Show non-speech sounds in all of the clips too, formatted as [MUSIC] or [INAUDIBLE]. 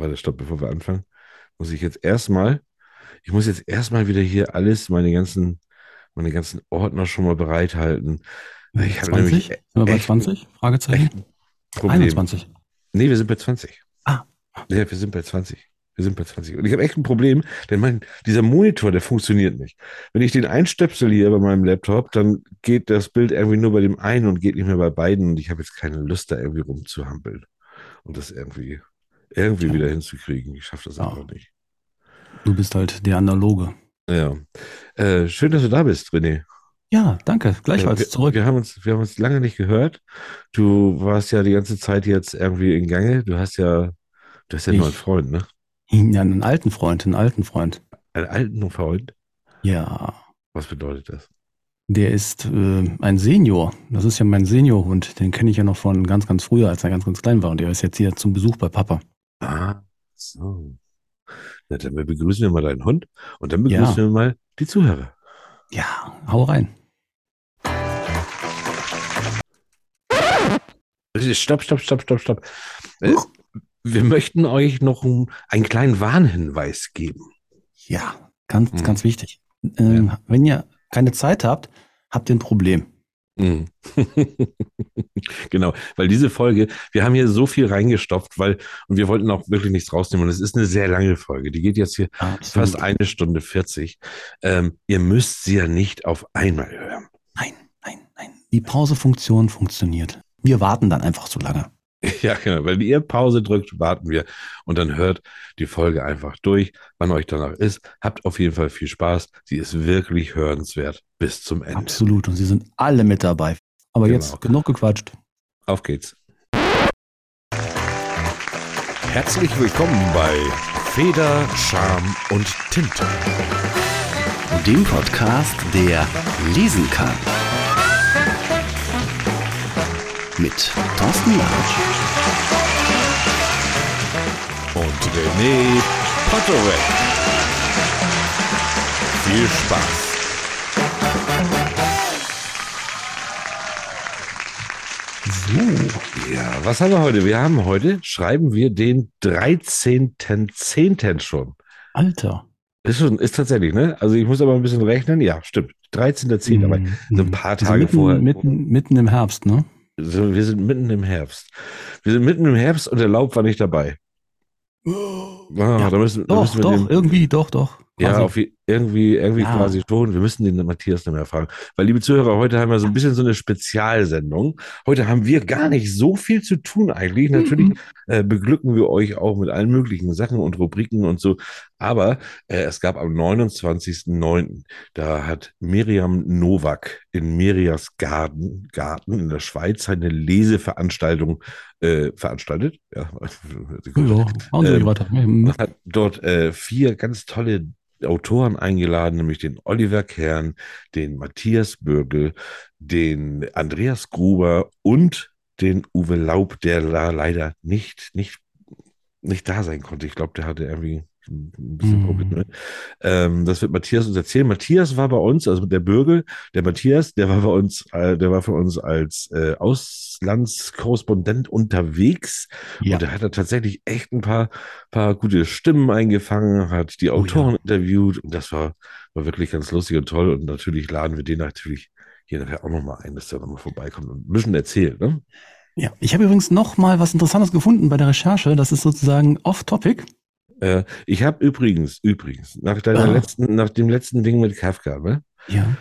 warte, stopp, bevor wir anfangen, muss ich jetzt erstmal, ich muss jetzt erstmal wieder hier alles, meine ganzen, meine ganzen Ordner schon mal bereithalten. Ich habe nämlich. Sind wir bei 20? Fragezeichen? 21. Nee, wir sind bei 20. Ah. Ja, wir sind bei 20. Wir sind bei 20. Und ich habe echt ein Problem, denn mein, dieser Monitor, der funktioniert nicht. Wenn ich den einstöpsel hier bei meinem Laptop, dann geht das Bild irgendwie nur bei dem einen und geht nicht mehr bei beiden. Und ich habe jetzt keine Lust, da irgendwie rumzuhampeln. Und das irgendwie, irgendwie ja. wieder hinzukriegen. Ich schaffe das ja. einfach nicht. Du bist halt der Analoge. Ja. Äh, schön, dass du da bist, René. Ja, danke. Gleichfalls wir, zurück. Wir haben, uns, wir haben uns lange nicht gehört. Du warst ja die ganze Zeit jetzt irgendwie in Gange. Du hast ja, du hast ja ich, nur einen Freund, ne? Ja, einen alten Freund, einen alten Freund. Einen alten Freund? Ja. Was bedeutet das? Der ist äh, ein Senior. Das ist ja mein Seniorhund. Den kenne ich ja noch von ganz, ganz früher, als er ganz, ganz klein war. Und der ist jetzt hier zum Besuch bei Papa. Ah, so. Na, dann begrüßen wir mal deinen Hund und dann begrüßen ja. wir mal die Zuhörer. Ja, hau rein. Stopp, stopp, stopp, stopp, stopp. Äh, wir möchten euch noch einen, einen kleinen Warnhinweis geben. Ja, ganz, hm. ganz wichtig. Ähm, ja. Wenn ihr keine Zeit habt, habt ihr ein Problem. Mhm. [LAUGHS] genau, weil diese Folge, wir haben hier so viel reingestopft, weil, und wir wollten auch wirklich nichts rausnehmen. Und es ist eine sehr lange Folge. Die geht jetzt hier Absolut. fast eine Stunde 40. Ähm, ihr müsst sie ja nicht auf einmal hören. Nein, nein, nein. Die Pausefunktion funktioniert. Wir warten dann einfach so lange. [LAUGHS] Ja, genau. Wenn ihr Pause drückt, warten wir und dann hört die Folge einfach durch, wann euch danach ist. Habt auf jeden Fall viel Spaß. Sie ist wirklich hörenswert bis zum Ende. Absolut. Und sie sind alle mit dabei. Aber genau. jetzt genug gequatscht. Auf geht's. Herzlich willkommen bei Feder, Charme und Tinte. Dem Podcast, der lesen kann mit Thorsten Larsch und René Potterweg. Viel Spaß! So, ja, was haben wir heute? Wir haben heute, schreiben wir den 13.10. schon. Alter. Ist schon, ist tatsächlich, ne? Also ich muss aber ein bisschen rechnen. Ja, stimmt. 13.10. Mm, aber so ein paar also Tage mitten, vorher. Mitten, mitten im Herbst, ne? So, wir sind mitten im Herbst. Wir sind mitten im Herbst und der Laub war nicht dabei. Oh, ja, da müssen, doch, da müssen wir doch, den, irgendwie, doch, doch. Ja, auf, irgendwie, irgendwie ja. quasi schon. Wir müssen den Matthias nicht mehr fragen. Weil, liebe Zuhörer, heute haben wir so ein bisschen so eine Spezialsendung. Heute haben wir gar nicht so viel zu tun eigentlich. Natürlich mhm. äh, beglücken wir euch auch mit allen möglichen Sachen und Rubriken und so. Aber äh, es gab am 29.09., da hat Miriam Nowak in Mirias Garten, Garten in der Schweiz eine Leseveranstaltung äh, veranstaltet. Ja, [LAUGHS] ja, ähm, weiter. hat dort äh, vier ganz tolle Autoren eingeladen, nämlich den Oliver Kern, den Matthias Bürgel, den Andreas Gruber und den Uwe Laub, der da leider nicht, nicht, nicht da sein konnte. Ich glaube, der hatte irgendwie ein bisschen mhm. Probleme. Ähm, das wird Matthias uns erzählen. Matthias war bei uns, also der Bürgel, der Matthias, der war bei uns, äh, der war für uns als äh, Auslandskorrespondent unterwegs ja. und der hat da tatsächlich echt ein paar, paar gute Stimmen eingefangen, hat die Autoren oh, ja. interviewt und das war, war wirklich ganz lustig und toll und natürlich laden wir den natürlich hier nachher auch nochmal ein, dass der nochmal vorbeikommt und ein bisschen erzählt, ne? Ja, ich habe übrigens noch mal was Interessantes gefunden bei der Recherche. Das ist sozusagen off-topic. Äh, ich habe übrigens, übrigens, nach deiner ah. letzten, nach dem letzten Ding mit Kafka, ne? Ja.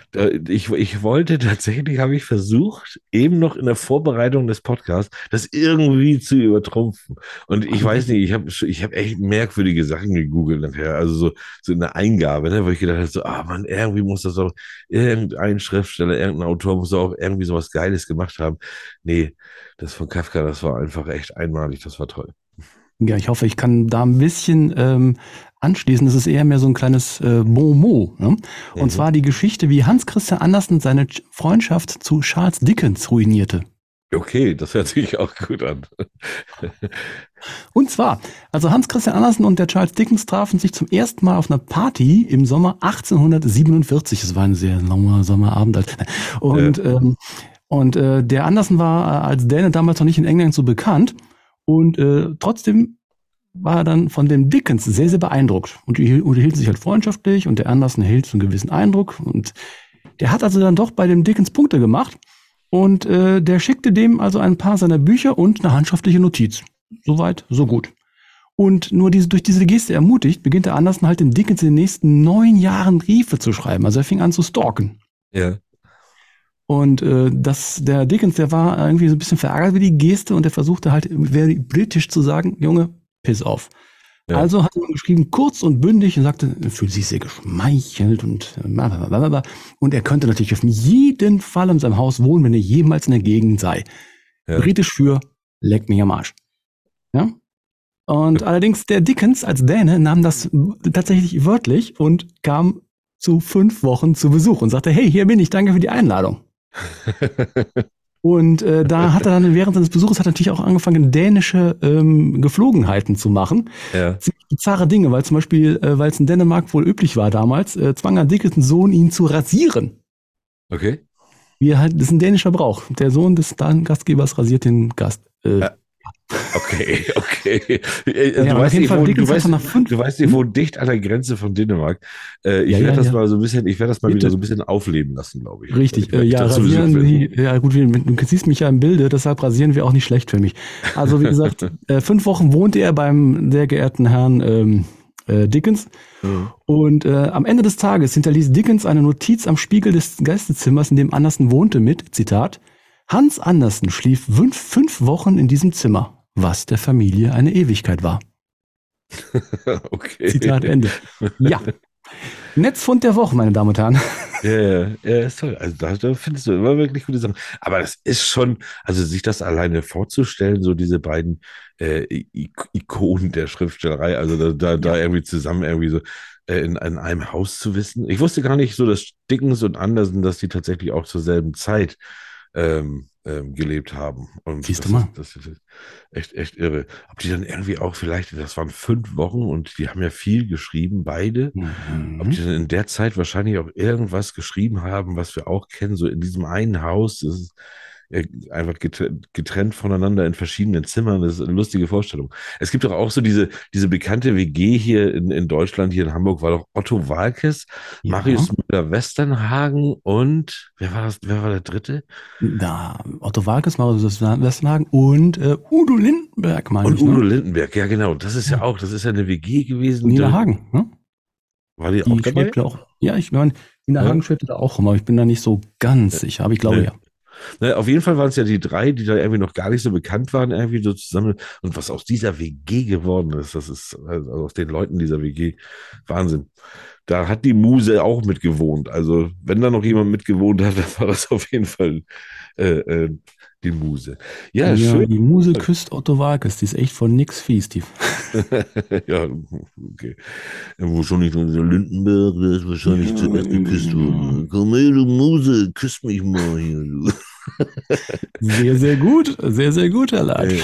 Ich, ich wollte tatsächlich, habe ich versucht, eben noch in der Vorbereitung des Podcasts, das irgendwie zu übertrumpfen. Und ich weiß nicht, ich habe ich hab echt merkwürdige Sachen gegoogelt nachher, also so, so in der Eingabe, ne, wo ich gedacht habe, so, ah man, irgendwie muss das auch, irgendein Schriftsteller, irgendein Autor muss auch irgendwie sowas Geiles gemacht haben. Nee, das von Kafka, das war einfach echt einmalig, das war toll. Ja, ich hoffe, ich kann da ein bisschen ähm, anschließen. Das ist eher mehr so ein kleines äh, Bonmot. Ne? Und mhm. zwar die Geschichte, wie Hans Christian Andersen seine Freundschaft zu Charles Dickens ruinierte. Okay, das hört sich auch gut an. und zwar, also Hans Christian Andersen und der Charles Dickens trafen sich zum ersten Mal auf einer Party im Sommer 1847. Das war ein sehr langer Sommerabend. Und, äh. ähm, und äh, der Andersen war äh, als Däne damals noch nicht in England so bekannt. Und äh, trotzdem war dann von dem Dickens sehr, sehr beeindruckt. Und die unterhielten sich halt freundschaftlich und der Anderson erhielt so einen gewissen Eindruck. Und der hat also dann doch bei dem Dickens Punkte gemacht. Und äh, der schickte dem also ein paar seiner Bücher und eine handschriftliche Notiz. Soweit, so gut. Und nur diese, durch diese Geste ermutigt, beginnt der Anderson halt dem Dickens in den nächsten neun Jahren Briefe zu schreiben. Also er fing an zu stalken. Ja. Und äh, das, der Dickens, der war irgendwie so ein bisschen verärgert über die Geste und er versuchte halt very britisch zu sagen, Junge, piss auf. Ja. Also hat er geschrieben, kurz und bündig und sagte, er fühlt sich sehr geschmeichelt und blablabla. und er könnte natürlich auf jeden Fall in seinem Haus wohnen, wenn er jemals in der Gegend sei. Ja. Britisch für leck mich am Arsch. Ja? Und ja. allerdings der Dickens als Däne nahm das tatsächlich wörtlich und kam zu fünf Wochen zu Besuch und sagte, hey, hier bin ich, danke für die Einladung. Und äh, da hat er dann während seines Besuches hat er natürlich auch angefangen, dänische ähm, Geflogenheiten zu machen. Ja. Bizarre Dinge, weil zum Beispiel, äh, weil es in Dänemark wohl üblich war damals, äh, zwang er Dickens Sohn, ihn zu rasieren. Okay. Wie halt, das ist ein dänischer Brauch. Der Sohn des Gastgebers rasiert den Gast. Äh, ja. Okay, [LAUGHS] okay. Äh, du, ja, weißt nicht, wo, du, weißt, du weißt nicht, wo dicht an der Grenze von Dänemark. Äh, ich ja, werde ja, das mal so ein bisschen, ich werde das mal Bitte. wieder so ein bisschen aufleben lassen, glaube ich. Richtig, äh, ja, rasieren Sie, ja gut, du siehst mich ja im Bilde, deshalb rasieren wir auch nicht schlecht für mich. Also wie gesagt, [LAUGHS] äh, fünf Wochen wohnte er beim sehr geehrten Herrn ähm, äh, Dickens. Mhm. Und äh, am Ende des Tages hinterließ Dickens eine Notiz am Spiegel des Geistezimmers, in dem Andersen wohnte, mit, Zitat, Hans Andersen schlief fünf, fünf Wochen in diesem Zimmer, was der Familie eine Ewigkeit war. [LAUGHS] okay. Zitat Ende. Ja. Netzfund der Woche, meine Damen und Herren. Ja, ja, ja, ist toll. Also da, da, findest du immer wirklich gute Sachen. Aber das ist schon, also sich das alleine vorzustellen, so diese beiden äh, Ikonen der Schriftstellerei, also da, da, ja. da irgendwie zusammen irgendwie so äh, in, in einem Haus zu wissen. Ich wusste gar nicht so, dass Dickens und Andersen, dass die tatsächlich auch zur selben Zeit ähm, ähm, gelebt haben. Und Siehst du mal. Das ist echt, echt irre. Ob die dann irgendwie auch vielleicht, das waren fünf Wochen und die haben ja viel geschrieben, beide. Mhm. Ob die dann in der Zeit wahrscheinlich auch irgendwas geschrieben haben, was wir auch kennen, so in diesem einen Haus. Das ist, einfach getrennt voneinander in verschiedenen Zimmern. Das ist eine lustige Vorstellung. Es gibt doch auch so diese, diese bekannte WG hier in, in Deutschland, hier in Hamburg, war doch Otto Walkes, ja. Marius Müller-Westernhagen und wer war das, wer war der dritte? Da, Otto Walkes, Marius Westernhagen und äh, Udo Lindenberg, meine und ich. Und Udo ne? Lindenberg, ja genau. Das ist ja auch, das ist ja eine WG gewesen. Nina Hagen, ne? War die, die auch dabei? Auch, ja, ich meine, Nina ja. Hagen schwebte da auch immer. Ich bin da nicht so ganz sicher, aber ich glaube ja. ja. Ne, auf jeden Fall waren es ja die drei, die da irgendwie noch gar nicht so bekannt waren, irgendwie so zusammen. Und was aus dieser WG geworden ist, das ist also aus den Leuten dieser WG Wahnsinn. Da hat die Muse auch mitgewohnt. Also, wenn da noch jemand mitgewohnt hat, [LAUGHS] dann war das auf jeden Fall äh, äh, die Muse. Ja, ja schön. Die Muse küsst Otto Walkes, die ist echt von nix fies, die. [LAUGHS] ja, okay. Ja, wahrscheinlich der Lindenberg, der ist wahrscheinlich ja, zuerst geküsst worden. Komm her, du Muse, küss mich mal hier. Du. [LAUGHS] sehr, sehr gut. Sehr, sehr gut, Herr Leitsch.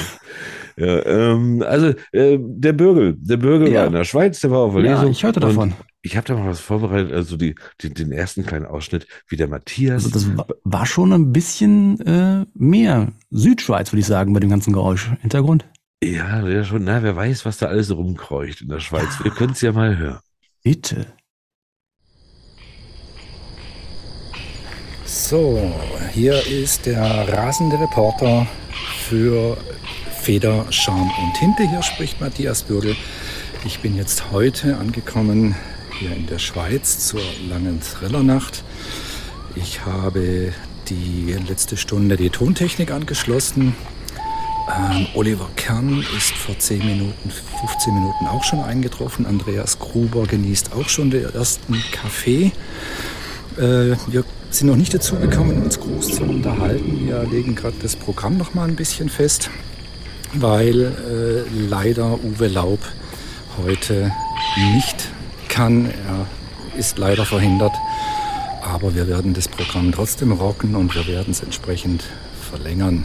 Ja, ähm, also äh, der Bürgel, der Bürgel ja. war in der Schweiz, der war auf der ja, Lesung. ich hörte davon. Ich habe da mal was vorbereitet, also die, die, den ersten kleinen Ausschnitt, wie der Matthias. Also das war schon ein bisschen äh, mehr Südschweiz, würde ich sagen, bei dem ganzen Geräusch. Hintergrund? Ja, ja schon. Na, wer weiß, was da alles rumkreucht in der Schweiz. Ja. Wir können es ja mal hören. Bitte. So, hier ist der rasende Reporter für Feder, Charme und Tinte. Hier spricht Matthias Bürgel. Ich bin jetzt heute angekommen hier in der Schweiz zur langen Thrillernacht. Ich habe die letzte Stunde die Tontechnik angeschlossen. Ähm, Oliver Kern ist vor 10 Minuten, 15 Minuten auch schon eingetroffen. Andreas Gruber genießt auch schon den ersten Kaffee. Äh, wir sind noch nicht dazu gekommen, uns groß zu unterhalten. Wir legen gerade das Programm noch mal ein bisschen fest, weil äh, leider Uwe Laub heute nicht kann. Er ist leider verhindert. Aber wir werden das Programm trotzdem rocken und wir werden es entsprechend verlängern.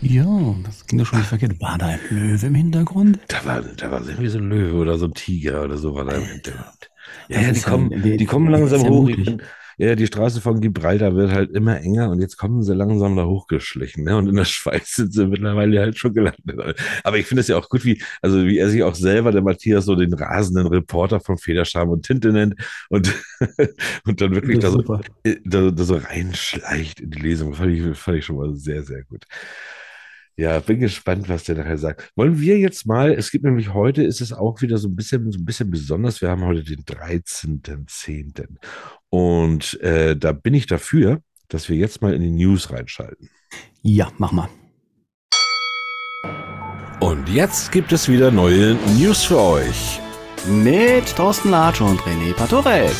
Ja, das ging doch schon nicht verkehrt. War da ein Löwe im Hintergrund? Da war, da war irgendwie so ein Löwe oder so ein Tiger oder so war da im Hintergrund. Ja, ja die, kommen, die, die, kommen langsam hoch. Ich bin, ja, die Straße von Gibraltar wird halt immer enger und jetzt kommen sie langsam da hochgeschlichen. Ne? Und in der [LAUGHS] Schweiz sind sie mittlerweile halt schon gelandet. Aber ich finde es ja auch gut, wie, also wie er sich auch selber, der Matthias, so den rasenden Reporter von Federscham und Tinte nennt und, [LAUGHS] und dann wirklich da so, da, da so reinschleicht in die Lesung. Fand ich, fand ich schon mal sehr, sehr gut. Ja, bin gespannt, was der nachher sagt. Wollen wir jetzt mal, es gibt nämlich heute, ist es auch wieder so ein bisschen, so ein bisschen besonders. Wir haben heute den 13.10. Und äh, da bin ich dafür, dass wir jetzt mal in die News reinschalten. Ja, mach mal. Und jetzt gibt es wieder neue News für euch. Mit Thorsten Latsch und René Patorek.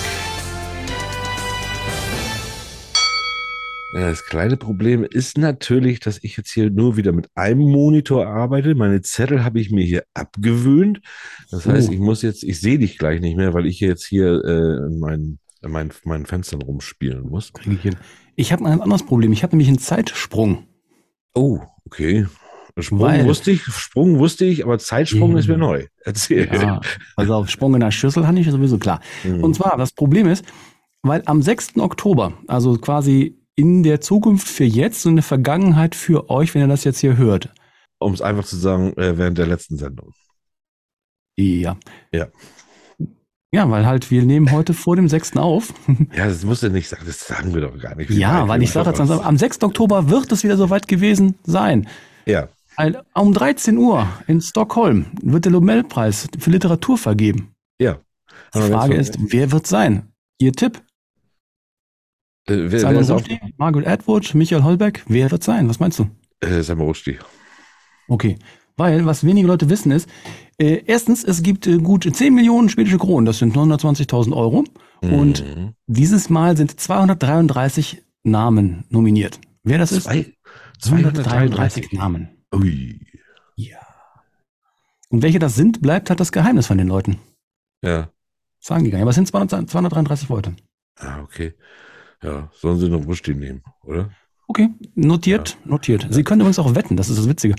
Das kleine Problem ist natürlich, dass ich jetzt hier nur wieder mit einem Monitor arbeite. Meine Zettel habe ich mir hier abgewöhnt. Das heißt, uh. ich muss jetzt, ich sehe dich gleich nicht mehr, weil ich jetzt hier äh, in meinen, in meinen, meinen Fenstern rumspielen muss. Ich, ich habe ein anderes Problem. Ich habe nämlich einen Zeitsprung. Oh, okay. Sprung weil, wusste ich, Sprung wusste ich, aber Zeitsprung ja. ist mir neu. Erzähl. Ja, also auf Sprung in der Schüssel hatte ich sowieso klar. Mhm. Und zwar, das Problem ist, weil am 6. Oktober, also quasi in der Zukunft für jetzt und eine Vergangenheit für euch, wenn ihr das jetzt hier hört? Um es einfach zu sagen, äh, während der letzten Sendung. Ja. Ja. Ja, weil halt wir nehmen heute vor dem 6. auf. [LAUGHS] Ja, das musst du nicht sagen, das sagen wir doch gar nicht. Ja, weil ich sage jetzt am 6. Oktober wird es wieder soweit gewesen sein. Ja. Um 13 Uhr in Stockholm wird der Nobelpreis für Literatur vergeben. Ja. Die Frage ist, wer wird sein? Ihr Tipp? Äh, wer, Simon wer Rushdie, Margaret Atwood, Michael Holbeck, wer wird sein? Was meinst du? Äh, Simon Rushdie. Okay, weil was wenige Leute wissen ist, äh, erstens, es gibt äh, gut 10 Millionen schwedische Kronen, das sind 920.000 Euro. Mhm. Und dieses Mal sind 233 Namen nominiert. Wer das Zwei, ist? 233 Namen. Ui. Ja. Und welche das sind, bleibt halt das Geheimnis von den Leuten. Ja. Sagen die gar nicht. Aber es sind 200, 233 Leute. Ah, okay. Ja, sollen sie eine Rushdie nehmen, oder? Okay, notiert, ja. notiert. Sie können übrigens auch wetten, das ist das Witzige.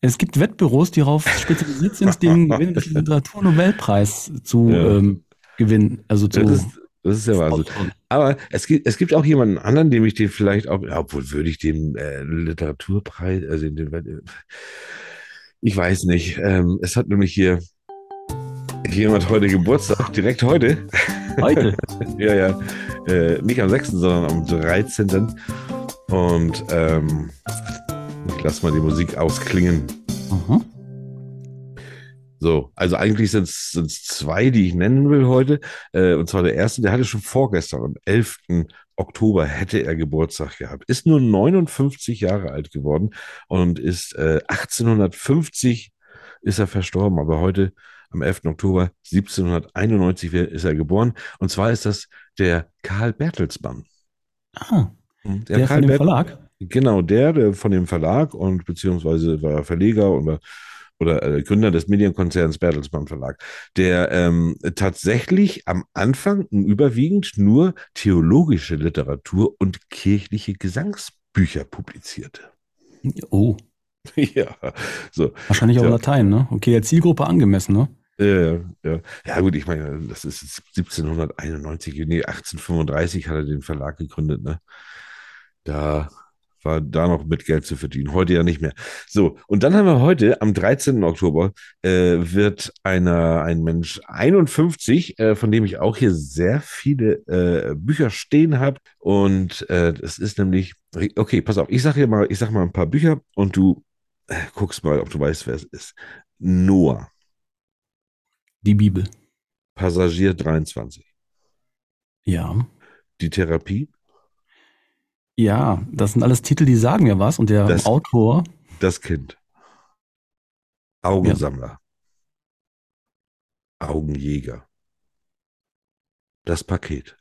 Es gibt Wettbüros, die darauf [LAUGHS] spezialisiert sind, [LAUGHS] den Literaturnobelpreis zu ja. ähm, gewinnen. Also zu. Das ist, das ist ja Wahnsinn. Aber es gibt, es gibt auch jemanden anderen, dem ich den vielleicht auch, ja, obwohl würde ich den äh, Literaturpreis, also den, äh, ich weiß nicht. Ähm, es hat nämlich hier jemand heute Geburtstag, direkt heute. Heute? [LAUGHS] ja, ja. Äh, nicht am 6., sondern am 13. Und ähm, ich lasse mal die Musik ausklingen. Mhm. So, also eigentlich sind es zwei, die ich nennen will heute. Äh, und zwar der erste, der hatte schon vorgestern, am 11. Oktober hätte er Geburtstag gehabt. Ist nur 59 Jahre alt geworden und ist äh, 1850 ist er verstorben, aber heute am 11. Oktober 1791 ist er geboren. Und zwar ist das der Karl Bertelsmann. Ah, hm, der, der Karl von dem Verlag? Genau, der, der von dem Verlag und beziehungsweise war Verleger oder, oder äh, Gründer des Medienkonzerns Bertelsmann Verlag, der ähm, tatsächlich am Anfang überwiegend nur theologische Literatur und kirchliche Gesangsbücher publizierte. Oh. [LAUGHS] Ja, so. Wahrscheinlich auch ja. Latein, ne? Okay, der Zielgruppe angemessen, ne? Ja, ja. ja, gut, ich meine, das ist 1791, nee, 1835 hat er den Verlag gegründet, ne? Da war da noch mit Geld zu verdienen. Heute ja nicht mehr. So, und dann haben wir heute, am 13. Oktober, äh, wird einer, ein Mensch 51, äh, von dem ich auch hier sehr viele äh, Bücher stehen habe. Und äh, das ist nämlich, okay, pass auf, ich sage hier mal, ich sage mal ein paar Bücher und du äh, guckst mal, ob du weißt, wer es ist. Noah. Die Bibel. Passagier 23. Ja. Die Therapie. Ja, das sind alles Titel, die sagen mir was. Und der das, Autor. Das Kind. Augensammler. Ja. Augenjäger. Das Paket.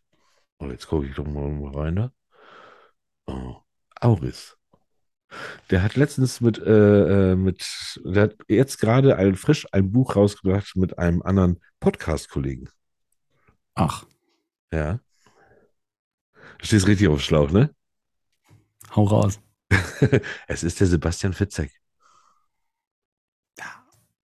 Oh, jetzt gucke ich doch mal rein. Ne? Oh. Auris. Der hat letztens mit, äh, äh, mit, der hat jetzt gerade ein frisch ein Buch rausgebracht mit einem anderen Podcast-Kollegen. Ach. Ja. Du stehst richtig auf Schlauch, ne? Hau raus. [LAUGHS] es ist der Sebastian Fitzek.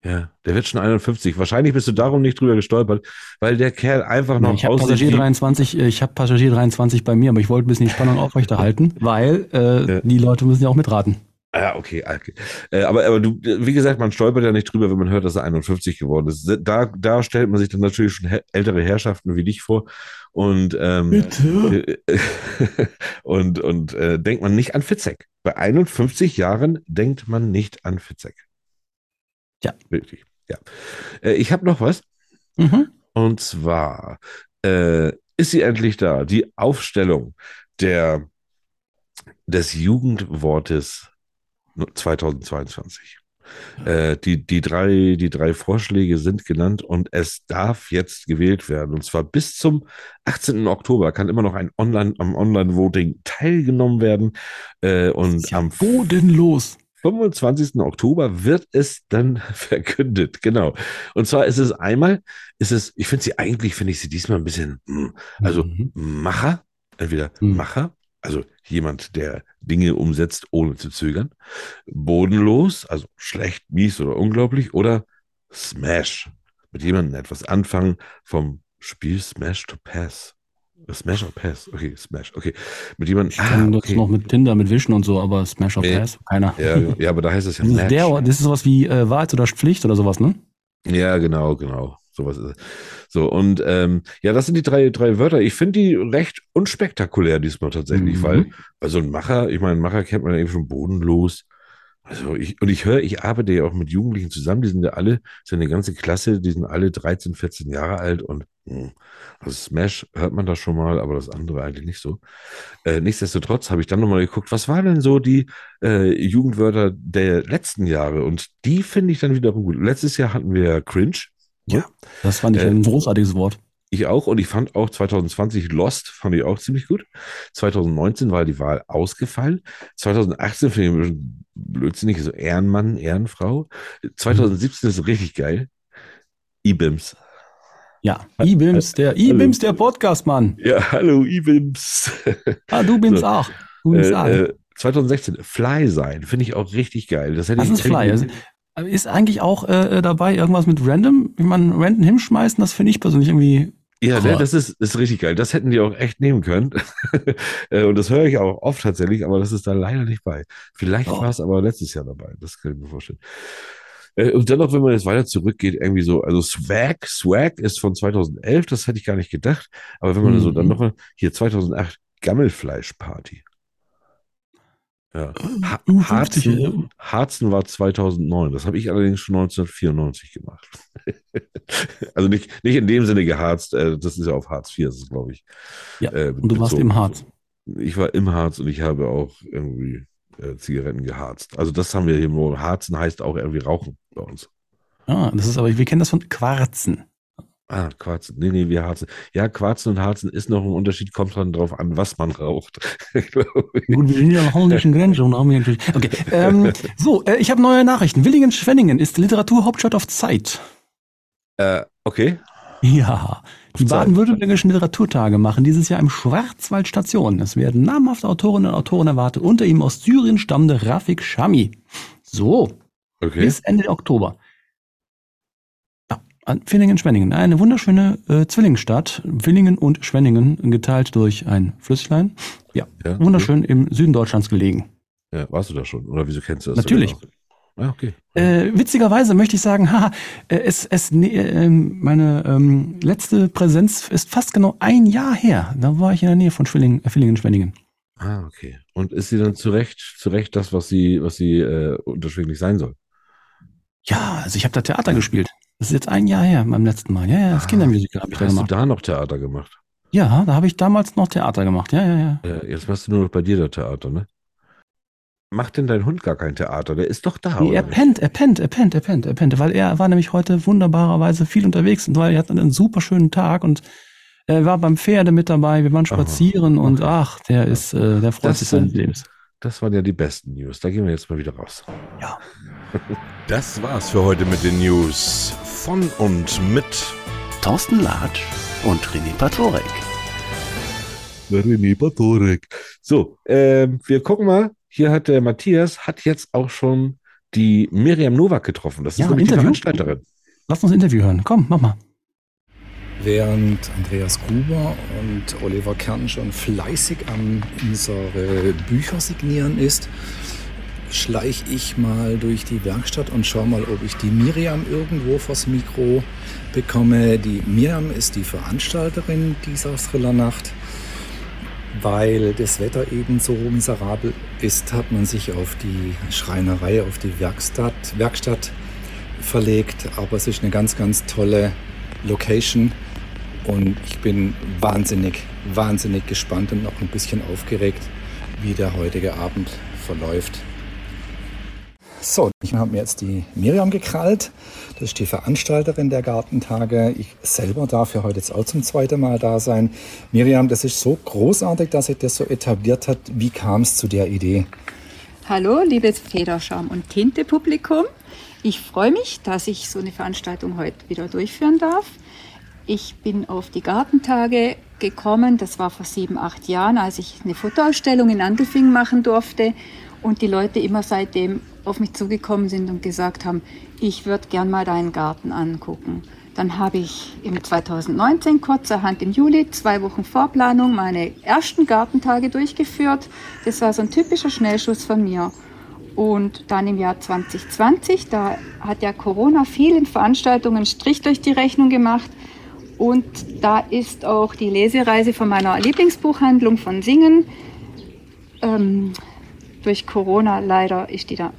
Ja. Der wird schon 51. Wahrscheinlich bist du darum nicht drüber gestolpert, weil der Kerl einfach noch ich habe Passagier 23, äh, ich habe Passagier 23 bei mir, aber ich wollte ein bisschen die Spannung aufrechterhalten, [LAUGHS] weil äh, ja. die Leute müssen ja auch mitraten. Ja, okay, okay. Äh, aber, aber du, wie gesagt, man stolpert ja nicht drüber, wenn man hört, dass er 51 geworden ist. Da, da stellt man sich dann natürlich schon ältere Herrschaften wie dich vor und, ähm, Bitte? [LAUGHS] und, und äh, denkt man nicht an Fitzek. Bei 51 Jahren denkt man nicht an Fitzek. Ja. Wirklich, ja. Äh, ich habe noch was. Mhm. Und zwar äh, ist sie endlich da, die Aufstellung der, des Jugendwortes 2022. Äh, die, die, drei, die drei Vorschläge sind genannt und es darf jetzt gewählt werden. Und zwar bis zum 18. Oktober kann immer noch ein Online, am Online-Voting teilgenommen werden. Äh, und ja am bodenlos. 25. Oktober wird es dann [LAUGHS] verkündet, genau. Und zwar ist es einmal, ist es, ich finde sie eigentlich, finde ich sie diesmal ein bisschen, hm, also mhm. Macher, entweder mhm. Macher also jemand, der Dinge umsetzt, ohne zu zögern. Bodenlos, also schlecht, mies oder unglaublich. Oder Smash, mit jemandem etwas anfangen vom Spiel Smash to Pass. Smash or Pass, okay, Smash, okay. Mit jemandem. Ich kann ah, okay. das noch mit Tinder, mit Wischen und so, aber Smash or Pass, keiner. Ja, ja, aber da heißt es ja [LAUGHS] Match. Der, das ist sowas wie äh, Wahrheit oder Pflicht oder sowas, ne? Ja, genau, genau. Sowas ist es. So, und ähm, ja, das sind die drei, drei Wörter. Ich finde die recht unspektakulär diesmal tatsächlich, mhm. weil, weil so ein Macher, ich meine, Macher kennt man ja eben schon bodenlos. Also ich, und ich höre, ich arbeite ja auch mit Jugendlichen zusammen, die sind ja alle, sind eine ganze Klasse, die sind alle 13, 14 Jahre alt und mh, hm, also Smash hört man das schon mal, aber das andere eigentlich nicht so. Äh, nichtsdestotrotz habe ich dann nochmal geguckt, was waren denn so die äh, Jugendwörter der letzten Jahre? Und die finde ich dann wieder gut. Letztes Jahr hatten wir Cringe. Ja, das fand ich äh, ein großartiges Wort. Ich auch und ich fand auch 2020 Lost fand ich auch ziemlich gut. 2019 war die Wahl ausgefallen. 2018 finde ich ein bisschen blödsinnig, so Ehrenmann, Ehrenfrau. 2017 ist richtig geil. IBIMS. Ja, IBIMS, der IBIMS, der Podcast-Mann. Ja, hallo IBIMS. Ah, du BIMS so, auch. Du BIMS äh, auch. Äh, 2016 Fly sein, finde ich auch richtig geil. Das, hätte das ich, ist Fly. Also, ist eigentlich auch äh, äh, dabei irgendwas mit Random? Wie man Random hinschmeißen, das finde ich persönlich irgendwie. Ja, ne, das ist, ist richtig geil. Das hätten die auch echt nehmen können. [LAUGHS] Äh, und das höre ich auch oft tatsächlich, aber das ist da leider nicht bei. Vielleicht oh. war es aber letztes Jahr dabei. Das kann ich mir vorstellen. Äh, und dennoch, wenn man jetzt weiter zurückgeht, irgendwie so, also Swag, Swag ist von 2011, das hätte ich gar nicht gedacht. Aber wenn man mhm. so dann mhm. noch hier 2008 Gammelfleischparty. Ja. Ha Harzen, Harzen war 2009. Das habe ich allerdings schon 1994 gemacht. [LAUGHS] also nicht, nicht in dem Sinne geharzt. Äh, das ist ja auf Harz IV, das ist glaube ich. Ja, äh, und du warst im Harz. Ich war im Harz und ich habe auch irgendwie äh, Zigaretten geharzt. Also das haben wir hier. Harzen heißt auch irgendwie Rauchen bei uns. Ah, das ist aber, wir kennen das von Quarzen. Ah, Quarzen. Nee, nee, wir harzen. Ja, Quarzen und Harzen ist noch ein Unterschied, kommt dann drauf an, was man raucht. [LAUGHS] Gut, wir sind ja an holländischen Grenze und haben wir natürlich. Okay. Ähm, [LAUGHS] so, äh, ich habe neue Nachrichten. Willingen-Schwenningen ist Literaturhauptstadt auf Zeit. Äh, okay. Ja. Die baden-württembergischen Literaturtage machen dieses Jahr im Schwarzwald Station. Es werden namhafte Autorinnen und Autoren erwartet, unter ihm aus Syrien stammende Rafik Shami. So. Okay. Bis Ende Oktober. Villingen-Schwenningen, eine wunderschöne äh, Zwillingsstadt, Villingen und Schwenningen, geteilt durch ein Flüsslein. Ja, ja wunderschön okay. im Süden Deutschlands gelegen. Ja, warst du da schon? Oder wieso kennst du das? Natürlich. Ah, okay. Äh, witzigerweise möchte ich sagen, [LAUGHS] haha, äh, es, es, äh, meine ähm, letzte Präsenz ist fast genau ein Jahr her. Da war ich in der Nähe von Schwilling, äh, Villingen-Schwenningen. Ah, okay. Und ist sie dann zurecht, zurecht das, was sie, was sie äh, unterschwinglich sein soll? Ja, also ich habe da Theater gespielt. Das ist jetzt ein Jahr her, beim letzten Mal. Ja, ja, das ah, Kindermusical habe ich da gemacht. Hast du da noch Theater gemacht? Ja, da habe ich damals noch Theater gemacht. Ja, ja, ja. ja jetzt machst du nur noch bei dir da Theater, ne? Macht denn dein Hund gar kein Theater? Der ist doch da. Nee, er pennt, er pennt, er pennt, er pennt, er pennt, weil er war nämlich heute wunderbarerweise viel unterwegs und weil er hat einen super schönen Tag und er war beim Pferde mit dabei, wir waren spazieren oh, und ach, der ist, äh, der freut das sich seines Lebens. Das waren ja die besten News. Da gehen wir jetzt mal wieder raus. Ja. Das war's für heute mit den News von und mit Thorsten Latsch und René Patorek. René Patorek. So, ähm, wir gucken mal. Hier hat der Matthias hat jetzt auch schon die Miriam Nowak getroffen. Das ist Ja, nämlich die Interview? Veranstalterin. Lass uns ein Interview hören. Komm, mach mal. Während Andreas Gruber und Oliver Kern schon fleißig am unsere Bücher signieren ist, schleich ich mal durch die Werkstatt und schau mal, ob ich die Miriam irgendwo vors Mikro bekomme. Die Miriam ist die Veranstalterin dieser Thrillernacht. Weil das Wetter eben so miserabel ist, hat man sich auf die Schreinerei, auf die Werkstatt, Werkstatt verlegt. Aber es ist eine ganz, ganz tolle Location. Und ich bin wahnsinnig, wahnsinnig gespannt und noch ein bisschen aufgeregt, wie der heutige Abend verläuft. So, ich habe mir jetzt die Miriam gekrallt. Das ist die Veranstalterin der Gartentage. Ich selber darf ja heute jetzt auch zum zweiten Mal da sein. Miriam, das ist so großartig, dass sich das so etabliert hat. Wie kam es zu der Idee? Hallo, liebes Federschaum und Tinte-Publikum. Ich freue mich, dass ich so eine Veranstaltung heute wieder durchführen darf. Ich bin auf die Gartentage gekommen, das war vor sieben, acht Jahren, als ich eine Fotoausstellung in Andelfingen machen durfte und die Leute immer seitdem auf mich zugekommen sind und gesagt haben, ich würde gern mal deinen Garten angucken. Dann habe ich im 2019 kurzerhand im Juli, zwei Wochen Vorplanung, meine ersten Gartentage durchgeführt. Das war so ein typischer Schnellschuss von mir. Und dann im Jahr 2020, da hat ja Corona vielen Veranstaltungen Strich durch die Rechnung gemacht. Und da ist auch die Lesereise von meiner Lieblingsbuchhandlung von Singen. Ähm, durch Corona leider ist die da.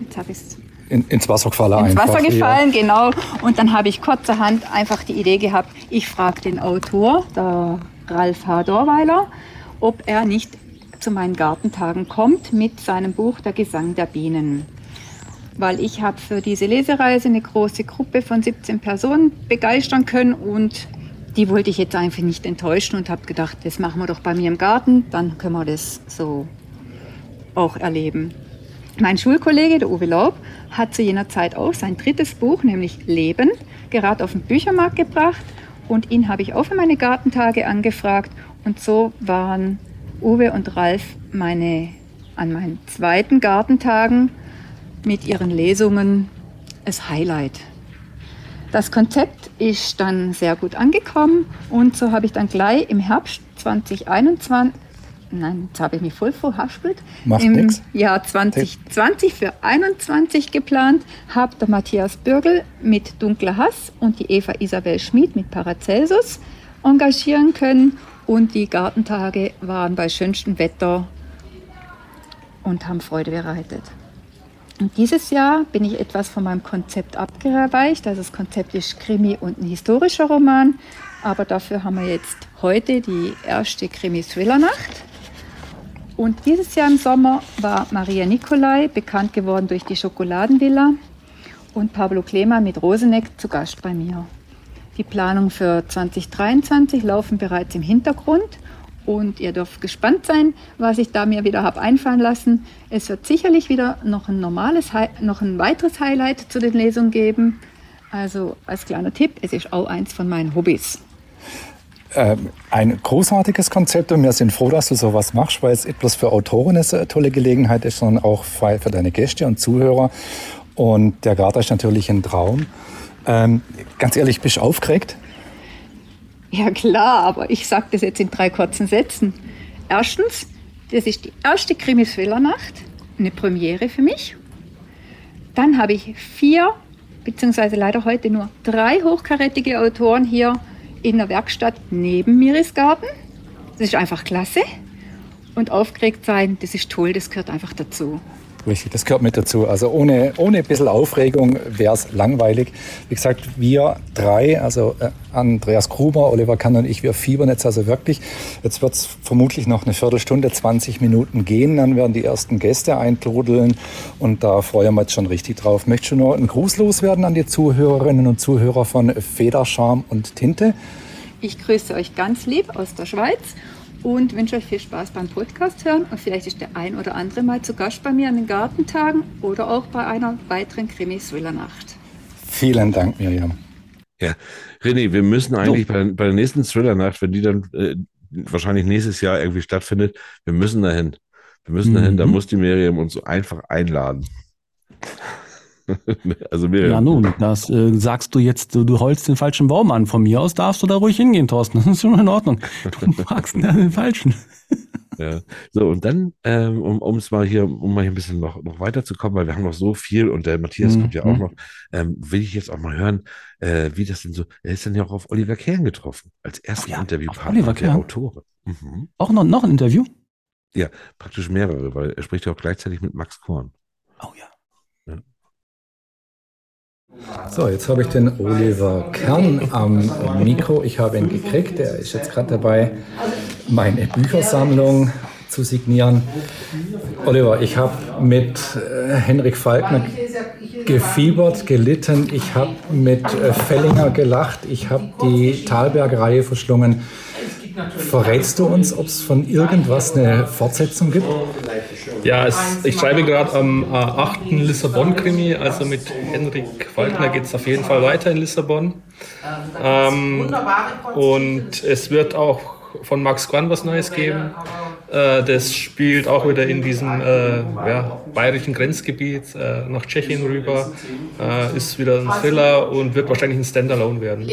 Jetzt habe ich es In, ins Wasser gefallen ins. Wasser gefallen, genau. Und dann habe ich kurzerhand einfach die Idee gehabt, ich frage den Autor, der Ralf H. Dorweiler, ob er nicht zu meinen Gartentagen kommt mit seinem Buch Der Gesang der Bienen. Weil ich habe für diese Lesereise eine große Gruppe von 17 Personen begeistern können und die wollte ich jetzt einfach nicht enttäuschen und habe gedacht, das machen wir doch bei mir im Garten, dann können wir das so auch erleben. Mein Schulkollege, der Uwe Laub, hat zu jener Zeit auch sein drittes Buch, nämlich Leben, gerade auf den Büchermarkt gebracht. Und ihn habe ich auch für meine Gartentage angefragt. Und so waren Uwe und Ralf meine, an meinen zweiten Gartentagen mit ihren Lesungen das Highlight. Das Konzept ist dann sehr gut angekommen und so habe ich dann gleich im Herbst 2021, nein, jetzt habe ich mich voll verhaspelt, Macht im nix. Jahr 2020 für 21 geplant, habe der Matthias Bürgel mit Dunkler Hass und die Eva Isabel Schmid mit Paracelsus engagieren können und die Gartentage waren bei schönstem Wetter und haben Freude bereitet. Und dieses Jahr bin ich etwas von meinem Konzept abgeweicht. Also das Konzept ist Krimi und ein historischer Roman. Aber dafür haben wir jetzt heute die erste Krimi-Thriller-Nacht. Und dieses Jahr im Sommer war Maria Nicolai, bekannt geworden durch die Schokoladenvilla, und Pablo Klema mit Roseneck zu Gast bei mir. Die Planungen für 2023 laufen bereits im Hintergrund und ihr dürft gespannt sein, was ich da mir wieder habe einfallen lassen. Es wird sicherlich wieder noch ein normales, noch ein weiteres Highlight zu den Lesungen geben. Also als kleiner Tipp, es ist auch eins von meinen Hobbys. Ähm, ein großartiges Konzept und wir sind froh, dass du sowas machst, weil es bloß für Autoren eine sehr tolle Gelegenheit ist, sondern auch für für deine Gäste und Zuhörer. Und der Garten ist natürlich ein Traum. Ähm, ganz ehrlich, bist du aufgeregt? Ja klar, aber ich sage das jetzt in drei kurzen Sätzen. Erstens, das ist die erste Krimi-Thriller-Nacht, eine Premiere für mich. Dann habe ich vier, beziehungsweise leider heute nur drei hochkarätige Autoren hier in der Werkstatt neben Miris Garten. Das ist einfach klasse. Und aufgeregt sein, das ist toll, das gehört einfach dazu. Richtig, das gehört mit dazu. Also ohne, ohne ein bisschen Aufregung wäre es langweilig. Wie gesagt, wir drei, also äh, Andreas Gruber, Oliver Kahn und ich, wir fiebern jetzt also wirklich. Jetzt wird es vermutlich noch eine Viertelstunde, 20 Minuten gehen. Dann werden die ersten Gäste eintrudeln und da freuen wir uns schon richtig drauf. Möchtest du noch einen Gruß loswerden an die Zuhörerinnen und Zuhörer von Feder, Charme und Tinte? Ich grüße euch ganz lieb aus der Schweiz und wünsche euch viel Spaß beim Podcast hören. Und vielleicht ist der ein oder andere mal zu Gast bei mir an den Gartentagen oder auch bei einer weiteren Krimi-Thriller-Nacht. Vielen Dank, Miriam. Ja, René, wir müssen eigentlich bei, bei der nächsten Thriller-Nacht, wenn die dann äh, wahrscheinlich nächstes Jahr irgendwie stattfindet, wir müssen dahin. Wir müssen dahin, da Mhm. muss die Miriam uns so einfach einladen. [LAUGHS] also mir. Ja, nun, das äh, sagst du jetzt, du, du holst den falschen Baum an. Von mir aus darfst du da ruhig hingehen, Thorsten. [LAUGHS] Das ist schon in Ordnung. Du [LAUGHS] fragst den falschen. Ja. So, und dann, ähm, um es mal hier, um mal hier ein bisschen noch, noch weiterzukommen, weil wir haben noch so viel und der Matthias mhm. kommt ja auch mhm. noch, ähm, will ich jetzt auch mal hören, äh, wie das denn so, er ist dann ja auch auf Oliver Kern getroffen, als ersten ja, Interviewpartner der Autoren. Mhm. Auch noch, noch ein Interview? Ja, praktisch mehrere, weil er spricht ja auch gleichzeitig mit Max Korn. Oh ja. So, jetzt habe ich den Oliver Kern am Mikro. Ich habe ihn gekriegt. Er ist jetzt gerade dabei, meine Büchersammlung zu signieren. Oliver, ich habe mit äh, Henrik Falkner gefiebert, gelitten. Ich habe mit äh, Fellinger gelacht. Ich habe die Talberg-Reihe verschlungen. Verrätst du uns, ob es von irgendwas eine Fortsetzung gibt? Ja, es, ich schreibe gerade am äh, 8. Lissabon-Krimi, also mit Henrik Falkner geht es auf jeden Fall weiter in Lissabon. Ähm, und es wird auch von Max Quan was Neues geben. Äh, das spielt auch wieder in diesem äh, ja, bayerischen Grenzgebiet äh, nach Tschechien rüber. Äh, ist wieder ein Thriller und wird wahrscheinlich ein Standalone werden.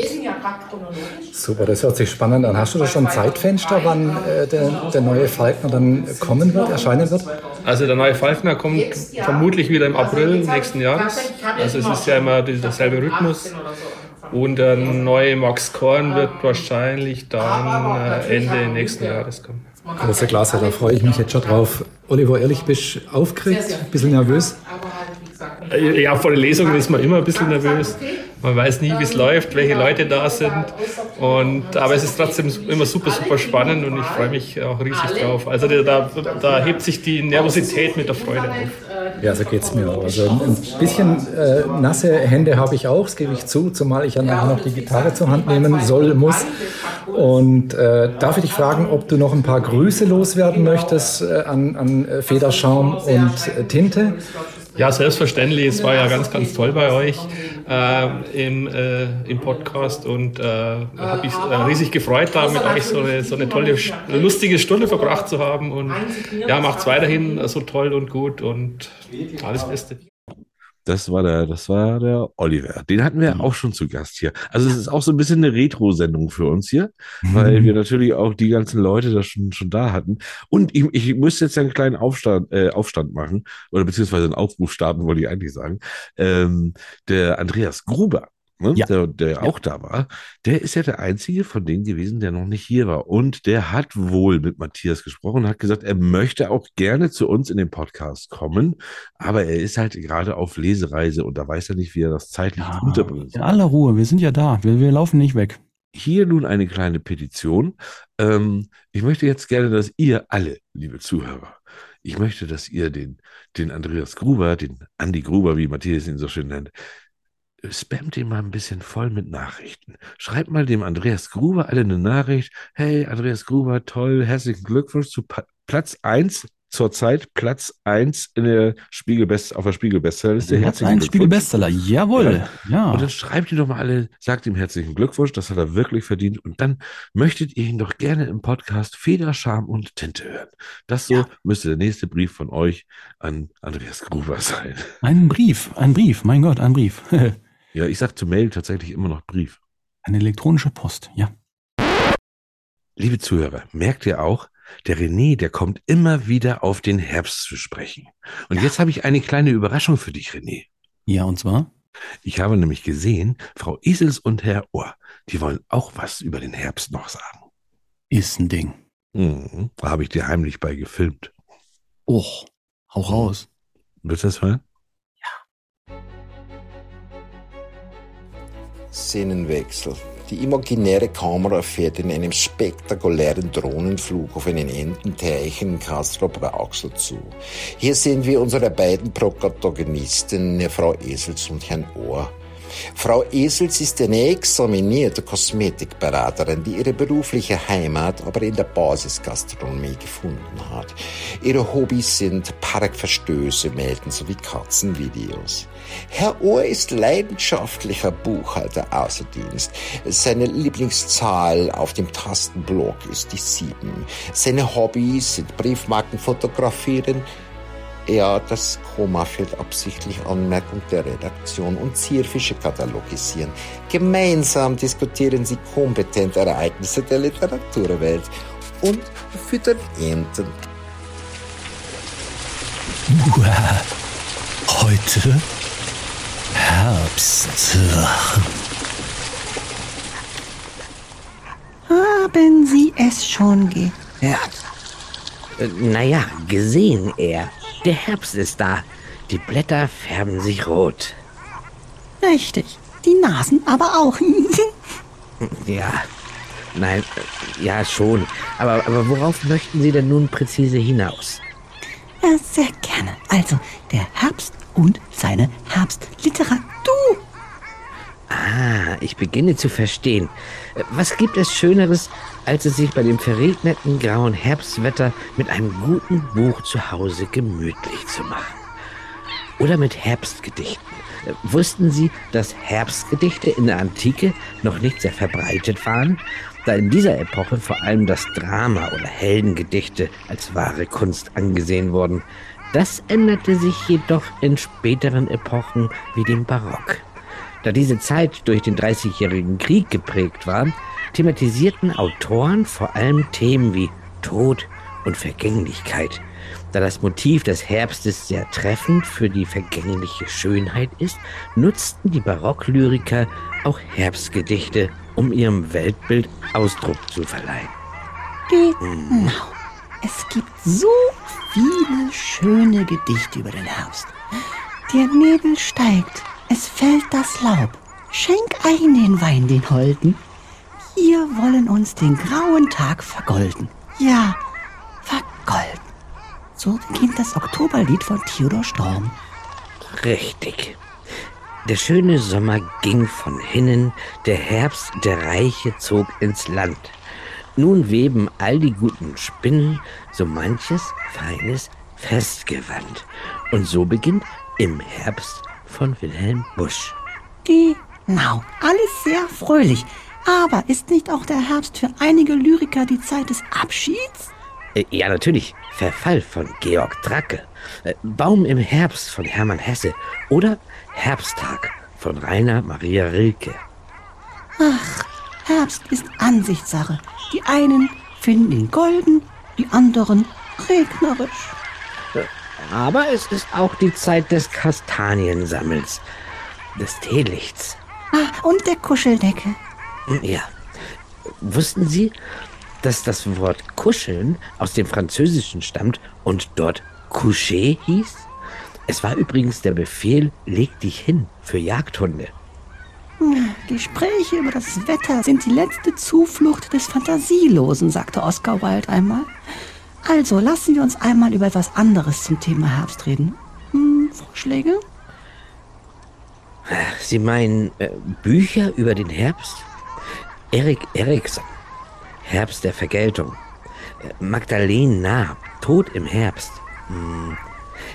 Super, das hört sich spannend an. Hast du da schon ein Zeitfenster, wann äh, der, der neue Falkner dann kommen wird, erscheinen wird? Also der neue Falkner kommt vermutlich wieder im April nächsten Jahres. Also es ist ja immer derselbe Rhythmus. Und der neue Max Korn wird wahrscheinlich dann äh, Ende nächsten Jahres kommen. Große Klasse, da freue ich mich jetzt schon drauf. Oliver, ehrlich, bist du aufgeregt? Ein bisschen nervös? Ja, vor den Lesungen ist man immer ein bisschen nervös. Man weiß nie, wie es läuft, welche Leute da sind. Und, aber es ist trotzdem immer super, super spannend und ich freue mich auch riesig drauf. Also da, da hebt sich die Nervosität mit der Freude auf. Ja, so geht es mir auch. Also ein bisschen äh, nasse Hände habe ich auch, das gebe ich zu, zumal ich ja nachher noch die Gitarre zur Hand nehmen soll, muss. Und äh, darf ich dich fragen, ob du noch ein paar Grüße loswerden möchtest äh, an, an Federschaum und äh, Tinte? Ja, selbstverständlich. Es war ja ganz, ganz toll bei euch äh, im, äh, im Podcast und äh, habe mich äh, riesig gefreut, da mit euch so eine, so eine tolle, lustige Stunde verbracht zu haben. Und ja, macht's weiterhin so toll und gut und alles Beste. Das war der, das war der Oliver. Den hatten wir mhm. auch schon zu Gast hier. Also es ist auch so ein bisschen eine Retro-Sendung für uns hier, mhm. weil [LAUGHS] wir natürlich auch die ganzen Leute da schon, schon da hatten. Und ich, ich müsste jetzt einen kleinen Aufstand, äh, Aufstand machen oder beziehungsweise einen Aufruf starten, wollte ich eigentlich sagen. Ähm, der Andreas Gruber ne, ja. der, der ja. auch da war, der ist ja der Einzige von denen gewesen, der noch nicht hier war. Und der hat wohl mit Matthias gesprochen, hat gesagt, er möchte auch gerne zu uns in den Podcast kommen, aber er ist halt gerade auf Lesereise und da weiß er nicht, wie er das zeitlich ja, unterbringt. In aller Ruhe, wir sind ja da, wir, wir laufen nicht weg. Hier nun eine kleine Petition. Ähm, ich möchte jetzt gerne, dass ihr alle, liebe Zuhörer, ich möchte, dass ihr den, den Andreas Gruber, den Andy Gruber, wie Matthias ihn so schön nennt, spamt ihn mal ein bisschen voll mit Nachrichten. Schreibt mal dem Andreas Gruber alle eine Nachricht. Hey, Andreas Gruber, toll, herzlichen Glückwunsch zu pa Platz 1 zurzeit Platz 1 in der Spiegelbest auf der Spiegelbestsellerliste. Platz 1 Spiegelbestseller, jawohl. Ja. ja. Und dann schreibt ihr doch mal alle, sagt ihm herzlichen Glückwunsch, das hat er wirklich verdient. Und dann möchtet ihr ihn doch gerne im Podcast Feder, Scham und Tinte hören. Das so ja. müsste der nächste Brief von euch an Andreas Gruber sein. Ein Brief, ein Brief, mein Gott, ein Brief. [LAUGHS] Ja, ich sage zu Mail tatsächlich immer noch Brief. Eine elektronische Post, ja. Liebe Zuhörer, merkt ihr auch, der René, der kommt immer wieder auf den Herbst zu sprechen. Und ja. jetzt habe ich eine kleine Überraschung für dich, René. Ja, und zwar? Ich habe nämlich gesehen, Frau Esels und Herr Ohr, die wollen auch was über den Herbst noch sagen. Ist ein Ding. Mhm, da habe ich dir heimlich bei gefilmt. Och, hau raus. Willst du das hören? Szenenwechsel. Die imaginäre Kamera fährt in einem spektakulären Drohnenflug auf einen Ententeich in Castro Brauxel zu. Hier sehen wir unsere beiden Protagonisten, Frau Esels und Herrn Ohr. Frau Esels ist eine examinierte Kosmetikberaterin, die ihre berufliche Heimat aber in der Basisgastronomie gefunden hat. Ihre Hobbys sind Parkverstöße melden sowie Katzenvideos. Herr Ohr ist leidenschaftlicher Buchhalter außer Dienst. Seine Lieblingszahl auf dem Tastenblock ist die sieben. Seine Hobbys sind Briefmarken fotografieren, Ja, das Komma fällt absichtlich Anmerkung der Redaktion und Zierfische katalogisieren. Gemeinsam diskutieren sie kompetent Ereignisse der Literaturwelt und füttern Enten. Heute Herbst. Haben Sie es schon gehört? Äh, Naja, gesehen eher. Der Herbst ist da. Die Blätter färben sich rot. Richtig. Die Nasen aber auch. [LAUGHS] Ja. Nein, ja schon. Aber, aber worauf möchten Sie denn nun präzise hinaus? Ja, Sehr gerne. Also, der Herbst und seine Herbstliteratur. Ah, ich beginne zu verstehen. Was gibt es Schöneres, als es sich bei dem verregneten grauen Herbstwetter mit einem guten Buch zu Hause gemütlich zu machen? Oder mit Herbstgedichten. Wussten Sie, dass Herbstgedichte in der Antike noch nicht sehr verbreitet waren? Da in dieser Epoche vor allem das Drama oder Heldengedichte als wahre Kunst angesehen wurden. Das änderte sich jedoch in späteren Epochen wie dem Barock. Da diese Zeit durch den Dreißigjährigen Krieg geprägt war, thematisierten Autoren vor allem Themen wie Tod und Vergänglichkeit. Da das Motiv des Herbstes sehr treffend für die vergängliche Schönheit ist, nutzten die Barocklyriker auch Herbstgedichte, um ihrem Weltbild Ausdruck zu verleihen. Genau. Es gibt so viele schöne Gedichte über den Herbst. Der Nebel steigt, es fällt das Laub. Schenk ein den Wein, den Holden. Wir wollen uns den grauen Tag vergolden. Ja, vergolden. So beginnt das Oktoberlied von Theodor Storm. Richtig. Der schöne Sommer ging von hinnen, der Herbst, der Reiche zog ins Land. Nun weben all die guten Spinnen so manches feines Festgewand. Und so beginnt im Herbst von Wilhelm Busch. Genau, alles sehr fröhlich. Aber ist nicht auch der Herbst für einige Lyriker die Zeit des Abschieds? Äh, Ja, natürlich. Verfall von Georg Dracke. Äh, Baum im Herbst von Hermann Hesse. Oder Herbsttag von Rainer Maria Rilke. Ach, Herbst ist Ansichtssache. Die einen finden ihn golden, die anderen regnerisch. Aber es ist auch die Zeit des Kastaniensammels, des Teelichts. Ah, und der Kuscheldecke. Ja. Wussten Sie, dass das Wort kuscheln aus dem Französischen stammt und dort coucher hieß? Es war übrigens der Befehl, leg dich hin für Jagdhunde. Gespräche über das Wetter sind die letzte Zuflucht des Fantasielosen, sagte Oscar Wilde einmal. Also lassen wir uns einmal über etwas anderes zum Thema Herbst reden. Hm, Vorschläge? Sie meinen äh, Bücher über den Herbst? Erik Erikson, Herbst der Vergeltung. Magdalene Naab, Tod im Herbst. Hm.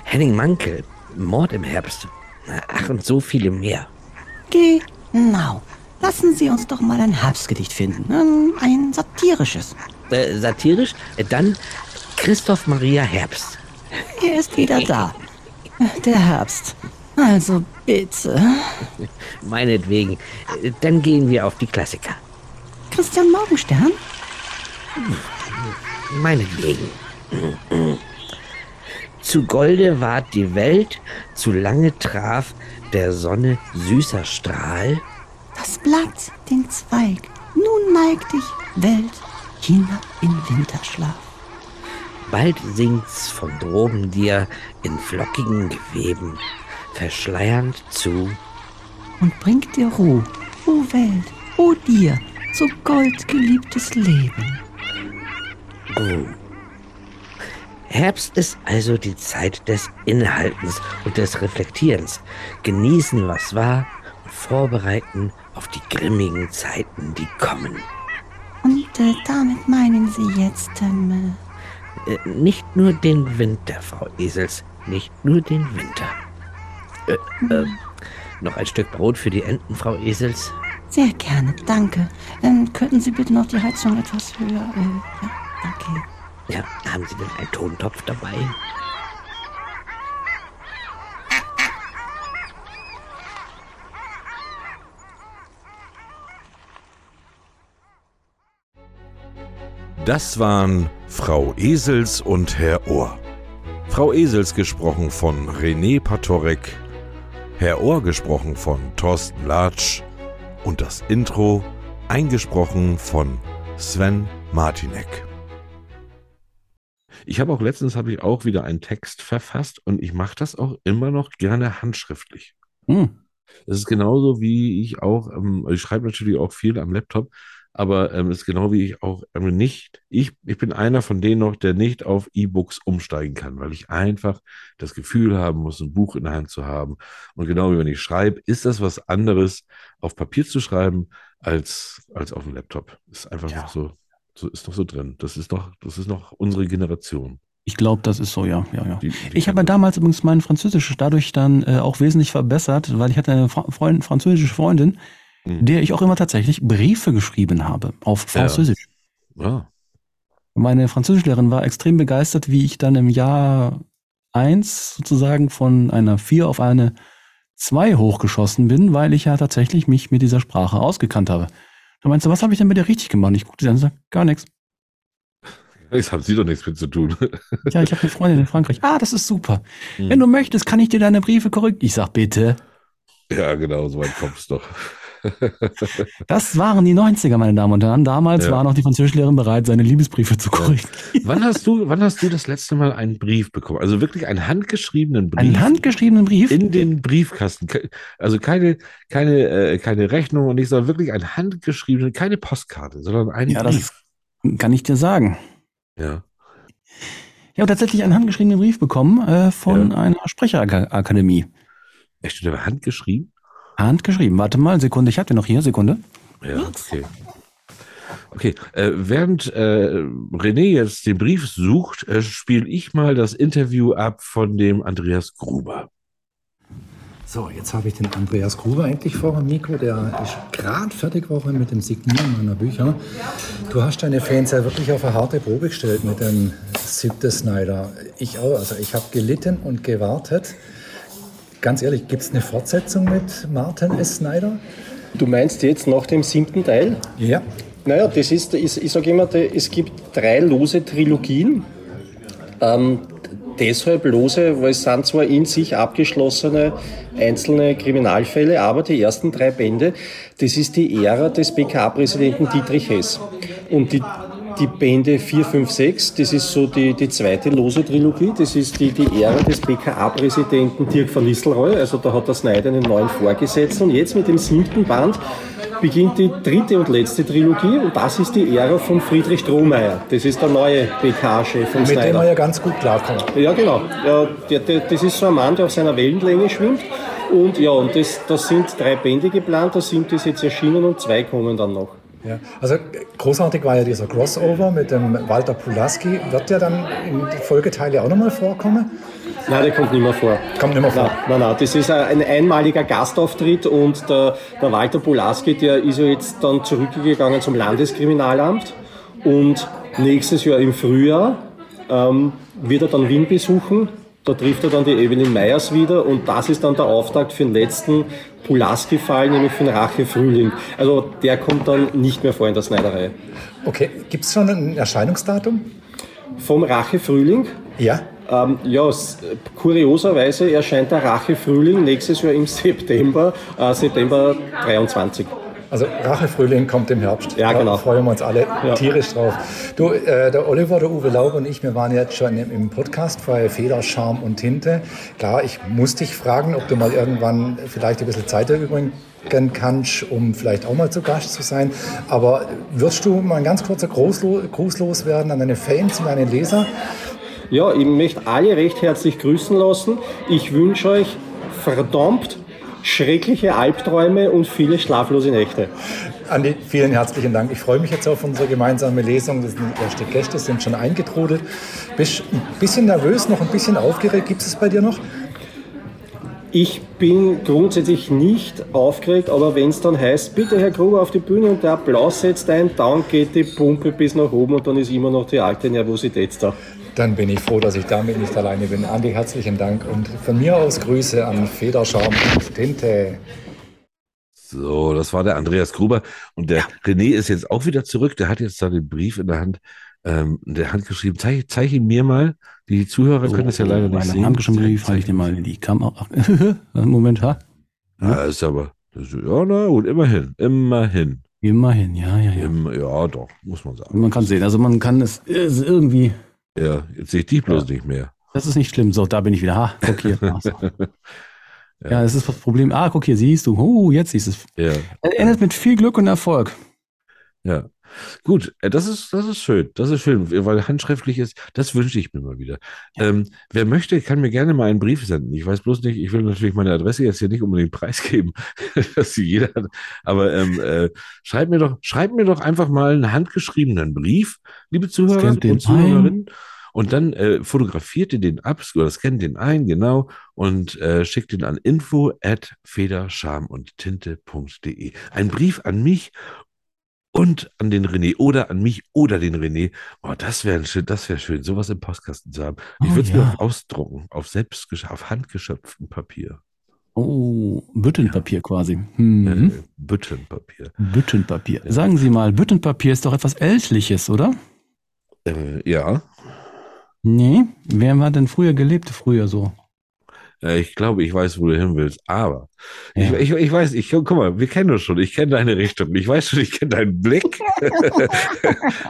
Henning Mankel, Mord im Herbst. Ach, und so viele mehr. Genau. Lassen Sie uns doch mal ein Herbstgedicht finden. Ähm, Ein satirisches. Äh, satirisch? Äh, dann Christoph Maria Herbst. Er ist wieder da. Der Herbst. Also bitte. Meinetwegen. Dann gehen wir auf die Klassiker. Christian Morgenstern? Meinetwegen. Zu Golde ward die Welt, zu lange traf der Sonne süßer Strahl. Das Blatt, den Zweig. Nun neig dich, Welt, hinab in Winterschlaf. Bald sinkt's von droben dir in flockigen Geweben, verschleiernd zu. Und bringt dir Ruh, o Welt, o dir, so goldgeliebtes Leben. Oh. Herbst ist also die Zeit des Innehaltens und des Reflektierens. Genießen, was war und vorbereiten auf die grimmigen Zeiten, die kommen. Und äh, damit meinen Sie jetzt, ähm, Äh, nicht nur den Winter, Frau Esels, nicht nur den Winter. Äh, äh, noch ein Stück Brot für die Enten, Frau Esels? Sehr gerne, danke. Ähm, könnten Sie bitte noch die Heizung etwas höher? Äh, ja, danke. Ja, haben Sie denn einen Tontopf dabei? Das waren Frau Esels und Herr Ohr. Frau Esels gesprochen von René Patorek, Herr Ohr gesprochen von Thorsten Latsch, und das Intro eingesprochen von Sven Martinek. Ich habe auch letztens habe ich auch wieder einen Text verfasst und ich mache das auch immer noch gerne handschriftlich. Hm. Das ist genauso wie ich auch, ähm, ich schreibe natürlich auch viel am Laptop, aber ähm, ist genau wie ich auch ähm, nicht, ich, ich bin einer von denen noch, der nicht auf E-Books umsteigen kann, weil ich einfach das Gefühl haben muss, ein Buch in der Hand zu haben. Und genau wie wenn ich schreibe, ist das was anderes, auf Papier zu schreiben, als, als auf dem Laptop. Ist einfach Ja. noch so, so, ist noch so drin. Das ist noch, das ist noch unsere Generation. Ich glaube, das ist so, ja, ja, ja. Die, die Ich habe damals übrigens mein Französisch dadurch dann äh, auch wesentlich verbessert, weil ich hatte eine Fra Freund, französische Freundin, Mhm. der ich auch immer tatsächlich Briefe geschrieben habe auf Ja. Französisch. das- Ja. Meine Französischlehrerin war extrem begeistert, wie ich dann im Jahr eins sozusagen von einer vier auf eine zwei hochgeschossen bin, weil ich ja tatsächlich mich mit dieser Sprache ausgekannt habe. Da meinst du, was habe ich denn bei dir richtig gemacht? Ich gucke dir an und sage, gar nichts. Das haben Sie doch nichts mit zu tun. [LAUGHS] Ja, ich habe eine Freundin in Frankreich. Ah, das ist super. Hm. Wenn du möchtest, kann ich dir deine Briefe korrigieren. Ich sag bitte. ja, genau, so weit kommt es doch. [LAUGHS] Das waren die 90er, meine Damen und Herren. Damals Ja. war noch die Französischlehrerin bereit, seine Liebesbriefe zu korrigieren. wann hast du, wann hast du das letzte Mal einen Brief bekommen? Also wirklich einen handgeschriebenen Brief? Einen handgeschriebenen Brief? in den Briefkasten. Also keine, keine, äh, keine Rechnung und nicht, sondern wirklich ein handgeschriebenen, keine Postkarte, sondern einen ja, Brief. das kann ich dir sagen. Ja. Ich habe tatsächlich einen handgeschriebenen Brief bekommen äh, von Ja. einer Sprecherakademie. Echt, der war handgeschrieben? Handgeschrieben. Warte mal, Sekunde, ich habe den noch hier, Sekunde. Ja, okay. Okay, äh, während äh, René jetzt den Brief sucht, äh, spiele ich mal das Interview ab von dem Andreas Gruber. So, jetzt habe ich den Andreas Gruber endlich vor dem Mikro. Der ist gerade fertig geworden mit dem Signieren meiner Bücher. Du hast deine Fans ja wirklich auf eine harte Probe gestellt mit dem siebten Snyder. Ich auch. Also ich habe gelitten und gewartet. Ganz ehrlich, gibt es eine Fortsetzung mit Martin S. Snyder? Du meinst jetzt nach dem siebten Teil? Ja. Naja, das ist, ich, ich sage immer, es gibt drei lose Trilogien. Ähm, deshalb lose, weil es sind zwar in sich abgeschlossene einzelne Kriminalfälle, aber die ersten drei Bände, das ist die Ära des BKA-Präsidenten Dietrich Hess. Und die, die Bände 4, 5, 6, das ist so die, die zweite lose Trilogie, das ist die, die Ära des BKA-Präsidenten Dirk van Nistelrooy, also da hat der Snyder einen neuen Vorgesetzten. Und jetzt mit dem siebten Band beginnt die dritte und letzte Trilogie und das ist die Ära von Friedrich Strohmeier. Das ist der neue BK-Chef von Mit dem er Snyder. ja ganz gut klarkommt. Ja, genau. Ja, der, der, das ist so ein Mann, der auf seiner Wellenlänge schwimmt. Und ja, und das, das sind drei Bände geplant, da sind das jetzt erschienen und zwei kommen dann noch. Ja. Also großartig war ja dieser Crossover mit dem Walter Pulaski. Wird der dann in die Folgeteile auch nochmal vorkommen? Nein, der kommt nicht mehr vor. Kommt nicht mehr vor. Nein, nein, nein, das ist ein einmaliger Gastauftritt und der, der Walter Polaski, der ist ja jetzt dann zurückgegangen zum Landeskriminalamt und nächstes Jahr im Frühjahr ähm, wird er dann Wien besuchen. Da trifft er dann die Evelyn Meyers wieder und das ist dann der Auftakt für den letzten Pulaski-Fall, nämlich für den Rache Frühling. Also der kommt dann nicht mehr vor in der Schneiderei. Okay, gibt es schon ein Erscheinungsdatum? Vom Rache Frühling? Ja. Ähm, ja, kurioserweise erscheint der Rache Frühling nächstes Jahr im [LAUGHS] September, äh, September 23. Also Rachefrühling kommt im Herbst. Ja, da genau. freuen wir uns alle Ja. tierisch drauf. Du, äh, der Oliver, der Uwe Laub und ich, wir waren jetzt schon im, im Podcast bei Feder, Charme und Tinte. Klar, ich muss dich fragen, ob du mal irgendwann vielleicht ein bisschen Zeit erübrigen kannst, um vielleicht auch mal zu Gast zu sein. Aber wirst du mal ein ganz kurzer Grußlo Gruß loswerden an deine Fans und deine Leser? Ja, ich möchte alle recht herzlich grüßen lassen. Ich wünsche euch verdammt schreckliche Albträume und viele schlaflose Nächte. Andi, vielen herzlichen Dank. Ich freue mich jetzt auf unsere gemeinsame Lesung. Das sind die erste Gäste, sind schon eingetrudelt. Bist ein bisschen nervös, noch ein bisschen aufgeregt. Gibt es bei dir noch? Ich bin grundsätzlich nicht aufgeregt, aber wenn es dann heißt, bitte Herr Gruber auf die Bühne und der Applaus setzt ein, dann geht die Pumpe bis nach oben und dann ist immer noch die alte Nervosität da. Dann bin ich froh, dass ich damit nicht alleine bin. Andi, herzlichen Dank und von mir aus Grüße an Federschaum und Tinte. So, das war der Andreas Gruber. Und der René ist jetzt auch wieder zurück. Der hat jetzt da den Brief in der Hand. Ähm, der handgeschrieben, zeig, zeig ihn mir mal. Die Zuhörer können das ja leider nicht sehen. handgeschriebenen Brief halte ich dir mal in die Kamera. [LAUGHS] Moment, ha? Ja, ist aber, das, ja, na gut, immerhin, immerhin. Immerhin, ja, ja, ja. Im, ja, doch, muss man sagen. Man kann sehen, also man kann es ist irgendwie, Ja, jetzt sehe ich dich bloß nicht mehr. das ist nicht schlimm. So, da bin ich wieder. Ha, guck hier. [LAUGHS] So. Ja, das ist das Problem. Ah, guck hier, siehst du. Oh, jetzt siehst du es. Ja, Er endet mit viel Glück und Erfolg. ja. Gut, äh, das ist, das ist schön. Das ist schön, weil handschriftlich ist, das wünsche ich mir mal wieder. Ähm, wer möchte, kann mir gerne mal einen Brief senden. Ich weiß bloß nicht, ich will natürlich meine Adresse jetzt hier nicht unbedingt [LAUGHS] preisgeben, dass sie jeder hat. Aber ähm, äh, schreibt mir doch, schreibt mir doch einfach mal einen handgeschriebenen Brief, liebe Zuhörer und Zuhörerinnen. Und dann äh, fotografiert ihr den ab oder scannt den ein, genau, und äh, schickt den an info at federscham und tinte.de. Ein Brief an mich und an den René oder an mich oder den René. Oh, das wäre schön, das wäre schön, sowas im Postkasten zu haben. Ich Oh, würde es ja. mir auch ausdrucken, auf selbst auf handgeschöpftem Papier. Oh, Büttenpapier quasi. Mhm. Äh, Büttenpapier. Büttenpapier. Sagen Sie mal, Büttenpapier ist doch etwas Ältliches, oder? Äh, ja, Nee. Wer war denn früher gelebt, früher so? Äh, ich glaube, ich weiß, wo du hin willst, aber Ja. ich, ich, ich weiß, ich, guck mal, wir kennen uns schon, ich kenne deine Richtung, ich weiß schon, ich kenne deinen Blick [LAUGHS]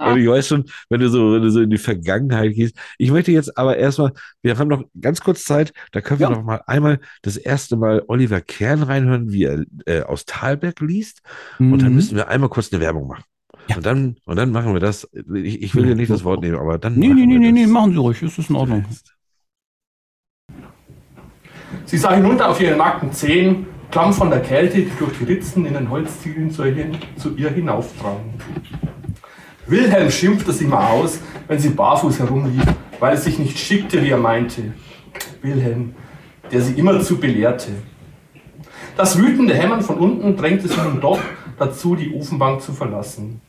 und ich weiß schon, wenn du so, wenn du so in die Vergangenheit gehst. Ich möchte jetzt aber erstmal, wir haben noch ganz kurz Zeit, da können wir Ja. noch mal einmal das erste Mal Oliver Kern reinhören, wie er äh, aus Talberg liest und dann Mhm. müssen wir einmal kurz eine Werbung machen. Ja. Und dann, und dann machen wir das. Ich, ich will dir nicht das Wort nehmen, aber dann. Nee, nee, nee, nee, nee, machen Sie ruhig, es ist in Ordnung. Sie sah hinunter auf ihre nackten Zehen, klamm von der Kälte, die durch die Ritzen in den Holzziegeln zu ihr, zu ihr hinauftragen. Wilhelm schimpfte sie mal aus, wenn sie barfuß herumlief, weil es sich nicht schickte, wie er meinte. Wilhelm, der sie immerzu belehrte. Das wütende Hämmern von unten drängte sie nun doch dazu, die Ofenbank zu verlassen.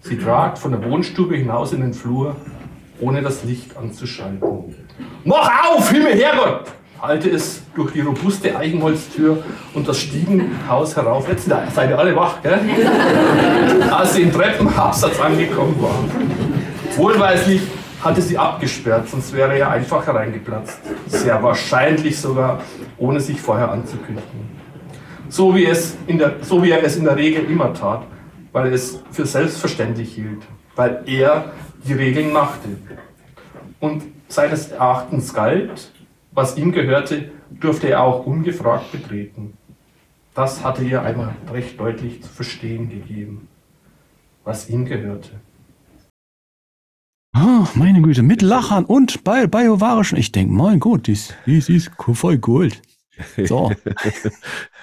Sie trat von der Wohnstube hinaus in den Flur, ohne das Licht anzuschalten. Mach auf, Himmel, Herrgott! Halte es durch die robuste Eichenholztür und das Stiegenhaus herauf. Jetzt seid ihr alle wach, gell? [LAUGHS] Als sie im Treppenabsatz angekommen war. Wohlweislich hatte sie abgesperrt, sonst wäre er einfach hereingeplatzt. Sehr wahrscheinlich sogar, ohne sich vorher anzukündigen. So wie, es in der, so wie er es in der Regel immer tat, weil er es für selbstverständlich hielt, weil er die Regeln machte. Und seines Erachtens galt, was ihm gehörte, durfte er auch ungefragt betreten. Das hatte ihr einmal recht deutlich zu verstehen gegeben, was ihm gehörte. Ah, meine Güte, mit Lachern und bei biovarischen. Ich denke, mein Gott, dies, dies ist voll gut. So. [LAUGHS]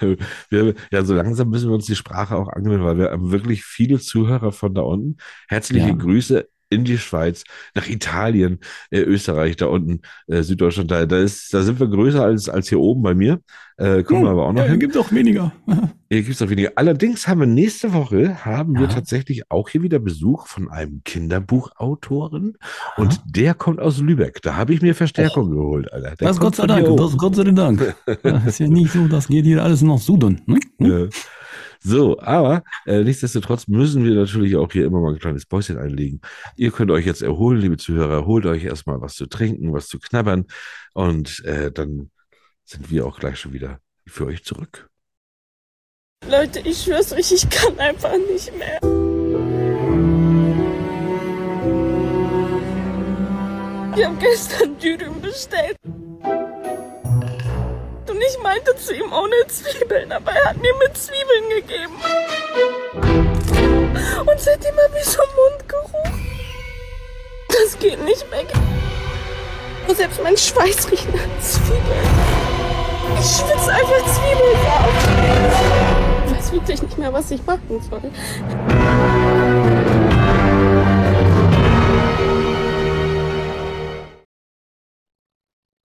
wir, ja, so langsam müssen wir uns die Sprache auch angewöhnen, weil wir haben wirklich viele Zuhörer von da unten. Herzliche Ja. Grüße in die Schweiz, nach Italien, äh, Österreich, da unten, äh, Süddeutschland, da, da, ist, da sind wir größer als, als hier oben bei mir. Äh, kommen wir aber auch noch ja, hin. gibt auch weniger. [LAUGHS] Hier gibt es auch weniger. Allerdings haben wir nächste Woche haben wir Ja. tatsächlich auch hier wieder Besuch von einem Kinderbuchautoren und der kommt aus Lübeck. Da habe ich mir Verstärkung geholt, Alter. Der Das Gott sei Dank, das Gott sei Dank. Das ist ja nicht so, das geht hier alles nach Süden. Ne? Ja. So, aber äh, nichtsdestotrotz müssen wir natürlich auch hier immer mal ein kleines Päuschen einlegen. Ihr könnt euch jetzt erholen, liebe Zuhörer. Holt euch erstmal was zu trinken, was zu knabbern und äh, dann sind wir auch gleich schon wieder für euch zurück. Leute, ich schwör's euch, ich kann einfach nicht mehr. Ich habe gestern Dürüm bestellt. Und ich meinte zu ihm ohne Zwiebeln, aber er hat mir mit Zwiebeln gegeben. Und seitdem habe ich so Mundgeruch. Das geht nicht weg. Und selbst mein Schweiß riecht nach Zwiebeln. Ich schwitze einfach Zwiebelsaft. Ich weiß wirklich nicht mehr, was ich machen soll.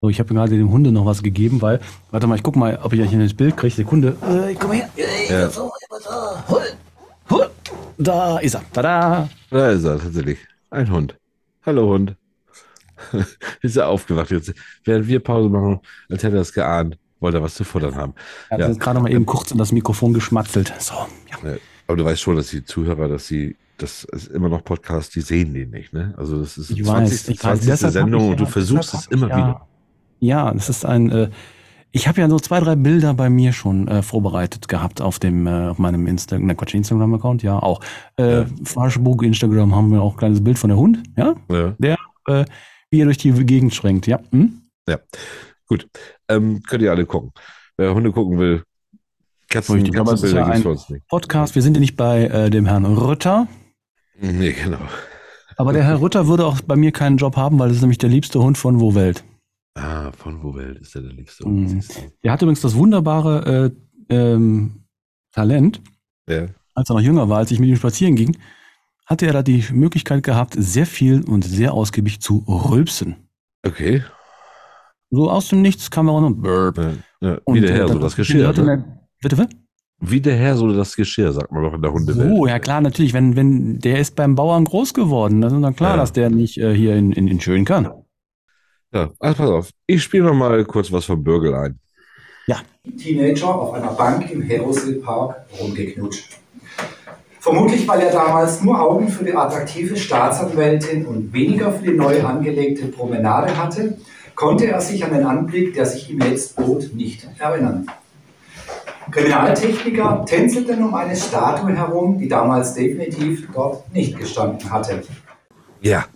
So, ich habe gerade dem Hunde noch was gegeben, weil, warte mal, ich guck mal, ob ich hier das Bild kriege. Sekunde. Äh, komm her. Ja. So, hol, hol. Da ist er. Tada. Da ist er tatsächlich. Ein Hund. Hallo Hund. [LAUGHS] ist er aufgewacht jetzt. Während wir Pause machen, als hätte er es geahnt, wollte er was zu futtern haben. Er hat jetzt gerade mal eben kurz in das Mikrofon geschmatzelt. So, ja. Ja, Aber du weißt schon, dass die Zuhörer, dass sie das ist immer noch Podcast, die sehen den nicht, ne? Also das ist die ich 20. Weiß, ich 20. Weiß, Sendung ich, und du versuchst es immer ja, wieder. Ja, das ist ein, äh, ich habe ja so zwei, drei Bilder bei mir schon äh, vorbereitet gehabt auf dem, äh, auf meinem Instagram, ne Quatsch, Instagram-Account, ja, auch. Äh, ja. Facebook, Instagram haben wir auch ein kleines Bild von der Hund, ja? ja. Der, äh, wie er durch die Gegend schränkt, ja. Hm? Ja, gut. Ähm, könnt ihr alle gucken. Wer Hunde gucken will, Katzen, Richtig, Katzenbilder ja gibt es nicht. Podcast, wir sind ja nicht bei äh, dem Herrn Rütter. Nee, genau. Aber der Herr Rütter würde auch bei mir keinen Job haben, weil das ist nämlich der liebste Hund von Wowelt. Ah, von Wowelt ist er der liebste Hund. Mhm. Der hat übrigens das wunderbare äh, ähm, Talent, ja. als er noch jünger war, als ich mit ihm spazieren ging, hatte er da die Möglichkeit gehabt, sehr viel und sehr ausgiebig zu rülpsen. Okay. So aus dem Nichts kam er und burp. Ja, ja. Wie der Herr, so das Geschirr. Ne? Bitte, bitte? Wie der Herr, so das Geschirr, sagt man doch in der Hundewelt. Oh, ja klar, natürlich. Wenn, wenn, der ist beim Bauern groß geworden. Das ist dann klar, ja. dass der nicht äh, hier in, in, in Schön kann. Ja, also pass auf. Ich spiele noch mal kurz was vom Bürgel ein. Ja. Teenager auf einer Bank im Herosel Park rumgeknutscht. Vermutlich, weil er damals nur Augen für die attraktive Staatsanwältin und weniger für die neu angelegte Promenade hatte, konnte er sich an den Anblick, der sich ihm jetzt bot, nicht erinnern. Kriminaltechniker tänzelten um eine Statue herum, die damals definitiv dort nicht gestanden hatte. Ja,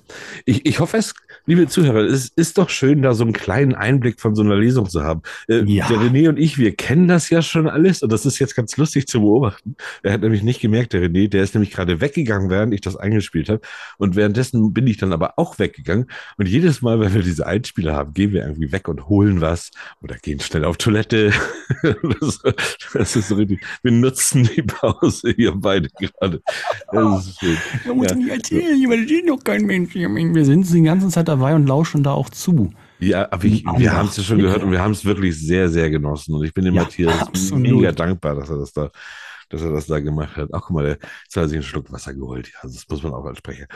ich, ich hoffe, es liebe Zuhörer, es ist doch schön, da so einen kleinen Einblick von so einer Lesung zu haben. Äh, ja. Der René und ich, wir kennen das ja schon alles und das ist jetzt ganz lustig zu beobachten. Er hat nämlich nicht gemerkt, der René, der ist nämlich gerade weggegangen, während ich das eingespielt habe. Und währenddessen bin ich dann aber auch weggegangen. Und jedes Mal, wenn wir diese Einspieler haben, gehen wir irgendwie weg und holen was oder gehen schnell auf Toilette. [LAUGHS] das, das, ist so richtig. Wir nutzen die Pause hier beide gerade. Das ist schön. Da muss ja. nicht erzählen, weil das ist noch kein Mensch. Wir sind die ganze Zeit dabei und lauschen da auch zu. Ja, aber ich, wir haben es ja schon gehört und wir haben es wirklich sehr, sehr genossen. Und ich bin dem ja, Matthias absolut. mega dankbar, dass er das da, dass er das da gemacht hat. Ach, guck mal, der jetzt hat sich einen Schluck Wasser geholt. Ja, das muss man auch als Sprecher.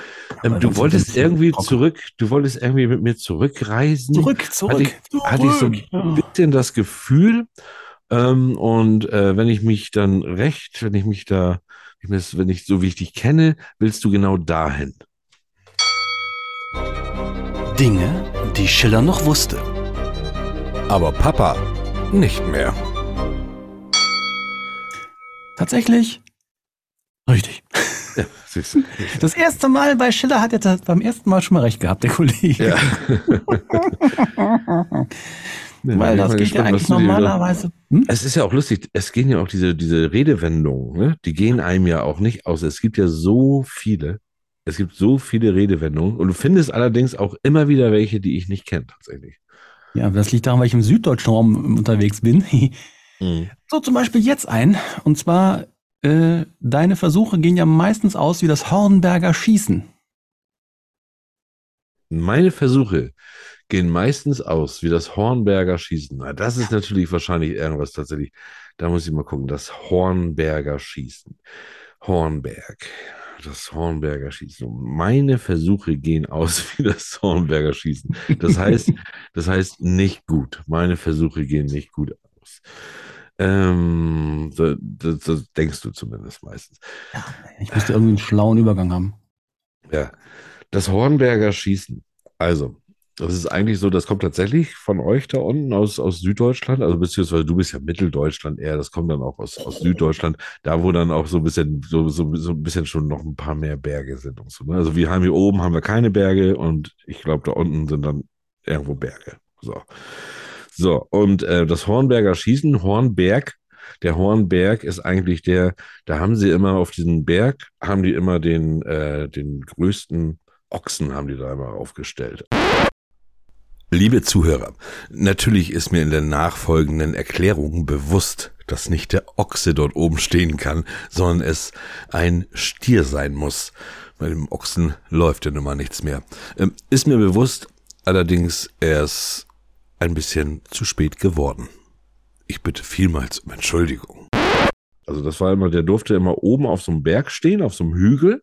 Ähm, du wolltest irgendwie zurück, du wolltest irgendwie mit mir zurückreisen. Zurück, zurück. Hatte ich, zurück. Hatte ich so ein bisschen das Gefühl, ähm, und äh, wenn ich mich dann recht, wenn ich mich da, wenn ich so wie ich dich kenne, willst du genau dahin. Dinge, die Schiller noch wusste. Aber Papa nicht mehr. Tatsächlich? Richtig. Ja, das erste Mal bei Schiller hat er beim ersten Mal schon mal recht gehabt, der Kollege. Ja. [LAUGHS] Weil das geht gespannt, ja eigentlich normalerweise. Hm? Es ist ja auch lustig, es gehen ja auch diese, diese Redewendungen, ne? die gehen einem ja auch nicht aus. Es gibt ja so viele. Es gibt so viele Redewendungen und du findest allerdings auch immer wieder welche, die ich nicht kenne, tatsächlich. Ja, das liegt daran, weil ich im süddeutschen Raum unterwegs bin. [LAUGHS] mhm. So zum Beispiel jetzt ein. Und zwar, äh, deine Versuche gehen ja meistens aus wie das Hornberger Schießen. Meine Versuche gehen meistens aus wie das Hornberger Schießen. Na, das ist natürlich wahrscheinlich irgendwas tatsächlich. Da muss ich mal gucken. Das Hornberger Schießen. Hornberg das Hornberger Schießen. Meine Versuche gehen aus [LAUGHS] wie das Hornberger Schießen. Das heißt, [LAUGHS] das heißt nicht gut. Meine Versuche gehen nicht gut aus. Ähm, das, das, das denkst du zumindest meistens. Ja, ich müsste irgendwie einen schlauen Übergang haben. Ja, das Hornberger Schießen. Also, das ist eigentlich so, das kommt tatsächlich von euch da unten aus, aus Süddeutschland, also beziehungsweise du bist ja Mitteldeutschland eher, das kommt dann auch aus, aus Süddeutschland, da wo dann auch so ein bisschen, so, so, so ein bisschen schon noch ein paar mehr Berge sind und so. Ne? Also wir haben hier oben haben wir keine Berge und ich glaube, da unten sind dann irgendwo Berge. So. So, und äh, das Hornberger Schießen, Hornberg, der Hornberg ist eigentlich der, da haben sie immer auf diesem Berg, haben die immer den, äh, den größten Ochsen haben die da immer aufgestellt. Liebe Zuhörer, natürlich ist mir in der nachfolgenden Erklärung bewusst, dass nicht der Ochse dort oben stehen kann, sondern es ein Stier sein muss. Bei dem Ochsen läuft ja nun mal nichts mehr. Ähm, ist mir bewusst, allerdings er ist ein bisschen zu spät geworden. Ich bitte vielmals um Entschuldigung. Also das war immer, der durfte immer oben auf so einem Berg stehen, auf so einem Hügel.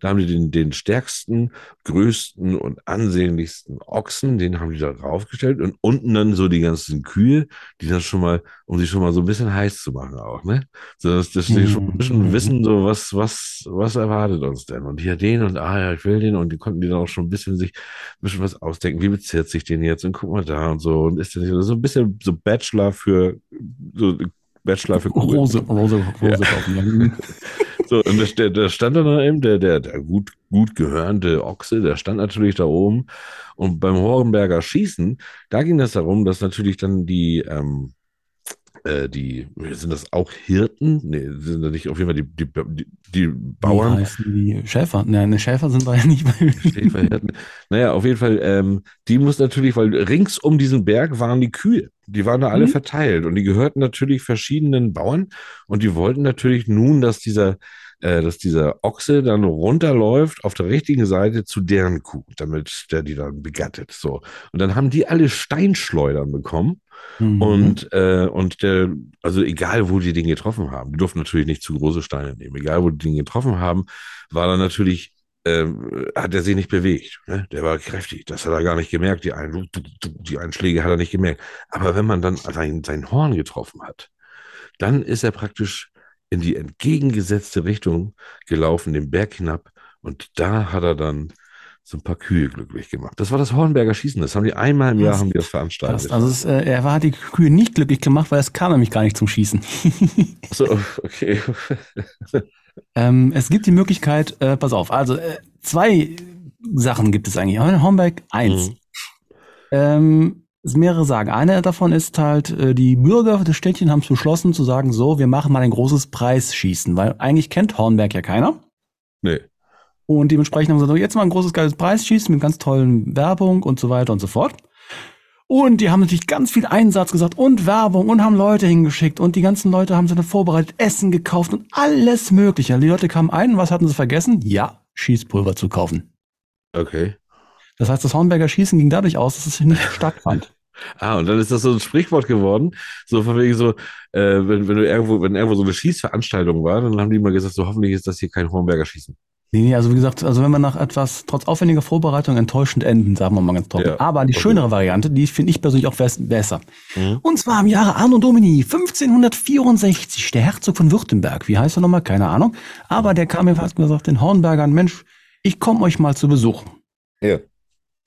Da haben die den, den stärksten, größten und ansehnlichsten Ochsen, den haben die da raufgestellt und unten dann so die ganzen Kühe, die dann schon mal, um sie schon mal so ein bisschen heiß zu machen auch, ne? So dass, dass die schon ein bisschen Mhm. wissen, so was, was, was erwartet uns denn? Und hier den und ah ja, ich will den und die konnten die dann auch schon ein bisschen sich ein bisschen was ausdenken, wie bezirrt sich den jetzt und guck mal da und so und ist der nicht so ein bisschen so Bachelor für so Bachelor für Kugeln. Rose, Rose, Rose Ja. kaufen. [LAUGHS] So, und da, da stand dann eben der, der, der gut, gut gehörnte Ochse, der stand natürlich da oben. Und beim Hornberger Schießen, da ging es darum, dass natürlich dann die, ähm, äh, die, sind das auch Hirten? Nee, sind das nicht auf jeden Fall die, die, die, die Wie Bauern. heißen die Schäfer? Nein, ne, Schäfer sind wir ja nicht. Weil Schäferhirten. Naja, auf jeden Fall, ähm, die muss natürlich, weil rings um diesen Berg waren die Kühe. Die waren da alle Mhm. verteilt und die gehörten natürlich verschiedenen Bauern und die wollten natürlich nun, dass dieser, äh, dass dieser Ochse dann runterläuft auf der richtigen Seite zu deren Kuh, damit der die dann begattet. So. Und dann haben die alle Steinschleudern bekommen. Mhm. Und, äh, und der, also egal, wo die den getroffen haben, die durften natürlich nicht zu große Steine nehmen, egal, wo die den getroffen haben, war dann natürlich, ähm, hat er sich nicht bewegt. Ne? Der war kräftig, das hat er gar nicht gemerkt, die, ein, die Einschläge hat er nicht gemerkt. Aber wenn man dann sein, sein Horn getroffen hat, dann ist er praktisch in die entgegengesetzte Richtung gelaufen, den Berg hinab, und da hat er dann so ein paar Kühe glücklich gemacht. Das war das Hornberger Schießen, das haben die einmal im Jahr Krass. haben die das veranstaltet. Krass. Also es, äh, er war hat die Kühe nicht glücklich gemacht, weil es kam nämlich gar nicht zum Schießen. [LAUGHS] So, okay. [LAUGHS] ähm, es gibt die Möglichkeit, äh, pass auf, also äh, zwei Sachen gibt es eigentlich. Hornberg 1. Mhm. Ähm, mehrere sagen. Eine davon ist halt, äh, die Bürger des Städtchen haben es beschlossen zu sagen, so, wir machen mal ein großes Preisschießen, weil eigentlich kennt Hornberg ja keiner. Nee. Und dementsprechend haben sie gesagt, jetzt mal ein großes geiles Preisschießen mit ganz tollen Werbung und so weiter und so fort. Und die haben natürlich ganz viel Einsatz gesagt und Werbung und haben Leute hingeschickt und die ganzen Leute haben sie dann vorbereitet, Essen gekauft und alles Mögliche. Die Leute kamen ein, was hatten sie vergessen? Ja, Schießpulver zu kaufen. Okay. Das heißt, das Hornberger Schießen ging dadurch aus, dass es nicht [LAUGHS] stattfand. Ah, und dann ist das so ein Sprichwort geworden, so von wegen so, äh, wenn, wenn du irgendwo, wenn irgendwo so eine Schießveranstaltung war, dann haben die mal gesagt, so hoffentlich ist das hier kein Hornberger Schießen. Nee, nee, also wie gesagt, also wenn wir nach etwas trotz aufwendiger Vorbereitung enttäuschend enden, sagen wir mal ganz trocken. Ja, Aber die okay. schönere Variante, die finde ich persönlich auch bess- besser. Mhm. Und zwar im Jahre Anno Domini 1564, der Herzog von Württemberg. Wie heißt er nochmal? Keine Ahnung. Aber der kam mir fast gesagt, den Hornbergern, Mensch, ich komme euch mal zu Besuch. Ja.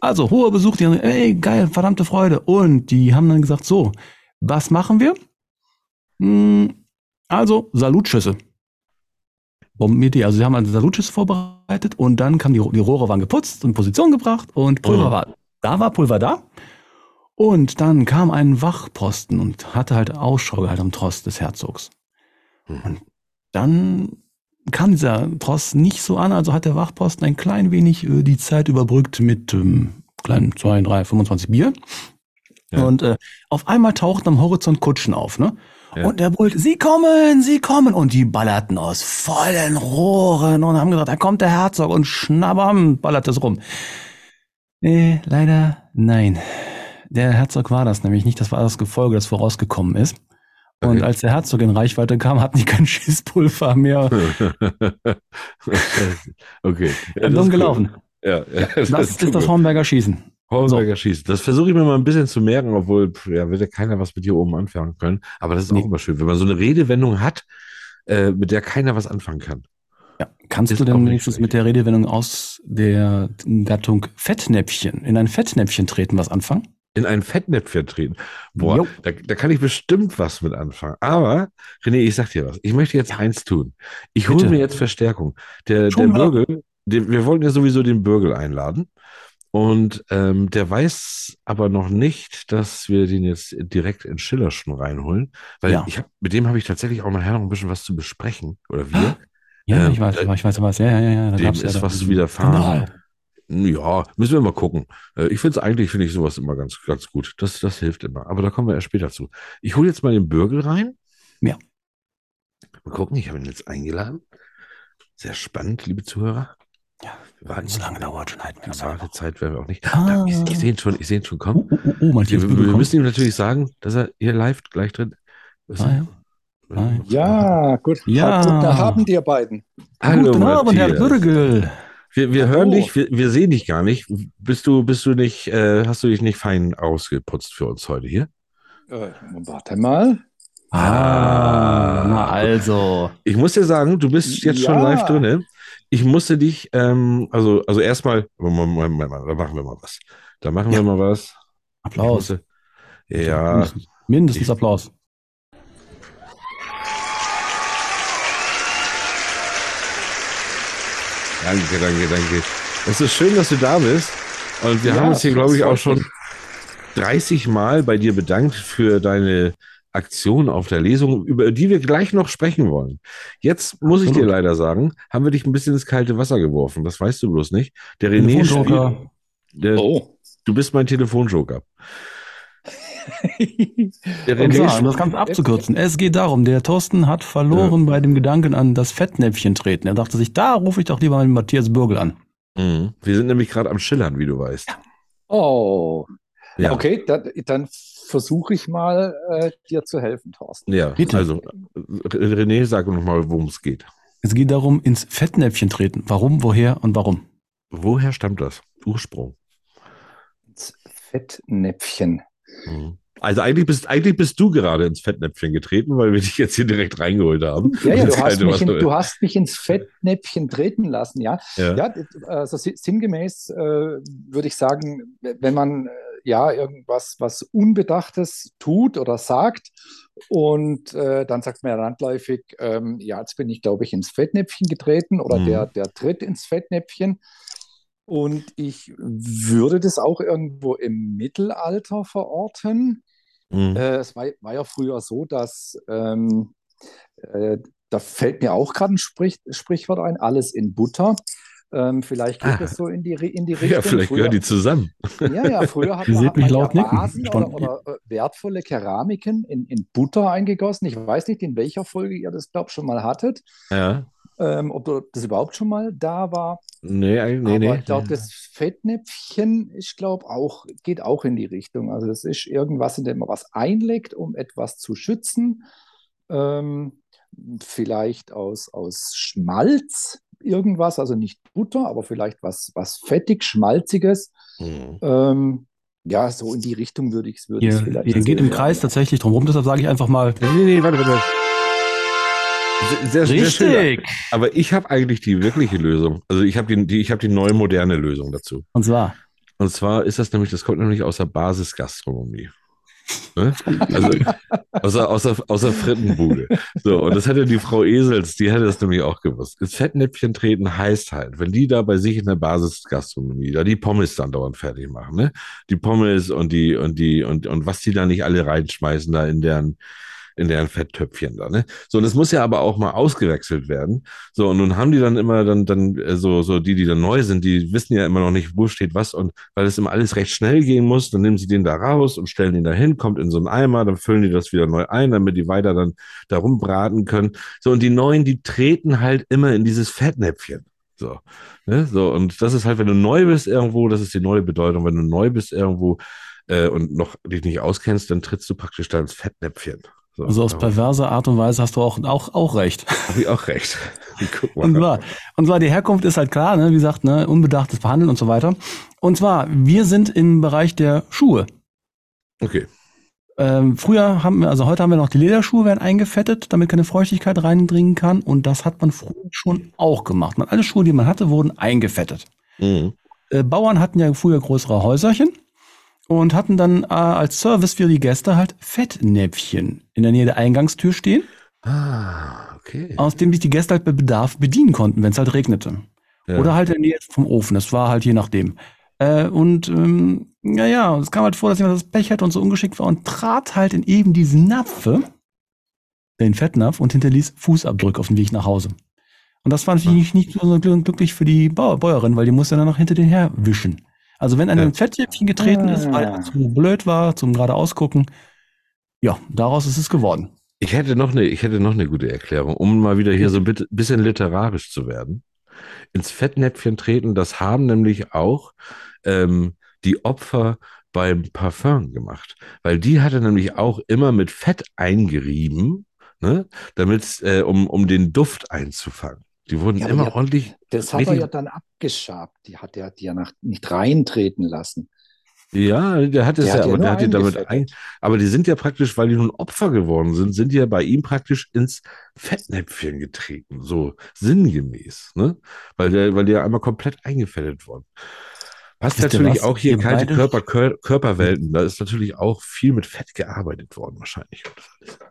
Also hoher Besuch, die haben gesagt, ey, geil, verdammte Freude. Und die haben dann gesagt, so, was machen wir? Hm, also, Salutschüsse. Bombenidee. Also sie haben also Salutschüsse vorbereitet und dann kamen die, die Rohre waren geputzt und Position gebracht und Pulver Mhm. war da war Pulver da. Und dann kam ein Wachposten und hatte halt Ausschau gehalten am Tross des Herzogs. Mhm. Und dann kam dieser Tross nicht so an, also hat der Wachposten ein klein wenig äh, die Zeit überbrückt mit ähm, kleinen 2, 3, 25 Bier. Ja. Und äh, auf einmal tauchten am Horizont Kutschen auf, ne? Ja. Und er brüllte, sie kommen, sie kommen. Und die ballerten aus vollen Rohren und haben gesagt, da kommt der Herzog und schnabbam, ballert es rum. Nee, leider nein. Der Herzog war das nämlich nicht, das war das Gefolge, das vorausgekommen ist. Und als der Herzog in Reichweite kam, hatten die kein [LAUGHS] Schießpulver mehr. [LAUGHS] okay. Ja, Dumm ist gelaufen. Cool. Ja, ja, Das ist tut das Hornberger Schießen. Hornberger Schießen. Das versuche ich mir mal ein bisschen zu merken, obwohl, ja, wird ja keiner was mit hier oben anfangen können. Aber das ist Nee. auch immer schön, wenn man so eine Redewendung hat, äh, mit der keiner was anfangen kann. Ja. Kannst Ist du denn schlecht. mit der Redewendung aus der Gattung Fettnäpfchen, in ein Fettnäpfchen treten, was anfangen? In ein Fettnäpfchen treten. Boah, da, da kann ich bestimmt was mit anfangen. Aber, René, ich sag dir was. Ich möchte jetzt eins tun. Ich hole mir jetzt Verstärkung. Der, der Schon? Bürgel, den, wir wollten ja sowieso den Bürgel einladen. Und ähm, der weiß aber noch nicht, dass wir den jetzt direkt in Schillerschen reinholen. Weil Ja. ich hab, mit dem habe ich tatsächlich auch nachher noch ein bisschen was zu besprechen. Oder wir. Ja, Ähm, ich weiß, äh, ich weiß, was. Ja, ja, ja, ja. Da dem ja ist da was widerfahren. Skandal. Ja, müssen wir mal gucken. Äh, Ich finde es eigentlich, finde ich sowas immer ganz, ganz gut. Das, das hilft immer. Aber da kommen wir erst später zu. Ich hole jetzt mal den Bürgel rein. Ja. Mal gucken, ich habe ihn jetzt eingeladen. Sehr spannend, liebe Zuhörer. Ja, Wir warten so lange dauert schon halt. Die Wartezeit werden wir auch nicht. Ah. Da, ich ich sehe ihn schon, ich sehe ihn schon kommen. Oh, oh, oh, oh, Matthias wir, wir müssen ihm natürlich sagen, dass er hier live gleich drin ist. Ah, ja. Nein. Ja, gut. Ja. Guten Abend, ihr beiden. Hallo, Guten Abend, Herr. Bürgel. Wir, wir hören dich, wir, wir sehen dich gar nicht. Bist du, bist du nicht, äh, hast du dich nicht fein ausgeputzt für uns heute hier? Äh, warte mal. Ah, na also. Ich muss dir sagen, du bist jetzt schon Ja. live drinne. Ich musste dich, ähm, also, also erstmal, da machen wir mal was. Da machen wir mal was. Ich Applaus. musste, ja, Mindestens, mindestens Applaus. Danke, danke, danke. Es ist schön, dass du da bist. Und wir Ja, haben uns hier, glaube ich, auch schon mich. 30 Mal bei dir bedankt für deine Aktion auf der Lesung, über die wir gleich noch sprechen wollen. Jetzt muss ich dir leider sagen, haben wir dich ein bisschen ins kalte Wasser geworfen. Das weißt du bloß nicht. Der René spielt, der, Oh. du bist mein Telefonjoker. Der zwar, um das Ganze abzukürzen. Es geht darum, der Thorsten hat verloren bei dem Gedanken an das Fettnäpfchen treten. Er dachte sich, da rufe ich doch lieber mal den Matthias Bürgel an. Mhm. Wir sind nämlich gerade am Schillern, wie du weißt. Oh. Ja. Okay, dann, dann versuche ich mal, äh, dir zu helfen, Thorsten. Ja, Bitte. also René, sag noch mal, worum es geht. Es geht darum, ins Fettnäpfchen treten. Warum, woher und warum? Woher stammt das? Ursprung. Ins Fettnäpfchen. Mhm. Also eigentlich bist, eigentlich bist du gerade ins Fettnäpfchen getreten, weil wir dich jetzt hier direkt reingeholt haben. Ja, ja, du hast, mich in, du hast mich ins Fettnäpfchen treten lassen, ja. Ja. Ja, also si- sinngemäß äh, würde ich sagen, wenn man äh, ja irgendwas was Unbedachtes tut oder sagt und äh, dann sagt man ja landläufig, ähm, ja, jetzt bin ich, glaube ich, ins Fettnäpfchen getreten oder Mhm. der, der tritt ins Fettnäpfchen. Und ich würde das auch irgendwo im Mittelalter verorten. Mhm. Äh, es war, war ja früher so, dass ähm, äh, da fällt mir auch gerade ein Sprich, Sprichwort ein, alles in Butter. Ähm, vielleicht geht Ah. es so in die, in die [LAUGHS] Richtung. Ja, vielleicht Früher- gehören die zusammen. Ja, ja, früher hat [LAUGHS] man, hat man laut ja. Vasen oder, oder äh, wertvolle Keramiken in, in Butter eingegossen. Ich weiß nicht, in welcher Folge ihr das, glaube ich, schon mal hattet. Ja. Ähm, ob das überhaupt schon mal da war. Nee, eigentlich- nee, Aber nee. ich glaube, das Fettnäpfchen, ich glaube, auch, geht auch in die Richtung. Also das ist irgendwas, in dem man was einlegt, um etwas zu schützen. Ähm, vielleicht aus, aus Schmalz irgendwas, also nicht Butter, aber vielleicht was, was fettig, schmalziges. Mhm. Ähm, ja, so in die Richtung würde ich es würde ich's Ihr, vielleicht ihr geht im Kreis tatsächlich drum rum, deshalb sage ich einfach mal. Nee, nee, warte, warte. Sehr, sehr, sehr schön. Richtig. Aber ich habe eigentlich die wirkliche Lösung. Also ich habe die, die, ich habe die neue moderne Lösung dazu. Und zwar, Und zwar ist das nämlich, das kommt nämlich aus der Basisgastronomie. Ne? Also außer, außer, außer Frittenbude. So, und das hätte die Frau Esels, die hätte das nämlich auch gewusst. Ins Fettnäpfchen treten heißt halt, wenn die da bei sich in der Basisgastronomie da die Pommes dann dauernd fertig machen, ne? Die Pommes und die, und die, und, und was die da nicht alle reinschmeißen da in deren, in deren Fetttöpfchen da, ne? So, und es muss ja aber auch mal ausgewechselt werden. So, und nun haben die dann immer dann, dann, äh, so, so die, die dann neu sind, die wissen ja immer noch nicht, wo steht was. Und weil es immer alles recht schnell gehen muss, dann nehmen sie den da raus und stellen ihn da hin, kommt in so einen Eimer, dann füllen die das wieder neu ein, damit die weiter dann darum braten können. So, und die Neuen, die treten halt immer in dieses Fettnäpfchen. So, ne? So, und das ist halt, wenn du neu bist irgendwo, das ist die neue Bedeutung. Wenn du neu bist irgendwo äh, und noch dich nicht auskennst, dann trittst du praktisch da ins Fettnäpfchen. So, also aus perverser Art und Weise hast du auch, auch, auch recht. Habe ich auch recht. [LAUGHS] Und zwar, und zwar die Herkunft ist halt klar, ne? wie gesagt, ne? unbedachtes Behandeln und so weiter. Und zwar, wir sind im Bereich der Schuhe. Okay. Ähm, früher haben wir, also heute haben wir noch die Lederschuhe werden eingefettet, damit keine Feuchtigkeit reindringen kann. Und das hat man früher schon auch gemacht. Man, alle Schuhe, die man hatte, wurden eingefettet. Mhm. Äh, Bauern hatten ja früher größere Häuserchen und hatten dann äh, als Service für die Gäste halt Fettnäpfchen in der Nähe der Eingangstür stehen, Ah, okay. aus dem sich die Gäste halt bei Bedarf bedienen konnten, wenn es halt regnete. Ja. Oder halt in der Nähe vom Ofen, das war halt je nachdem. Äh, und ähm, ja, ja, es kam halt vor, dass jemand das Pech hatte und so ungeschickt war und trat halt in eben diesen Napfe, den Fettnapf, und hinterließ Fußabdrücke auf dem Weg nach Hause. Und das fand ich nicht, nicht so gl- glücklich für die Bäuerin, weil die musste dann noch hinter den her wischen. Also wenn einer Ja. ins Fettnäpfchen getreten ist, weil er zu blöd war zum geradeaus gucken, ja, daraus ist es geworden. Ich hätte noch eine, ich hätte noch eine gute Erklärung, um mal wieder hier so ein bisschen literarisch zu werden. Ins Fettnäpfchen treten, das haben nämlich auch ähm, die Opfer beim Parfum gemacht, weil die hatte nämlich auch immer mit Fett eingerieben, ne? Damit, äh, um, um den Duft einzufangen. Die wurden Ja, immer ja, ordentlich. Das hat er ja dann abgeschabt. Die hat er die ja nach, nicht reintreten lassen. Ja, der hat es Der ja, hat ja aber der hat die damit ein, aber die sind ja praktisch, weil die nun Opfer geworden sind, sind die ja bei ihm praktisch ins Fettnäpfchen getreten, so sinngemäß, ne? Weil der, weil die ja einmal komplett eingefettet wurden. Passt Wisst natürlich was? auch hier Ihr kalte beide- Körper, Kör, Körperwelten, da ist natürlich auch viel mit Fett gearbeitet worden, wahrscheinlich.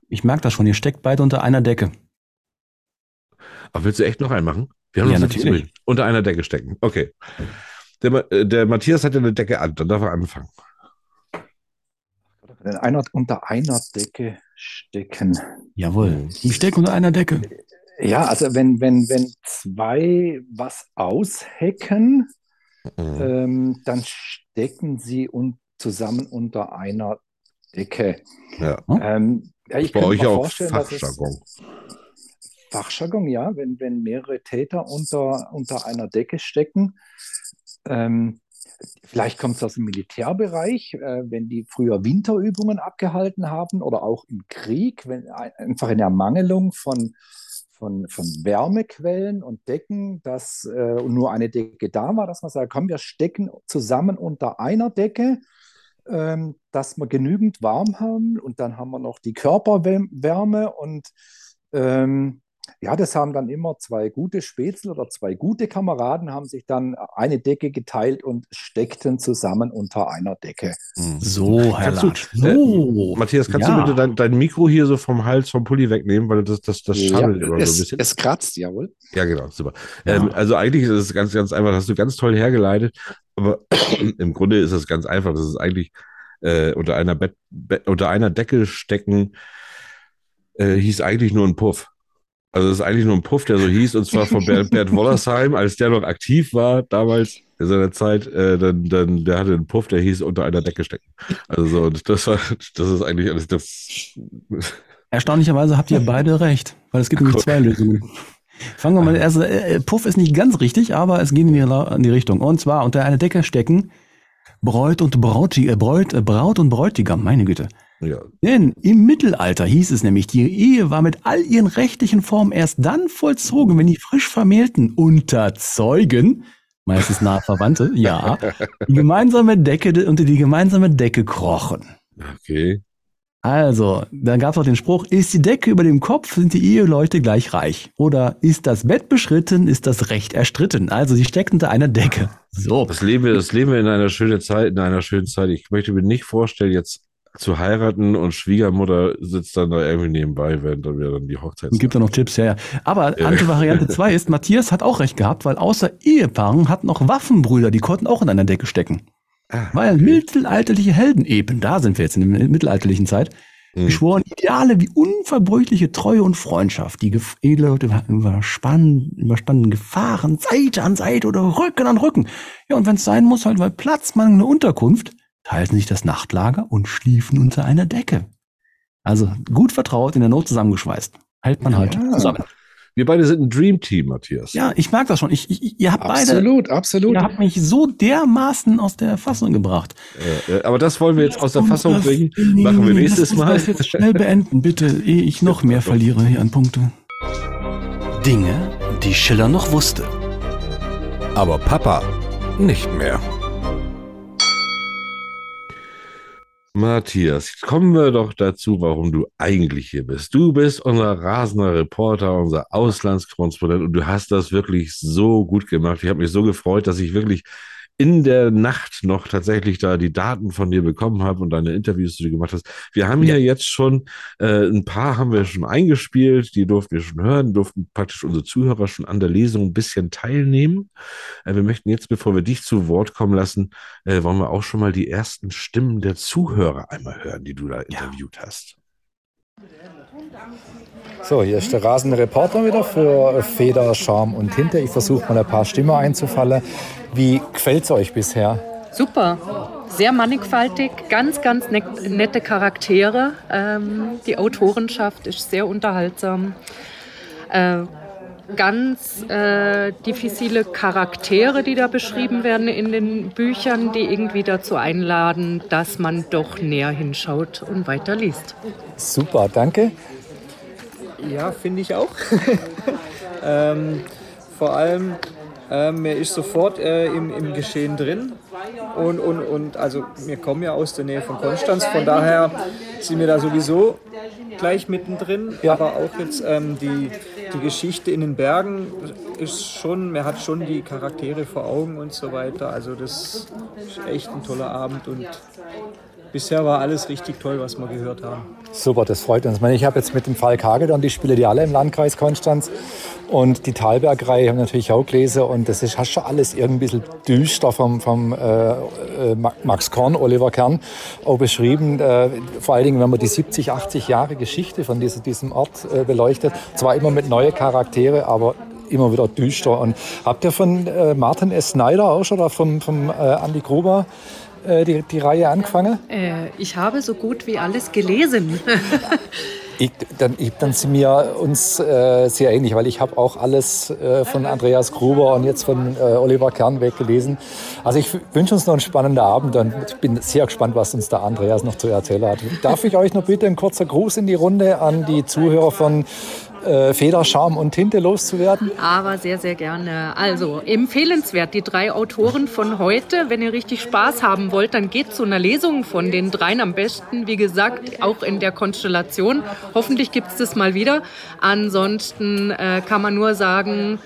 Ich merke das schon, ihr steckt beide unter einer Decke. Aber willst du echt noch einen machen? Wir haben Ja, noch natürlich. Unter einer Decke stecken. Okay. Der, äh, der Matthias hat ja eine Decke an, dann darf er anfangen. Wenn einer unter einer Decke stecken. Jawohl. Ich stecke unter einer Decke. Ja, also wenn, wenn, wenn zwei was aushecken, Mhm. ähm, dann stecken sie un zusammen unter einer Decke. Ja. Ähm, ja, ich mir auch vorstellen, dass es- Fachjargon. Ja, wenn, wenn mehrere Täter unter, unter einer Decke stecken. Ähm, vielleicht kommt es aus dem Militärbereich, äh, wenn die früher Winterübungen abgehalten haben oder auch im Krieg, wenn ein- einfach eine Ermangelung von, von, von Wärmequellen und Decken, dass äh, nur eine Decke da war, dass man sagt, komm, wir stecken zusammen unter einer Decke, ähm, dass wir genügend warm haben und dann haben wir noch die Körperwärme und ähm, ja, das haben dann immer zwei gute Spätzle oder zwei gute Kameraden haben sich dann eine Decke geteilt und steckten zusammen unter einer Decke. So, Herr Latsch. So. äh, Matthias, kannst Ja. du bitte dein, dein Mikro hier so vom Hals, vom Pulli wegnehmen, weil das, das, das Ja, schabbelt immer so ein es, bisschen. es kratzt, jawohl. Ja, genau, super. Ähm, also eigentlich ist es ganz, ganz einfach, das hast du ganz toll hergeleitet, aber [CLEARS THROAT] im Grunde ist es ganz einfach. Das ist eigentlich äh, unter einer Bett, Bett, unter einer Decke stecken, äh, hieß eigentlich nur ein Puff. Also es ist eigentlich nur ein Puff, der so hieß, und zwar von Bert, Bert Wollersheim, als der noch aktiv war damals in seiner Zeit, äh, dann, dann, der hatte einen Puff, der hieß unter einer Decke stecken. Also so, und das war, das ist eigentlich alles das. Erstaunlicherweise habt ihr beide recht, weil es gibt nämlich zwei Lösungen. Fangen wir mal, also äh, Puff ist nicht ganz richtig, aber es geht in die, in die Richtung. Und zwar unter einer Decke stecken Bräut und Brauti, äh, Bräut, äh, Braut und Bräutigam, meine Güte. Ja. Denn im Mittelalter hieß es nämlich, die Ehe war mit all ihren rechtlichen Formen erst dann vollzogen, wenn die frisch Vermählten unter Zeugen, meistens nahe Verwandte, ja, die gemeinsame Decke, unter die gemeinsame Decke krochen. Okay. Also, da gab es auch den Spruch, ist die Decke über dem Kopf, sind die Eheleute gleich reich. Oder ist das Bett beschritten, ist das Recht erstritten. Also, sie steckt unter einer Decke. So. Das leben wir, das leben wir in einer schönen Zeit, in einer schönen Zeit. Ich möchte mir nicht vorstellen, jetzt zu heiraten und Schwiegermutter sitzt dann da irgendwie nebenbei, während dann wir dann die Hochzeit Und gibt da noch Tipps, ja, ja. Aber Ja. Antivariante 2 ist, Matthias hat auch recht gehabt, weil außer Ehepaaren hatten noch Waffenbrüder, die konnten auch in einer Decke stecken. Ah, Weil mittelalterliche Helden eben, da sind wir jetzt in der mittelalterlichen Zeit, Hm. beschworen Ideale wie unverbrüchliche Treue und Freundschaft, die Gef- Eheleute überspannen, überspannenden Gefahren, Seite an Seite oder Rücken an Rücken. Ja, und wenn es sein muss, halt, weil Platzmangel eine Unterkunft, teilten sich das Nachtlager und schliefen unter einer Decke. Also gut vertraut, in der Not zusammengeschweißt. Hält man halt zusammen. Wir beide sind ein Dream Team, Matthias. Ja, ich mag das schon. Ich, ich, ihr habt Absolut, beide, absolut. ihr habt mich so dermaßen aus der Fassung gebracht. Äh, äh, aber das wollen wir jetzt aus der Fassung bringen. Machen wir nächstes Mal. Das jetzt schnell beenden, bitte, ehe ich noch mehr verliere hier an Punkte. Dinge, die Schiller noch wusste. Aber Papa nicht mehr. Matthias, kommen wir doch dazu, warum du eigentlich hier bist. Du bist unser rasender Reporter, unser Auslandskorrespondent und du hast das wirklich so gut gemacht. Ich habe mich so gefreut, dass ich wirklich in der Nacht noch tatsächlich da die Daten von dir bekommen habe und deine Interviews, die du gemacht hast. Wir haben hier jetzt schon äh, ein paar haben wir schon eingespielt, die durften wir schon hören, durften praktisch unsere Zuhörer schon an der Lesung ein bisschen teilnehmen. Äh, wir möchten jetzt, bevor wir dich zu Wort kommen lassen, äh, wollen wir auch schon mal die ersten Stimmen der Zuhörer einmal hören, die du da interviewt hast. So, hier ist der rasende Reporter wieder für Feder, Charme und Tinte. Ich versuche mal ein paar Stimmen einzufallen. Wie gefällt es euch bisher? Super, sehr mannigfaltig, ganz, ganz net- nette Charaktere. Ähm, die Autorenschaft ist sehr unterhaltsam. Äh, ganz äh, diffizile Charaktere, die da beschrieben werden in den Büchern, die irgendwie dazu einladen, dass man doch näher hinschaut und weiterliest. Super, danke. Ja, finde ich auch. [LAUGHS] ähm, vor allem, ähm, er ist sofort äh, im, im Geschehen drin. Und, und, und also wir kommen ja aus der Nähe von Konstanz, von daher sind wir da sowieso gleich mittendrin. Ja. Aber auch jetzt ähm, die, die Geschichte in den Bergen ist schon, man hat schon die Charaktere vor Augen und so weiter. Also das ist echt ein toller Abend und bisher war alles richtig toll, was wir gehört haben. Super, das freut uns. Ich habe jetzt mit dem Fall Hagedorn, die spiele die alle im Landkreis Konstanz. Und die Talberg-Reihe haben natürlich auch gelesen. Und das ist hast schon alles irgendwie ein bisschen düster vom, vom äh, äh Max Korn, Oliver Kern, auch beschrieben. Äh, vor allen Dingen, wenn man die 70, 80 Jahre Geschichte von diesem, diesem Ort äh, beleuchtet. Zwar immer mit neuen Charaktere, aber immer wieder düster. Und habt ihr von äh, Martin S. Snyder auch schon oder vom, vom äh, Andy Gruber äh, die, die Reihe angefangen? Äh, ich habe so gut wie alles gelesen. [LAUGHS] Ich, dann, ich, dann sind wir uns äh, sehr ähnlich, weil ich habe auch alles äh, von Andreas Gruber und jetzt von äh, Oliver Kernweg gelesen. Also ich wünsche uns noch einen spannenden Abend und ich bin sehr gespannt, was uns der Andreas noch zu erzählen hat. Darf ich euch noch bitte ein kurzer Gruß in die Runde an die Zuhörer von äh, Feder, Charme und Tinte loszuwerden? Aber sehr, sehr gerne. Also empfehlenswert, die drei Autoren von heute. Wenn ihr richtig Spaß haben wollt, dann geht zu einer Lesung von den dreien am besten. Wie gesagt, auch in der Konstellation. Hoffentlich gibt es das mal wieder. Ansonsten äh, kann man nur sagen,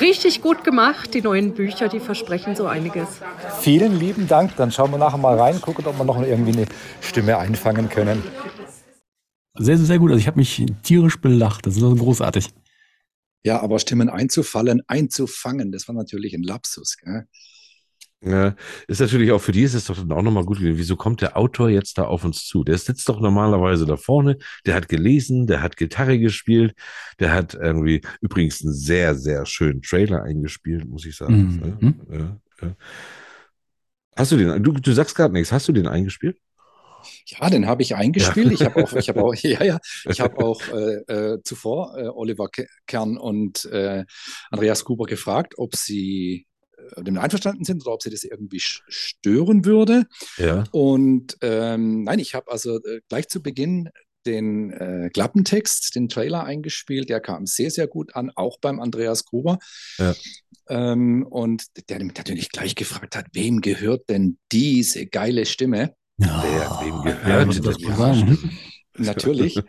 richtig gut gemacht. Die neuen Bücher, die versprechen so einiges. Vielen lieben Dank. Dann schauen wir nachher mal rein, gucken, ob wir noch irgendwie eine Stimme einfangen können. Sehr, sehr gut. Also ich habe mich tierisch belacht. Das ist also großartig. Ja, aber Stimmen einzufallen, einzufangen, das war natürlich ein Lapsus. Gell? Ja, ist natürlich auch für die ist es doch dann auch nochmal gut. Wieso kommt der Autor jetzt da auf uns zu? Der sitzt doch normalerweise da vorne, der hat gelesen, der hat Gitarre gespielt, der hat irgendwie übrigens einen sehr, sehr schönen Trailer eingespielt, muss ich sagen. Mhm. Ja, ja. Hast du den, du, du sagst gerade nichts, hast du den eingespielt? Ja, den habe ich eingespielt. Ja. Ich habe auch, ich habe auch, [LAUGHS] ja, ja, ich habe auch äh, äh, zuvor äh, Oliver Kern und äh, Andreas Gruber gefragt, ob sie äh, damit einverstanden sind oder ob sie das irgendwie stören würde. Ja. Und ähm, nein, ich habe also äh, gleich zu Beginn den äh, Klappentext, den Trailer eingespielt. Der kam sehr, sehr gut an, auch beim Andreas Gruber. Ja. Ähm, und der natürlich gleich gefragt hat, wem gehört denn diese geile Stimme? Ja, Wer, wem gehört ja, das ja, Natürlich.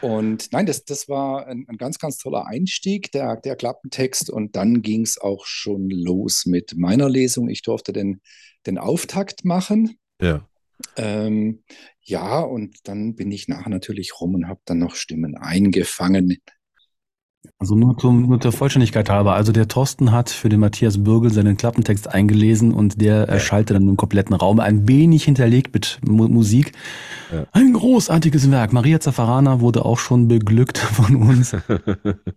Und nein, das, das war ein, ein ganz, ganz toller Einstieg, der, der Klappentext. Und dann ging es auch schon los mit meiner Lesung. Ich durfte den, den Auftakt machen. Ja. Ähm, ja, und dann bin ich nachher natürlich rum und habe dann noch Stimmen eingefangen also nur, zum, nur zur Vollständigkeit halber. Also der Thorsten hat für den Matthias Bürgel seinen Klappentext eingelesen und der ja. erschallte dann im kompletten Raum, ein wenig hinterlegt mit Mu Musik. Ja. Ein großartiges Werk. Maria Zaffarana wurde auch schon beglückt [LAUGHS] von uns.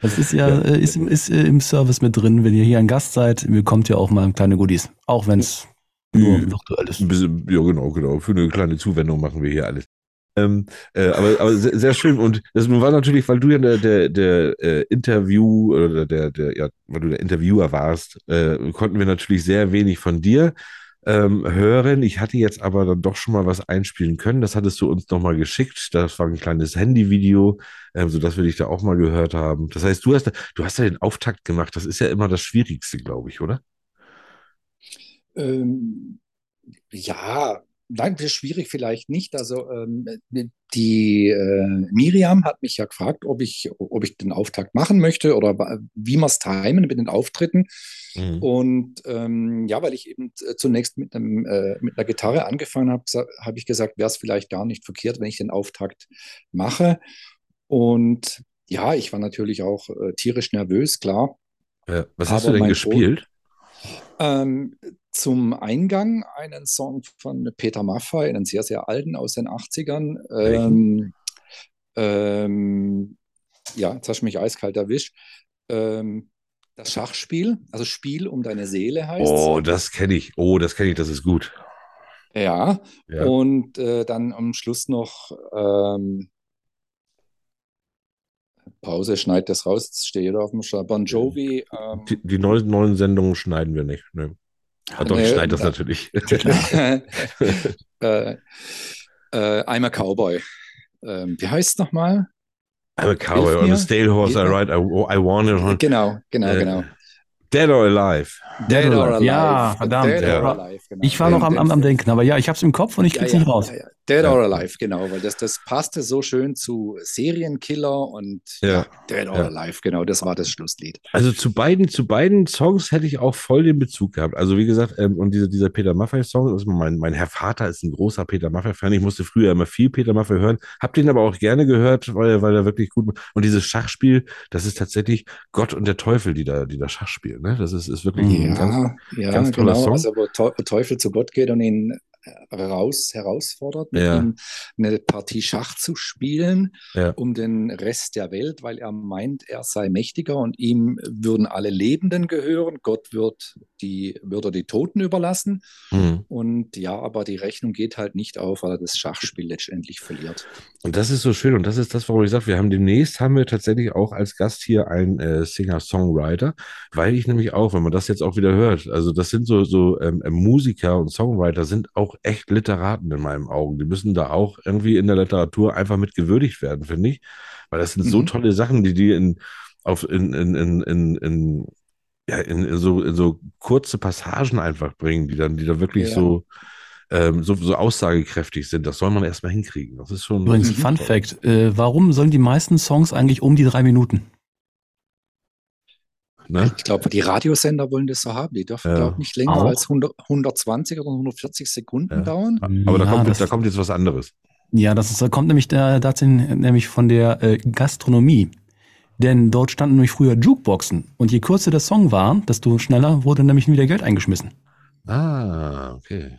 Das ist ja, ja. Äh, ist, ist äh, im Service mit drin. Wenn ihr hier ein Gast seid, bekommt ihr auch mal kleine Goodies. Auch wenn es nur virtuell ist. ja, genau, genau. Für eine kleine Zuwendung machen wir hier alles. Ähm, äh, aber, aber sehr, sehr, schön. Und das war natürlich, weil du ja der, der, der äh, Interview oder der, der, ja, weil du der Interviewer warst, äh, konnten wir natürlich sehr wenig von dir ähm, hören. Ich hatte jetzt aber dann doch schon mal was einspielen können. Das hattest du uns nochmal geschickt. Das war ein kleines Handyvideo, ähm, sodass wir dich da auch mal gehört haben. Das heißt, du hast, du hast ja den Auftakt gemacht. Das ist ja immer das Schwierigste, glaube ich, oder? Ähm, ja, Nein, das ist schwierig vielleicht nicht. Also ähm, die äh, Miriam hat mich ja gefragt, ob ich, ob ich den Auftakt machen möchte oder wie wir es timen mit den Auftritten. Mhm. Und ähm, ja, weil ich eben zunächst mit, einem, äh, mit einer Gitarre angefangen habe, habe ich gesagt, wäre es vielleicht gar nicht verkehrt, wenn ich den Auftakt mache. Und ja, ich war natürlich auch äh, tierisch nervös, klar. Ja, was hast du denn gespielt? Ähm, zum Eingang einen Song von Peter Maffay, einen sehr, sehr alten aus den 80ern. Ähm, ähm, ja, jetzt hast du mich eiskalt erwischt. Ähm, das Schachspiel, also Spiel um deine Seele heißt Oh, das kenne ich. Oh, das kenne ich, das ist gut. Ja, ja. und äh, dann am Schluss noch ähm, Pause, schneid das raus, jetzt steht auf dem Schlag. Bon Jovi. Ähm, die, die neuen, neuen Sendungen schneiden wir nicht. Ne? Ah, doch, ich schneide das natürlich. [LAUGHS] [LAUGHS] äh, äh, I'm a Cowboy. Ähm, wie heißt es nochmal? I'm a cowboy on a stale horse I ride. I, I want it. Genau, genau, Äh, genau. Dead or Alive. Dead or Alive. Ja, verdammt. Dead Ja. or Alive, genau. Ich war noch am, am, am Denken, aber ja, ich habe es im Kopf und ich krieg's Ja, nicht ja, raus. ja, ja. Dead or Alive, genau, weil das, das passte so schön zu Serienkiller und Ja. Dead or Ja. Alive, genau, das war das Schlusslied. Also zu beiden, zu beiden Songs hätte ich auch voll den Bezug gehabt. Also wie gesagt, ähm, und diese, dieser Peter Maffay-Song, also mein, mein Herr Vater ist ein großer Peter Maffay-Fan. Ich musste früher immer viel Peter Maffay hören, hab den aber auch gerne gehört, weil, weil er wirklich gut Und dieses Schachspiel, das ist tatsächlich Gott und der Teufel, die da, die da Schach spielen. Ne? Das ist, ist wirklich ein ganz, ja, ganz toller genau. Song. Wo Teu- wo Teufel zu Gott geht und ihn raus, herausfordert, Ja. eine Partie Schach zu spielen Ja. um den Rest der Welt, weil er meint, er sei mächtiger und ihm würden alle Lebenden gehören. Gott wird die, würde die Toten überlassen. Mhm. Und ja, aber die Rechnung geht halt nicht auf, weil er das Schachspiel letztendlich verliert. Und das ist so schön und das ist das, warum ich sage, wir haben demnächst haben wir tatsächlich auch als Gast hier einen äh, Singer-Songwriter, weil ich nämlich auch, wenn man das jetzt auch wieder hört, also das sind so so ähm, äh, Musiker und Songwriter sind auch echt Literaten in meinen Augen. Die müssen da auch irgendwie in der Literatur einfach mit gewürdigt werden, finde ich, weil das sind so Mhm. tolle Sachen, die die in auf in in in in, in ja, in, in so, in so kurze Passagen einfach bringen, die dann, die da wirklich Ja. so, ähm, so, so aussagekräftig sind. Das soll man erstmal hinkriegen. Das ist schon. Übrigens, Fun Fact, äh, warum sollen die meisten Songs eigentlich um die drei Minuten? Ne? Ich glaube, die Radiosender wollen das so haben. Die dürfen, Ja. glaube ich, nicht länger Auch. als 100, 120 oder 140 Sekunden dauern. Aber da, Ja, kommt, das- da kommt jetzt was anderes. Ja, das ist, kommt nämlich da, dazu, nämlich von der äh, Gastronomie. Denn dort standen nämlich früher Jukeboxen. Und je kürzer der Song war, desto schneller wurde nämlich wieder Geld eingeschmissen. Ah, okay.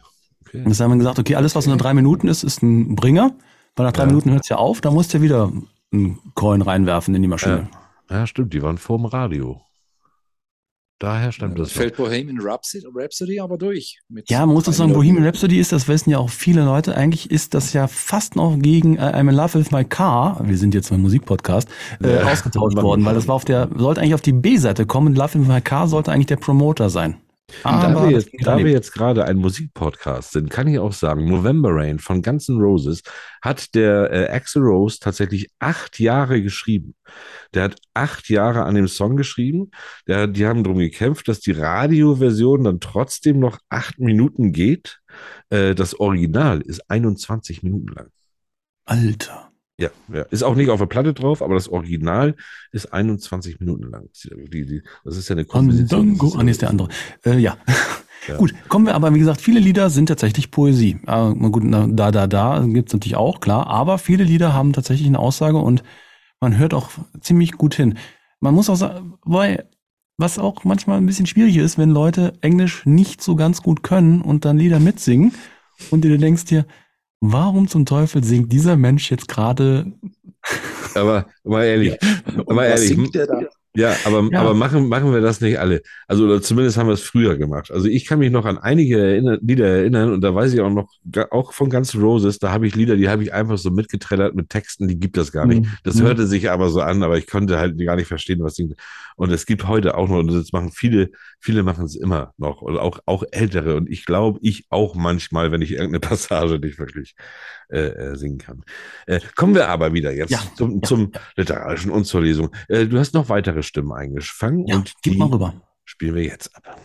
okay. Und das haben wir gesagt, okay, alles, was unter drei Minuten ist, ist ein Bringer. Weil nach drei Ja. Minuten hört es ja auf, da musst du ja wieder einen Coin reinwerfen in die Maschine. Ja. ja, stimmt, die waren vorm Radio. Daher stammt das. Fällt Bohemian Rhapsody, Rhapsody aber durch. mit Ja, man muss auch sagen. Bohemian Rhapsody ist, das wissen ja auch viele Leute, eigentlich ist das ja fast noch gegen äh, I'm in Love with My Car, wir sind jetzt beim Musikpodcast, äh, Ja. ausgetauscht worden, weil das war auf der, sollte eigentlich auf die B-Seite kommen, Love with My Car sollte eigentlich der Promoter sein. Da Aber wir das jetzt, da wir jetzt gerade ein Musikpodcast sind, kann ich auch sagen, November Rain von Guns N' Roses hat der äh, Axel Rose tatsächlich acht Jahre geschrieben. Der hat acht Jahre an dem Song geschrieben. Der, die haben darum gekämpft, dass die Radioversion dann trotzdem noch acht Minuten geht. Äh, das Original ist 21 Minuten lang. Alter. Ja, ja, ist auch nicht auf der Platte drauf, aber das Original ist 21 Minuten lang. Die, die, das ist ja eine Komposition. Fandango, ah, nee, ist der andere. Äh, ja. [LAUGHS] Ja. Gut, kommen wir aber, wie gesagt, viele Lieder sind tatsächlich Poesie. Äh, gut, na, da, da, da gibt's natürlich auch, klar, aber viele Lieder haben tatsächlich eine Aussage und man hört auch ziemlich gut hin. Man muss auch sagen, weil, was auch manchmal ein bisschen schwierig ist, wenn Leute Englisch nicht so ganz gut können und dann Lieder mitsingen und du denkst dir, warum zum Teufel singt dieser Mensch jetzt gerade Aber mal ehrlich, aber was ehrlich, singt der da? Ja, aber, Ja. aber machen, machen wir das nicht alle. Also, oder zumindest haben wir es früher gemacht. Also, ich kann mich noch an einige erinner Lieder erinnern und da weiß ich auch noch, auch von Guns N' Roses, da habe ich Lieder, die habe ich einfach so mitgetrellert mit Texten, die gibt es gar nicht. Mhm. Das Mhm. hörte sich aber so an, aber ich konnte halt gar nicht verstehen, was sie. Und es gibt heute auch noch, und das machen viele, viele machen es immer noch, und auch, auch ältere. Und ich glaube, ich auch manchmal, wenn ich irgendeine [LAUGHS] Passage nicht wirklich äh, äh, singen kann. Äh, kommen wir aber wieder jetzt Ja, zum, zum literarischen und zur Lesung. Äh, du hast noch weitere Stimmen eingefangen Ja, und gib die mal rüber. spielen wir jetzt ab.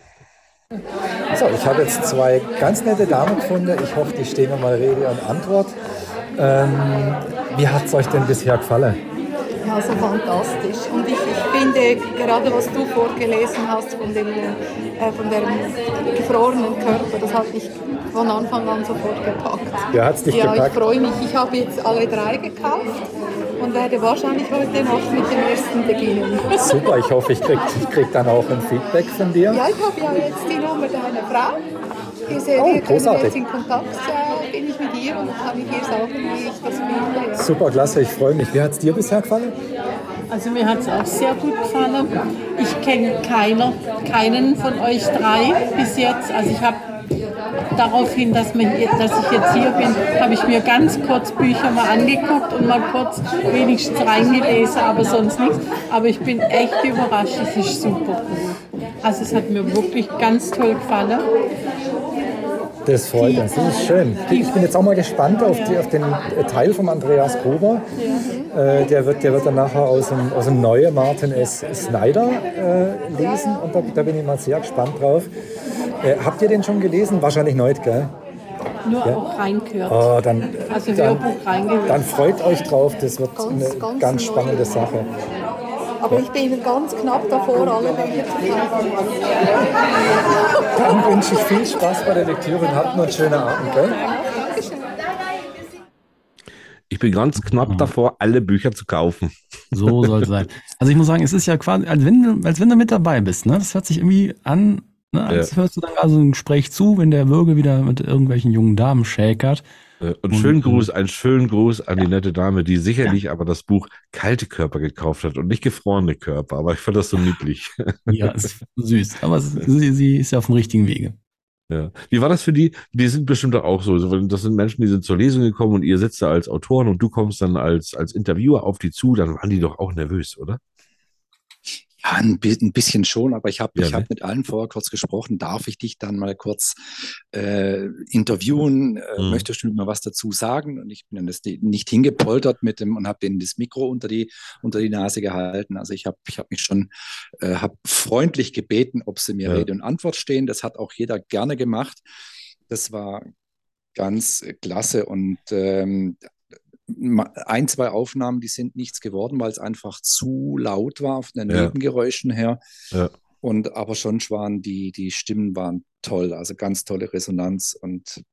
So, ich habe jetzt zwei ganz nette Damen gefunden. Ich hoffe, die stehen nochmal Rede und Antwort. Ähm, wie hat es euch denn bisher gefallen? Also fantastisch. Und ich, ich finde, gerade was du vorgelesen hast von dem, äh, von dem gefrorenen Körper, das hat mich von Anfang an sofort gepackt. Ja, hat's dich ja, gepackt? ich freue mich. Ich habe jetzt alle drei gekauft und werde wahrscheinlich heute noch mit dem ersten beginnen. Super, ich hoffe, ich kriege ich krieg dann auch ein Feedback von dir. Ja, ich habe ja jetzt die Nummer deiner Frau. Ich sehe, Oh, großartig. jetzt in Kontakt, äh, bin ich mit ihr und kann ich ihr sagen, wie ich das finde. Ja. Super, klasse, ich freue mich. Wie hat es dir bisher gefallen? Also mir hat es auch sehr gut gefallen. Ich kenne keiner, keinen von euch drei bis jetzt. Also ich habe daraufhin, dass, mir, dass ich jetzt hier bin, habe ich mir ganz kurz Bücher mal angeguckt und mal kurz wenigstens reingelesen, aber sonst nichts. Aber ich bin echt überrascht, es ist super cool. Also es hat mir wirklich ganz toll gefallen. Das freut uns, das ist schön. Ich bin jetzt auch mal gespannt auf, die, auf den Teil von Andreas Gruber. Äh, der, wird, der wird dann nachher aus dem, aus dem neuen Martin S. Snyder äh, lesen und da, da, bin ich mal sehr gespannt drauf. Äh, habt ihr den schon gelesen? Wahrscheinlich nicht, gell? Nur Ja. auch reingehört. Oh, dann, also dann, reingehört. dann freut euch drauf, das wird Ganz, eine ganz ganz spannende Sache. Aber ich bin ganz knapp davor, alle Bücher zu kaufen. Dann wünsche ich viel Spaß bei der Lektüre und habt noch einen schönen Abend. Gell? Ich bin ganz knapp davor, alle Bücher zu kaufen. So soll es [LAUGHS] sein. Also ich muss sagen, es ist ja quasi, als wenn du, als wenn du mit dabei bist. Ne? Das hört sich irgendwie an, ne? als Ja. hörst du dann also ein Gespräch zu, wenn der Würge wieder mit irgendwelchen jungen Damen schäkert. Äh, Und schönen Gruß, einen schönen Gruß an die nette Dame, die sicherlich aber das Buch Kalte Körper gekauft hat und nicht gefrorene Körper. Aber ich fand das so niedlich. [LAUGHS] Ja, ist süß. Aber sie, sie ist ja auf dem richtigen Wege. Ja. Wie war das für die? Die sind bestimmt auch so. Das sind Menschen, die sind zur Lesung gekommen und ihr sitzt da als Autoren und du kommst dann als, als Interviewer auf die zu, dann waren die doch auch nervös, oder? Ein, bi- ein bisschen schon, aber ich habe Ja, ich ne? hab mit allen vorher kurz gesprochen. Darf ich dich dann mal kurz äh, interviewen? Äh, Mhm. Möchtest du mal was dazu sagen? Und ich bin dann das nicht hingepoltert mit dem und habe denen das Mikro unter die, unter die Nase gehalten. Also ich habe ich hab mich schon äh, hab freundlich gebeten, ob sie mir Ja. Rede und Antwort stehen. Das hat auch jeder gerne gemacht. Das war ganz klasse und ähm, ein, zwei Aufnahmen, die sind nichts geworden, weil es einfach zu laut war von den Ja. Nebengeräuschen her. Ja. Und aber schon waren die, die Stimmen waren toll, also ganz tolle Resonanz und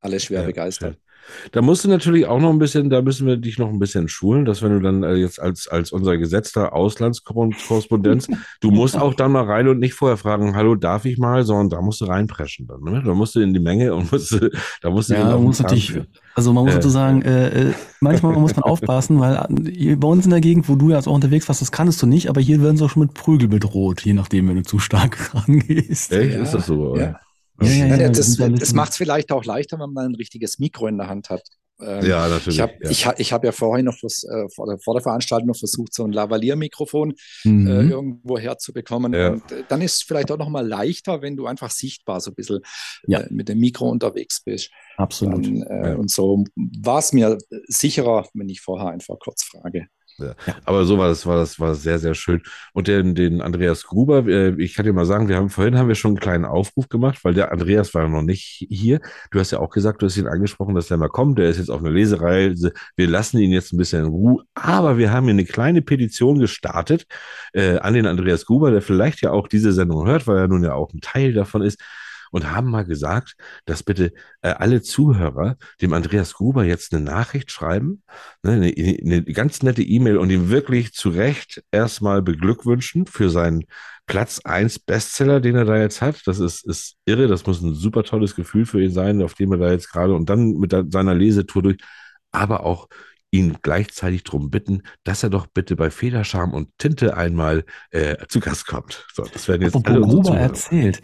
alle schwer Ja, begeistert. Da musst du natürlich auch noch ein bisschen, da müssen wir dich noch ein bisschen schulen, dass wenn du dann äh, jetzt als, als unser gesetzter Auslandskorrespondenz, [LAUGHS] du musst auch dann mal rein und nicht vorher fragen, hallo, darf ich mal, sondern da musst du reinpreschen dann. Ne? Da musst du in die Menge und musst, du- da musst du Ja, den auf man den muss Zahn natürlich, führen. also man muss Äh, sagen, äh, manchmal muss man aufpassen, weil äh, bei uns in der Gegend, wo du ja auch unterwegs warst, das kannst du nicht, aber hier werden sie auch schon mit Prügel bedroht, je nachdem, wenn du zu stark [LAUGHS] rangehst. Echt? Ist das so? Ja. Ja, ja, Ja, ja, das das macht es vielleicht auch leichter, wenn man ein richtiges Mikro in der Hand hat. Ähm, Ja, natürlich, Ich habe ja. ich, ich hab ja vorhin noch vers- äh, vor, der, vor der Veranstaltung noch versucht, so ein Lavalier-Mikrofon Mhm. äh, irgendwo herzubekommen. Ja. Und äh, dann ist es vielleicht auch noch mal leichter, wenn du einfach sichtbar so ein bisschen Ja. äh, mit dem Mikro unterwegs bist. Absolut. Dann, äh. Und so war es mir sicherer, wenn ich vorher einfach kurz frage. Ja. Aber so war das, war das, war sehr, sehr schön. Und den, den Andreas Gruber, äh, ich kann dir mal sagen, wir haben vorhin haben wir schon einen kleinen Aufruf gemacht, weil der Andreas war noch nicht hier. Du hast ja auch gesagt, du hast ihn angesprochen, dass der mal kommt. Der ist jetzt auf einer Lesereise. Wir lassen ihn jetzt ein bisschen in Ruhe. Aber wir haben hier eine kleine Petition gestartet äh, an den Andreas Gruber, der vielleicht ja auch diese Sendung hört, weil er nun ja auch ein Teil davon ist. Und haben mal gesagt, dass bitte äh, alle Zuhörer dem Andreas Gruber jetzt eine Nachricht schreiben, ne, eine, eine ganz nette E-Mail und ihm wirklich zu Recht erstmal beglückwünschen für seinen Platz 1 Bestseller, den er da jetzt hat. Das ist, ist irre, das muss ein super tolles Gefühl für ihn sein, auf dem er da jetzt gerade und dann mit seiner Lesetour durch, aber auch ihn gleichzeitig darum bitten, dass er doch bitte bei Federscham und Tinte einmal äh, zu Gast kommt. So, das werden jetzt Apropos alle Gruber erzählt.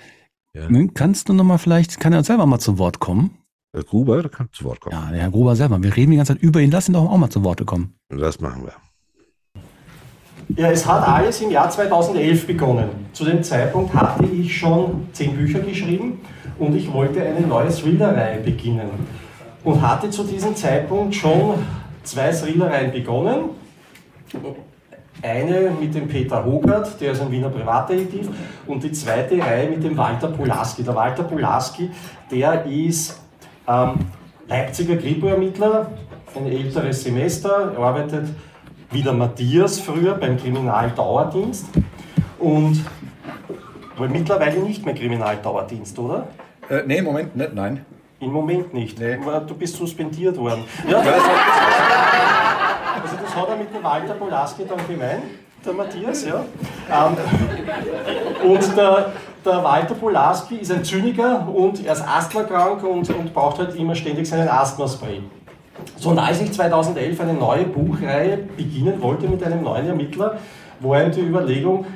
Ja. Ne, Kannst du noch mal vielleicht, kann er selber mal zu Wort kommen? Herr Gruber, der kann zu Wort kommen. Ja, der Herr Gruber selber. Wir reden die ganze Zeit über ihn. Lass ihn doch auch mal zu Worte kommen. Das machen wir. Ja, es hat alles im Jahr 2011 begonnen. Zu dem Zeitpunkt hatte ich schon zehn Bücher geschrieben und ich wollte eine neue Thriller-Reihe beginnen. Und hatte zu diesem Zeitpunkt schon zwei Thriller-Reihen begonnen. Eine mit dem Peter Hogart, der ist ein Wiener Privatdetektiv, und die zweite Reihe mit dem Walter Polaski. Der Walter Polaski, der ist ähm, Leipziger Kripo-Ermittler, ein älteres Semester, er arbeitet wie der Matthias früher beim Kriminaldauerdienst und aber mittlerweile nicht mehr Kriminaldauerdienst, oder? Äh, nee, im Moment nicht, nein. Im Moment nicht. Du bist suspendiert worden. Ja. [LAUGHS] Hat er mit dem Walter Polaski dann gemeint, der Matthias, ja. Ähm, und der, der Walter Polaski ist ein Zyniker und er ist asthmakrank und, und braucht halt immer ständig seinen Asthmaspray. So, und als ich 2011 eine neue Buchreihe beginnen wollte mit einem neuen Ermittler, war die Überlegung,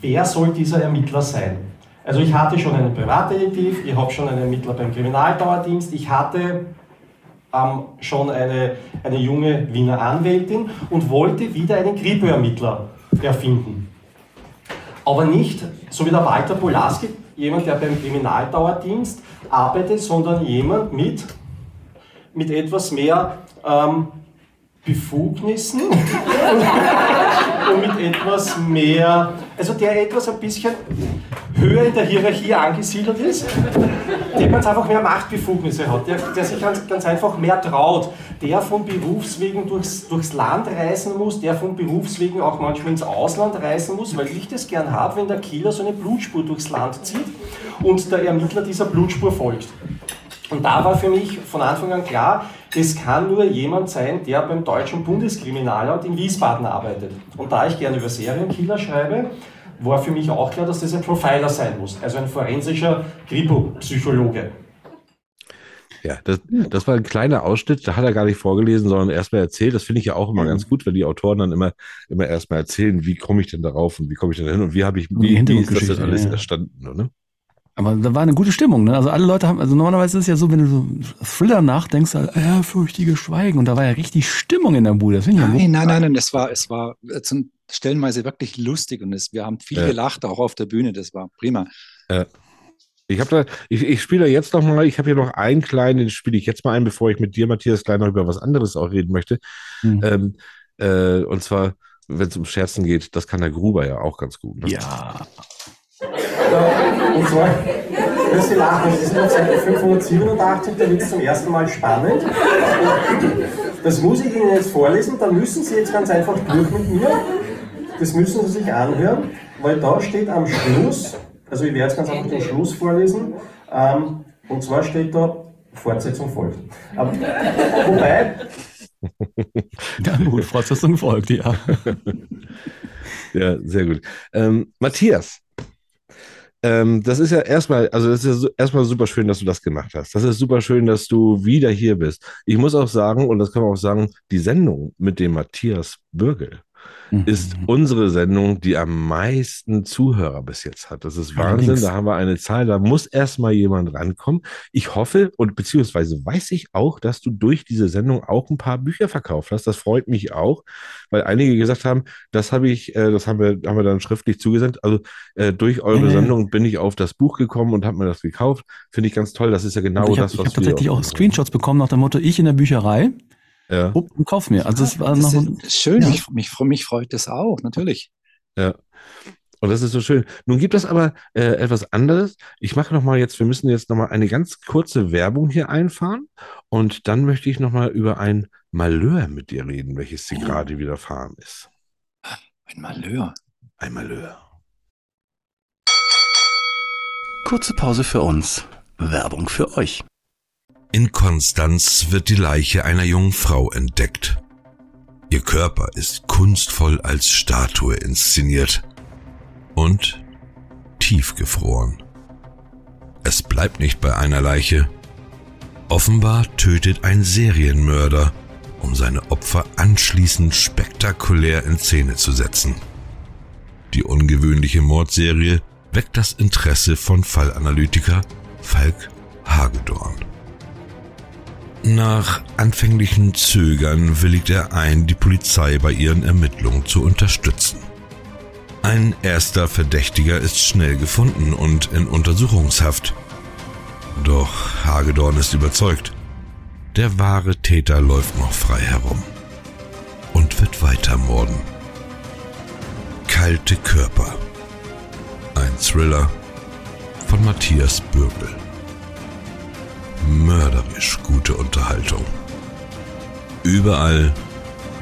wer soll dieser Ermittler sein? Also ich hatte schon einen Privatdetektiv, ich habe schon einen Ermittler beim Kriminaldauerdienst, ich hatte ähm, schon eine, eine junge Wiener Anwältin und wollte wieder einen Kripo-Ermittler erfinden. Aber nicht, so wie der Walter Polaski, jemand, der beim Kriminaldauerdienst arbeitet, sondern jemand mit, mit etwas mehr ähm, Befugnissen [LAUGHS] und mit etwas mehr, also der etwas ein bisschen höher in der Hierarchie angesiedelt ist, der ganz einfach mehr Machtbefugnisse hat, der, der sich ganz, ganz einfach mehr traut, der von Berufswegen durchs, durchs Land reisen muss, der von Berufswegen auch manchmal ins Ausland reisen muss, weil ich das gern habe, wenn der Killer so eine Blutspur durchs Land zieht und der Ermittler dieser Blutspur folgt. Und da war für mich von Anfang an klar, das kann nur jemand sein, der beim deutschen Bundeskriminalamt in Wiesbaden arbeitet. Und da ich gerne über Serienkiller schreibe, war für mich auch klar, dass das ein Profiler sein muss, also ein forensischer Kripo-Psychologe. Ja, das, das war ein kleiner Ausschnitt, da hat er gar nicht vorgelesen, sondern erstmal erzählt. Das finde ich ja auch immer ganz gut, wenn die Autoren dann immer, immer erstmal erzählen, wie komme ich denn darauf und wie komme ich denn hin und wie habe ich, wie, wie ist das denn alles ja. erstanden, ne? Aber da war eine gute Stimmung, ne? Also alle Leute haben, also normalerweise ist es ja so, wenn du so Thriller nachdenkst, halt, ja, fürchtige Schweigen. Und da war ja richtig Stimmung in der Bude. Das finde ich ja Nein, nein, nein, nein, es war, es war zum stellenweise wirklich lustig und es, wir haben viel Ja. gelacht, auch auf der Bühne, das war prima. Ja. Ich habe da, ich, ich spiele da jetzt noch mal, ich habe hier noch einen kleinen, den spiele ich jetzt mal ein, bevor ich mit dir, Matthias, gleich noch über was anderes auch reden möchte. Ähm, äh, und zwar, wenn es um Scherzen geht, das kann der Gruber ja auch ganz gut. Ne? Ja. Und zwar, müssen Sie lachen, das ist auf Seite 587, da wird es zum ersten Mal spannend. Das muss ich Ihnen jetzt vorlesen, da müssen Sie jetzt ganz einfach durch mit mir. Das müssen Sie sich anhören, weil da steht am Schluss, also ich werde jetzt ganz einfach den Schluss vorlesen, ähm, und zwar steht da, Fortsetzung folgt. Aber, wobei, Ja, gut, Fortsetzung folgt, ja. Ja, sehr gut. Ähm, Matthias, ähm, das ist ja erstmal, also das ist ja erstmal super schön, dass du das gemacht hast. Das ist super schön, dass du wieder hier bist. Ich muss auch sagen, und das kann man auch sagen, die Sendung mit dem Matthias Bürgel ist unsere Sendung, die am meisten Zuhörer bis jetzt hat. Das ist Wahnsinn. Allerdings. Da haben wir eine Zahl, da muss erstmal jemand rankommen. Ich hoffe und beziehungsweise weiß ich auch, dass du durch diese Sendung auch ein paar Bücher verkauft hast. Das freut mich auch, weil einige gesagt haben, das habe ich, äh, das haben wir, haben wir dann schriftlich zugesendet. Also äh, durch eure ja. Sendung bin ich auf das Buch gekommen und habe mir das gekauft. Finde ich ganz toll. Das ist ja genau ich habe das, ich was hab tatsächlich wir auch Screenshots bekommen nach dem Motto, ich in der Bücherei. Ja. Upp, und kauf mir. Also es war noch ist schön, Ja. mich, mich, mich freut das auch, natürlich. Ja. Und das ist so schön. Nun gibt es aber äh, etwas anderes. Ich mache noch mal jetzt, wir müssen jetzt noch mal eine ganz kurze Werbung hier einfahren und dann möchte ich noch mal über ein Malheur mit dir reden, welches dir gerade widerfahren ist. Ein Malheur. Ein Malheur. Kurze Pause für uns. Werbung für euch. In Konstanz wird die Leiche einer jungen Frau entdeckt. Ihr Körper ist kunstvoll als Statue inszeniert und tiefgefroren. Es bleibt nicht bei einer Leiche. Offenbar tötet ein Serienmörder, um seine Opfer anschließend spektakulär in Szene zu setzen. Die ungewöhnliche Mordserie weckt das Interesse von Fallanalytiker Falk Hagedorn. Nach anfänglichen Zögern willigt er ein, die Polizei bei ihren Ermittlungen zu unterstützen. Ein erster Verdächtiger ist schnell gefunden und in Untersuchungshaft. Doch Hagedorn ist überzeugt, der wahre Täter läuft noch frei herum und wird weiter morden. Kalte Körper. Ein Thriller von Matthias Bürgel. Mörderisch gute Unterhaltung. Überall,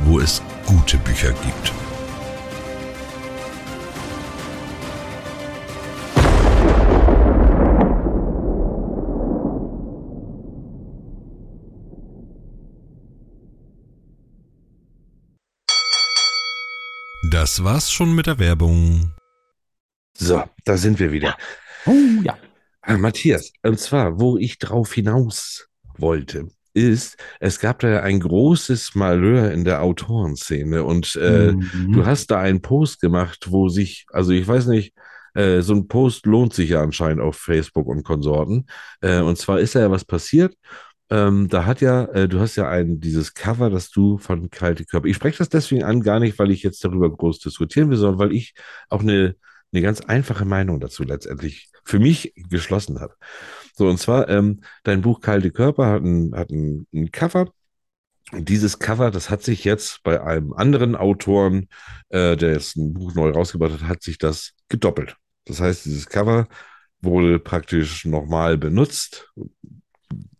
wo es gute Bücher gibt. Das war's schon mit der Werbung. So, da sind wir wieder. Oh, ja. Ah, Matthias, und zwar, wo ich drauf hinaus wollte, ist, es gab da ja ein großes Malheur in der Autorenszene und äh, Mhm. du hast da einen Post gemacht, wo sich, also ich weiß nicht, äh, so ein Post lohnt sich ja anscheinend auf Facebook und Konsorten. Äh, und zwar ist da ja was passiert. Ähm, da hat ja, äh, du hast ja ein, dieses Cover, das du von Kalte Körper. Ich spreche das deswegen an, gar nicht, weil ich jetzt darüber groß diskutieren will, sondern weil ich auch eine, eine ganz einfache Meinung dazu letztendlich für mich geschlossen habe. So, und zwar, ähm, dein Buch Kalte Körper hat ein, hat ein, ein Cover dieses Cover, das hat sich jetzt bei einem anderen Autoren, äh, der jetzt ein Buch neu rausgebracht hat, hat sich das gedoppelt. Das heißt, dieses Cover wurde praktisch nochmal benutzt,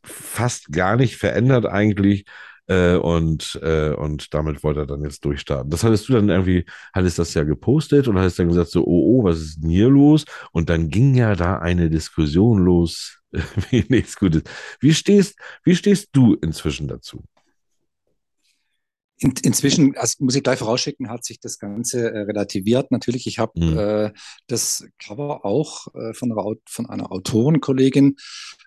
fast gar nicht verändert eigentlich. Äh, und, äh, und damit wollte er dann jetzt durchstarten. Das hattest du dann irgendwie, hattest das ja gepostet und hattest dann gesagt, so, oh, oh, was ist denn hier los? Und dann ging ja da eine Diskussion los, [LAUGHS] wie nichts Gutes. Wie stehst, wie stehst du inzwischen dazu? In, inzwischen, also muss ich gleich vorausschicken, hat sich das Ganze äh, relativiert. Natürlich, ich habe mhm. äh, das Cover auch äh, von, einer, von einer Autorenkollegin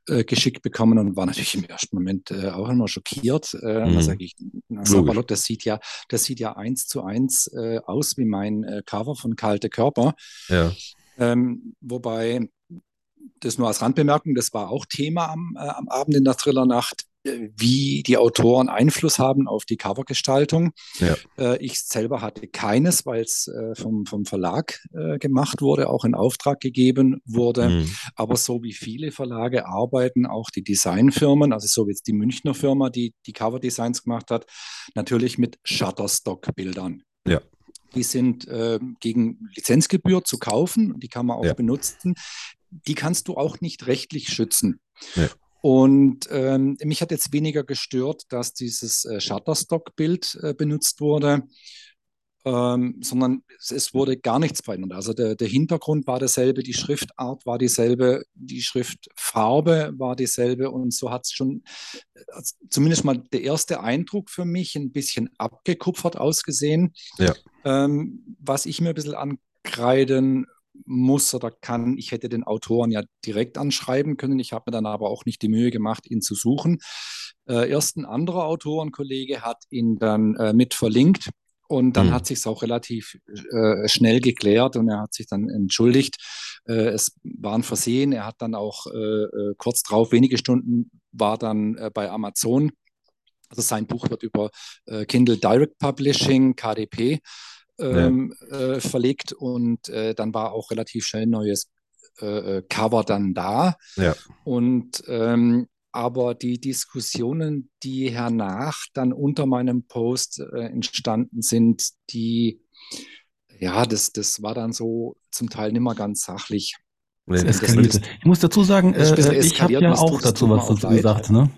äh, geschickt bekommen und war natürlich im ersten Moment äh, auch immer schockiert. Äh, mhm. Da sage ich, na, Sabalot, das sieht ja, das sieht ja eins zu eins äh, aus wie mein äh, Cover von Kalte Körper. Ja. Ähm, wobei das nur als Randbemerkung, das war auch Thema am, äh, am Abend in der Thrillernacht wie die Autoren Einfluss haben auf die Covergestaltung. Ja. Äh, ich selber hatte keines, weil es äh, vom, vom Verlag äh, gemacht wurde, auch in Auftrag gegeben wurde. Mhm. Aber so wie viele Verlage arbeiten, auch die Designfirmen, also so wie jetzt die Münchner Firma, die die Coverdesigns gemacht hat, natürlich mit Shutterstock-Bildern. Ja. Die sind äh, gegen Lizenzgebühr zu kaufen, die kann man auch ja. benutzen. Die kannst du auch nicht rechtlich schützen. Ja. Und ähm, mich hat jetzt weniger gestört, dass dieses äh, Shutterstock-Bild äh, benutzt wurde, ähm, sondern es, es, wurde gar nichts verändert. Also der, der, Hintergrund war derselbe, die Schriftart war dieselbe, die Schriftfarbe war dieselbe und so hat es schon also zumindest mal der erste Eindruck für mich ein bisschen abgekupfert ausgesehen. Ja. Ähm, was ich mir ein bisschen ankreiden muss oder kann. Ich hätte den Autoren ja direkt anschreiben können. Ich habe mir dann aber auch nicht die Mühe gemacht, ihn zu suchen. Äh, erst ein anderer Autorenkollege hat ihn dann äh, mit verlinkt. Und dann mhm. hat sich es auch relativ äh, schnell geklärt und er hat sich dann entschuldigt. Äh, es war ein Versehen. Er hat dann auch äh, äh, kurz drauf, wenige Stunden, war dann bei Amazon. Also sein Buch wird über Kindle Direct Publishing, KDP, ähm, ja. äh, verlegt und äh, dann war auch relativ schnell ein neues äh, äh, Cover dann da. Ja. Und ähm, aber die Diskussionen, die hernach dann unter meinem Post äh, entstanden sind, die ja, das, das war dann so zum Teil nicht mehr ganz sachlich. Das eskalierte. Ich muss dazu sagen, äh, ich habe ja auch dazu was dazu gesagt. Ne?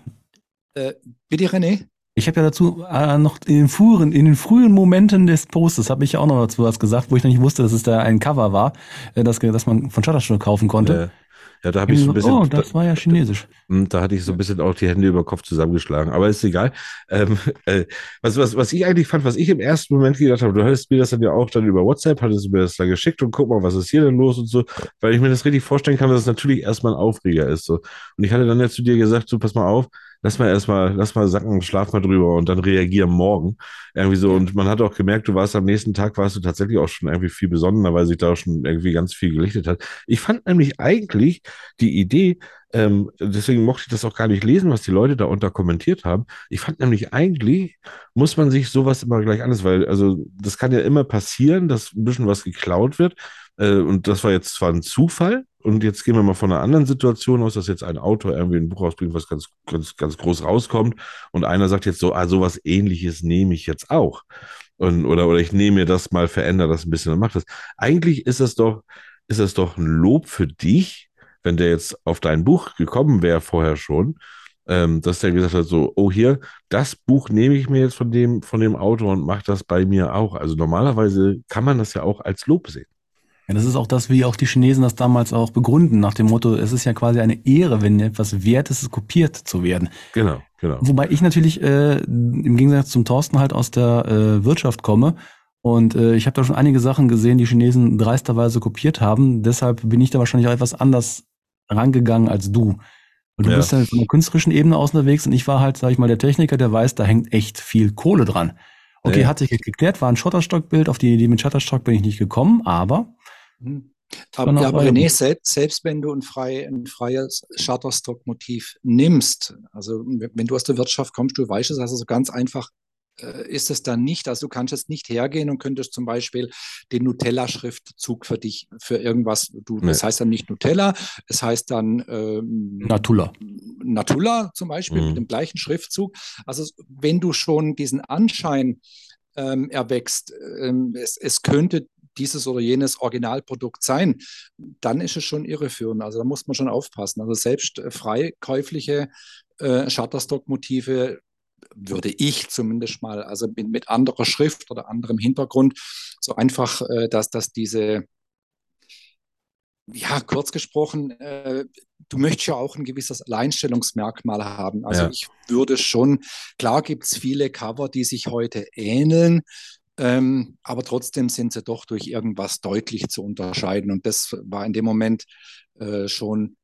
Äh, bitte, René? Ich habe ja dazu äh, noch in den, früheren, in den frühen Momenten des Postes habe ich ja auch noch dazu was gesagt, wo ich noch nicht wusste, dass es da ein Cover war, äh, das, das man von Shutterstock kaufen konnte. Ja, da habe ich so ein bisschen. Oh, das war ja chinesisch. Da, hm, da, hatte ich so ein bisschen auch die Hände über Kopf zusammengeschlagen. Aber ist egal. Ähm, [LAUGHS] äh, was, was, was ich eigentlich fand, was ich im ersten Moment gedacht habe, du hattest mir das dann ja auch dann über WhatsApp, hattest du mir das dann geschickt und guck mal, was ist hier denn los und so, weil ich mir das richtig vorstellen kann, dass es natürlich erstmal ein Aufreger ist. So. Und ich hatte dann ja zu dir gesagt, so pass mal auf, lass mal erstmal, lass mal sacken, schlaf mal drüber und dann reagieren morgen. Irgendwie so. Und man hat auch gemerkt, du warst am nächsten Tag, warst du tatsächlich auch schon irgendwie viel besonderer, weil sich da auch schon irgendwie ganz viel gelichtet hat. Ich fand nämlich eigentlich die Idee, ähm, deswegen mochte ich das auch gar nicht lesen, was die Leute da unter kommentiert haben. Ich fand nämlich eigentlich, muss man sich sowas immer gleich anders, weil, also, das kann ja immer passieren, dass ein bisschen was geklaut wird. Äh, und das war jetzt zwar ein Zufall, und jetzt gehen wir mal von einer anderen Situation aus, dass jetzt ein Autor irgendwie ein Buch rausbringt, was ganz, ganz, ganz groß rauskommt. Und einer sagt jetzt so, ah, sowas ähnliches nehme ich jetzt auch. Und, oder, oder ich nehme mir das mal, verändere das ein bisschen und mache das. Eigentlich ist das doch, ist das doch ein Lob für dich, wenn der jetzt auf dein Buch gekommen wäre vorher schon, ähm, dass der gesagt hat, so, oh hier, das Buch nehme ich mir jetzt von dem, von dem Autor und mache das bei mir auch. Also normalerweise kann man das ja auch als Lob sehen. Ja, das ist auch das, wie auch die Chinesen das damals auch begründen, nach dem Motto, es ist ja quasi eine Ehre, wenn etwas wert ist, kopiert zu werden. Genau, genau. Wobei ich natürlich äh, im Gegensatz zum Thorsten halt aus der äh, Wirtschaft komme und äh, ich habe da schon einige Sachen gesehen, die Chinesen dreisterweise kopiert haben. Deshalb bin ich da wahrscheinlich auch etwas anders rangegangen als du. Und du ja. bist ja von der künstlerischen Ebene aus unterwegs und ich war halt, sag ich mal, der Techniker, der weiß, da hängt echt viel Kohle dran. Okay, ja. hat sich geklärt, war ein Shutterstock-Bild, auf die Idee mit Shutterstock bin ich nicht gekommen, aber hm. Aber, ja, aber René, selbst, selbst wenn du ein, frei, ein freies Shutterstock-Motiv nimmst, also wenn du aus der Wirtschaft kommst, du weißt es, also so ganz einfach äh, ist es dann nicht. Also du kannst jetzt nicht hergehen und könntest zum Beispiel den Nutella-Schriftzug für dich, für irgendwas, du, nee. das heißt dann nicht Nutella, es heißt dann ähm, Natula. Natulla zum Beispiel Mhm. mit dem gleichen Schriftzug. Also wenn du schon diesen Anschein ähm, erwächst, ähm, es, es könnte dieses oder jenes Originalprodukt sein, dann ist es schon irreführend. Also da muss man schon aufpassen. Also selbst äh, frei käufliche äh, Shutterstock-Motive würde ich zumindest mal, also mit, mit anderer Schrift oder anderem Hintergrund, so einfach, äh, dass, dass diese, ja, kurz gesprochen, äh, du möchtest ja auch ein gewisses Alleinstellungsmerkmal haben. Also Ja. ich würde schon, klar gibt es viele Cover, die sich heute ähneln, ähm, aber trotzdem sind sie doch durch irgendwas deutlich zu unterscheiden. Und das war in dem Moment äh, schon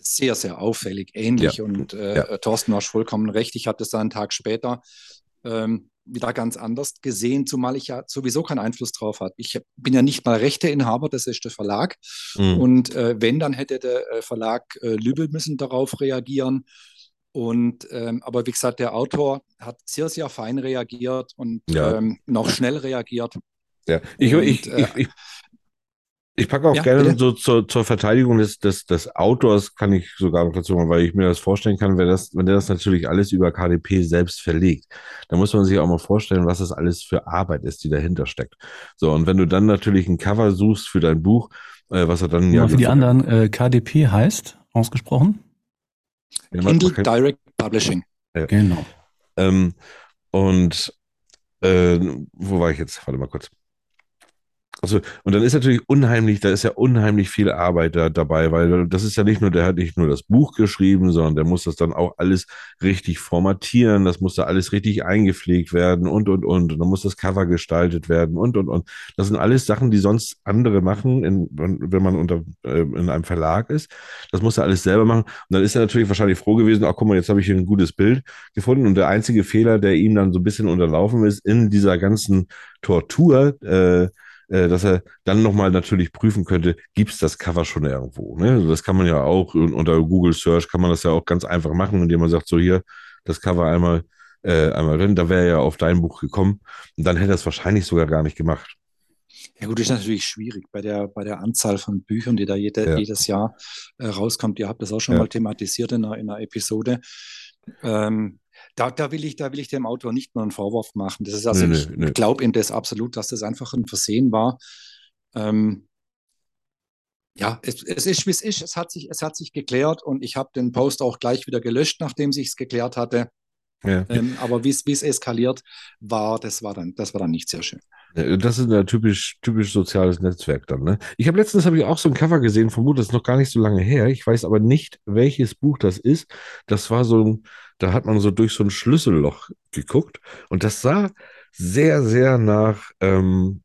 sehr, sehr auffällig ähnlich. Ja. Und äh, Ja. Thorsten, du hast vollkommen recht. Ich hatte es dann einen Tag später ähm, wieder ganz anders gesehen, zumal ich ja sowieso keinen Einfluss drauf habe. Ich bin ja nicht mal Rechteinhaber, das ist der Verlag. Mhm. Und äh, wenn, dann hätte der äh, Verlag äh, Lübel müssen darauf reagieren. Und ähm, aber wie gesagt, der Autor hat sehr, sehr fein reagiert und Ja. ähm, noch schnell reagiert. Ja, ich, Und, ich, äh, ich, ich, ich packe auch Ja, gerne bitte. so zur, zur Verteidigung des, des, des Autors, kann ich sogar noch dazu machen, weil ich mir das vorstellen kann, wenn, das, wenn der das natürlich alles über KDP selbst verlegt, dann muss man sich auch mal vorstellen, was das alles für Arbeit ist, die dahinter steckt. So, und wenn du dann natürlich ein Cover suchst für dein Buch, äh, was er dann Ja, für die anderen äh, KDP heißt, ausgesprochen. Ja, Kindle kann- Direct Publishing. Ja. Genau. Ähm, und äh, wo war ich jetzt? Warte mal kurz. Also, und dann ist natürlich unheimlich, da ist ja unheimlich viel Arbeit da, dabei, weil das ist ja nicht nur, der hat nicht nur das Buch geschrieben, sondern der muss das dann auch alles richtig formatieren, das muss da alles richtig eingepflegt werden und, und, und. Und dann muss das Cover gestaltet werden und, und, und. Das sind alles Sachen, die sonst andere machen, in, wenn man unter, äh, in einem Verlag ist. Das muss er alles selber machen. Und dann ist er natürlich wahrscheinlich froh gewesen, ach guck mal, jetzt habe ich hier ein gutes Bild gefunden. Und der einzige Fehler, der ihm dann so ein bisschen unterlaufen ist in dieser ganzen Tortur, äh, äh, dass er dann nochmal natürlich prüfen könnte, gibt es das Cover schon irgendwo? Ne? Also das kann man ja auch un- unter Google Search kann man das ja auch ganz einfach machen, indem man sagt, so hier, das Cover einmal, äh, einmal drin, da wäre er ja auf dein Buch gekommen und dann hätte er es wahrscheinlich sogar gar nicht gemacht. Ja gut, ist natürlich schwierig bei der, bei der Anzahl von Büchern, die da jede, Ja. jedes Jahr äh, rauskommt. Ihr habt das auch schon Ja. mal thematisiert in einer, in einer Episode. Ähm, da, da, will ich, da will ich dem Autor nicht mal einen Vorwurf machen. Das ist also, Nö, ich nö. glaube ihm das absolut, dass das einfach ein Versehen war. Ähm, ja, es, es ist, wie es ist. Es hat sich, es hat sich geklärt und ich habe den Post auch gleich wieder gelöscht, nachdem sich es geklärt hatte. Ja. Ähm, aber wie es eskaliert war, das war dann, das war dann nicht sehr schön. Ja, Das ist ein typisch, typisch soziales Netzwerk dann, ne? Ich habe letztens habe ich auch so ein Cover gesehen, vermute, das ist noch gar nicht so lange her. Ich weiß aber nicht, welches Buch das ist. Das war so ein, da hat man so durch so ein Schlüsselloch geguckt und das sah sehr, sehr nach, ähm,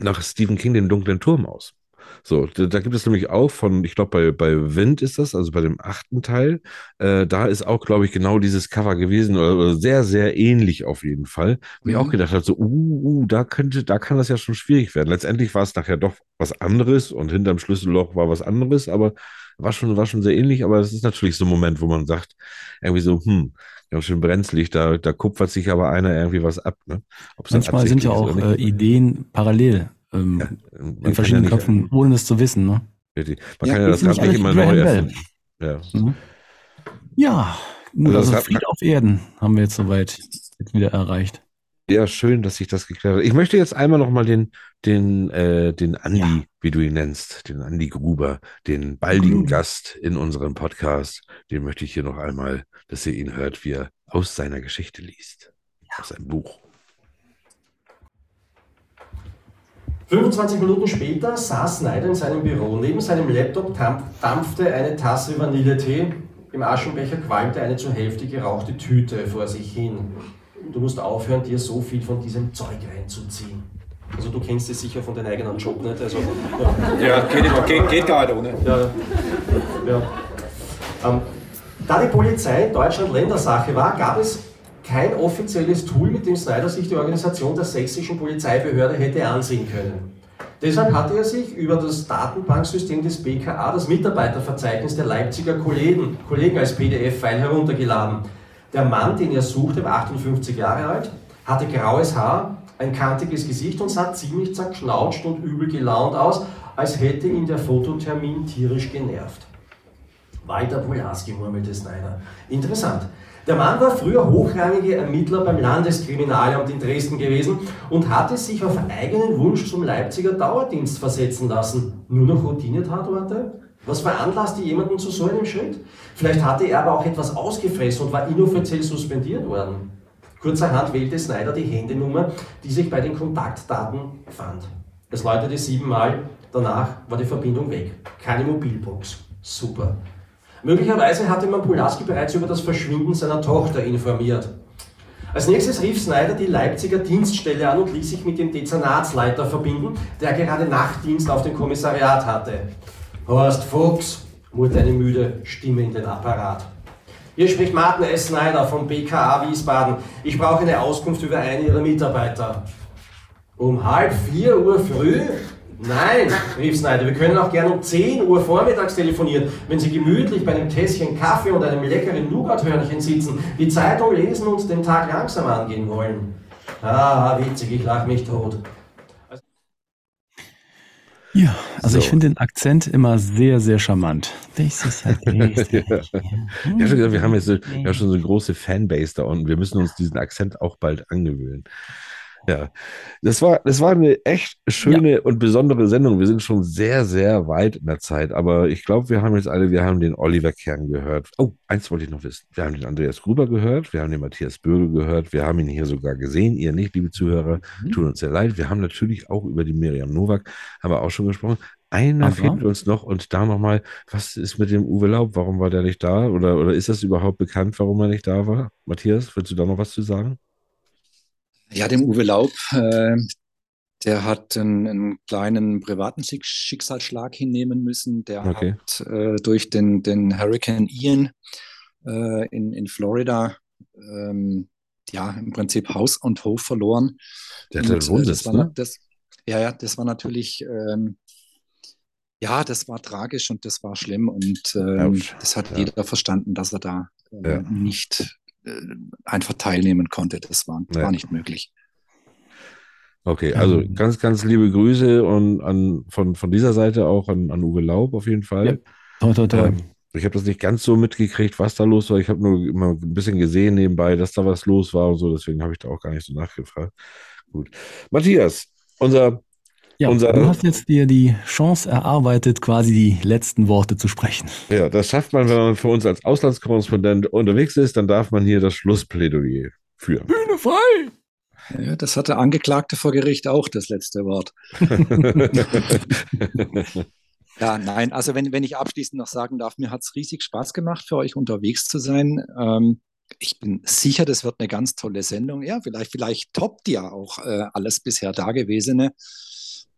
nach Stephen King, den dunklen Turm aus. So, da, gibt es nämlich auch von, ich glaube, bei, bei Wind ist das, also bei dem achten Teil, äh, da ist auch, glaube ich, genau dieses Cover gewesen, oder, oder sehr, sehr ähnlich auf jeden Fall. Wo ich Mhm. auch gedacht habe, so, uh, uh, da könnte, da kann das ja schon schwierig werden. Letztendlich war es nachher doch was anderes und hinterm Schlüsselloch war was anderes, aber war schon, war schon sehr ähnlich. Aber das ist natürlich so ein Moment, wo man sagt, irgendwie so, hm, ganz schön brenzlig, da, da kupfert sich aber einer irgendwie was ab. Ne? Manchmal sind ja auch äh. Ideen parallel ähm, kann in ja verschiedenen nicht- Köpfen, ohne das zu wissen. Ne? Man Ja, kann ja das Rad nicht immer neu erfinden. Ja. Mhm. Ja, gut, Also das also Fried auf Erden haben wir jetzt soweit jetzt wieder erreicht. Ja, schön, dass sich das geklärt hat. Ich möchte jetzt einmal nochmal den, den, äh, den Andi, wie du ihn nennst, den Andi Gruber, den baldigen Gast in unserem Podcast, den möchte ich hier noch einmal, dass ihr ihn hört, wie er aus seiner Geschichte liest. Aus seinem Buch. 25 Minuten später saß Snyder in seinem Büro. Neben seinem Laptop dampfte eine Tasse Vanilletee. Im Aschenbecher qualmte eine zur Hälfte gerauchte Tüte vor sich hin. Du musst aufhören, dir so viel von diesem Zeug reinzuziehen. Also du kennst es sicher von deinem eigenen Job, nicht? Also, [LAUGHS] Ja, geht immer- geht- geht gar nicht ohne. Ja, ja. Ähm, da die Polizei in Deutschland Ländersache war, gab es kein offizielles Tool, mit dem Snyder sich die Organisation der sächsischen Polizeibehörde hätte ansehen können. Deshalb hatte er sich über das Datenbanksystem des BKA das Mitarbeiterverzeichnis der Leipziger Kollegen, Kollegen als PDF-File heruntergeladen. Der Mann, den er suchte, war 58 Jahre alt, hatte graues Haar, ein kantiges Gesicht und sah ziemlich zerknautscht und übel gelaunt aus, als hätte ihn der Fototermin tierisch genervt. Walter Polaski, murmelte Snyder. Interessant. Der Mann war früher hochrangiger Ermittler beim Landeskriminalamt in Dresden gewesen und hatte sich auf eigenen Wunsch zum Leipziger Dauerdienst versetzen lassen. Nur noch Routine-Tatorte? Was veranlasste jemanden zu so einem Schritt? Vielleicht hatte er aber auch etwas ausgefressen und war inoffiziell suspendiert worden. Kurzerhand wählte Snyder die Handynummer, die sich bei den Kontaktdaten fand. Es läutete siebenmal, danach war die Verbindung weg. Keine Mobilbox. Super. Möglicherweise hatte man Pulaski bereits über das Verschwinden seiner Tochter informiert. Als nächstes rief Snyder die Leipziger Dienststelle an und ließ sich mit dem Dezernatsleiter verbinden, der gerade Nachtdienst auf dem Kommissariat hatte. Horst Fuchs, murrte eine müde Stimme in den Apparat. Hier spricht Martin S. Snyder vom BKA Wiesbaden. Ich brauche eine Auskunft über einen Ihrer Mitarbeiter. Um halb vier Uhr früh? Nein, rief Snyder, wir können auch gern um 10 Uhr vormittags telefonieren, wenn Sie gemütlich bei einem Tässchen Kaffee und einem leckeren Nougat-Hörnchen sitzen, die Zeitung lesen und den Tag langsam angehen wollen. Ah, witzig, ich lach mich tot. Ja, also so. ich finde den Akzent immer sehr, sehr charmant. Das ist halt [LAUGHS] ja, ja, wir haben jetzt ja schon so eine große Fanbase da unten. Wir müssen uns diesen Akzent auch bald angewöhnen. Ja, das war, das war eine echt schöne ja. und besondere Sendung. Wir sind schon sehr, sehr weit in der Zeit, aber ich glaube, wir haben jetzt alle, wir haben den Oliver Kern gehört. Oh, eins wollte ich noch wissen. Wir haben den Andreas Gruber gehört, wir haben den Matthias Bögel gehört, wir haben ihn hier sogar gesehen, ihr nicht, liebe Zuhörer, mhm. tut uns sehr leid. Wir haben natürlich auch über die Miriam Nowak, haben wir auch schon gesprochen. Einer Aber? fehlt uns noch und da nochmal, was ist mit dem Uwe Laub? Warum war der nicht da? Oder, oder ist das überhaupt bekannt, warum er nicht da war? Matthias, willst du da noch was zu sagen? Ja, dem Uwe Laub, äh, der hat einen, einen, kleinen privaten Schicksalsschlag hinnehmen müssen. Der okay. hat äh, durch den, den Hurricane Ian äh, in, in Florida ähm, ja im Prinzip Haus und Hof verloren. Der hatte und, Wohnsitz, das war, ne? das, Ja, ja, das war natürlich ähm, ja, das war tragisch und das war schlimm und ähm, das hat ja. jeder verstanden, dass er da äh, ja. nicht äh, einfach teilnehmen konnte. Das war, ja. war nicht möglich. Okay, also ähm, ganz, ganz liebe Grüße und an, von, von dieser Seite auch an, an Uwe Laub auf jeden Fall. Ja. Toll, toll, toll. Ähm, ich habe das nicht ganz so mitgekriegt, was da los war. Ich habe nur immer ein bisschen gesehen nebenbei, dass da was los war und so. Deswegen habe ich da auch gar nicht so nachgefragt. Gut. Matthias, unser ja, unser, du hast jetzt dir die Chance erarbeitet, quasi die letzten Worte zu sprechen. Ja, das schafft man, wenn man für uns als Auslandskorrespondent unterwegs ist, dann darf man hier das Schlussplädoyer führen. Bühne frei! Ja, das hat der Angeklagte vor Gericht auch das letzte Wort. [LAUGHS] ja, nein, also wenn, wenn ich abschließend noch sagen darf, mir hat es riesig Spaß gemacht, für euch unterwegs zu sein. Ähm, ich bin sicher, das wird eine ganz tolle Sendung. Ja, vielleicht, vielleicht toppt ja auch äh, alles bisher Dagewesene.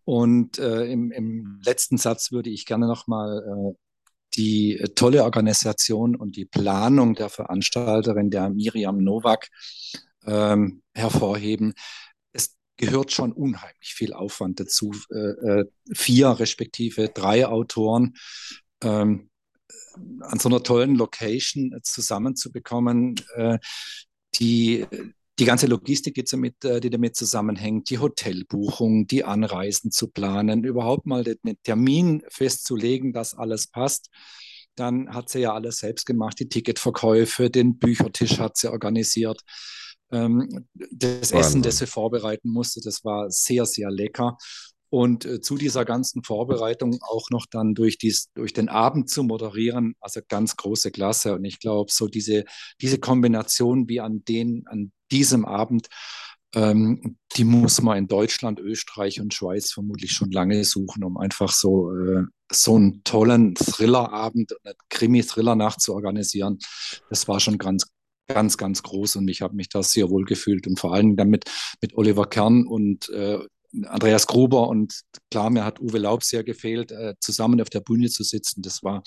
Und äh, im, im, letzten Satz würde ich gerne nochmal äh, die äh, tolle Organisation und die Planung der Veranstalterin, der Miriam Nowak, ähm, hervorheben. Es gehört schon unheimlich viel Aufwand dazu, äh, äh vier respektive drei Autoren ähm, an so einer tollen Location zusammenzubekommen, äh, die die ganze Logistik, die damit, äh, die damit zusammenhängt, die Hotelbuchung, die Anreisen zu planen, überhaupt mal den Termin festzulegen, dass alles passt. Dann hat sie ja alles selbst gemacht, die Ticketverkäufe, den Büchertisch hat sie organisiert. Ähm, das Wahnsinn. Essen, das sie vorbereiten musste, das war sehr, sehr lecker. Und äh, zu dieser ganzen Vorbereitung auch noch dann durch, dies, durch den Abend zu moderieren, also ganz große Klasse. Und ich glaube, so diese, diese Kombination wie an, den, an diesem Abend, ähm, die muss man in Deutschland, Österreich und Schweiz vermutlich schon lange suchen, um einfach so, äh, so einen tollen Thrillerabend, eine Krimi-Thriller-Nacht zu organisieren. Das war schon ganz, ganz, ganz groß und ich habe mich da sehr wohl gefühlt und vor allem dann mit, mit Oliver Kern und äh, Andreas Gruber und klar, mir hat Uwe Laub sehr gefehlt, äh, zusammen auf der Bühne zu sitzen. Das war,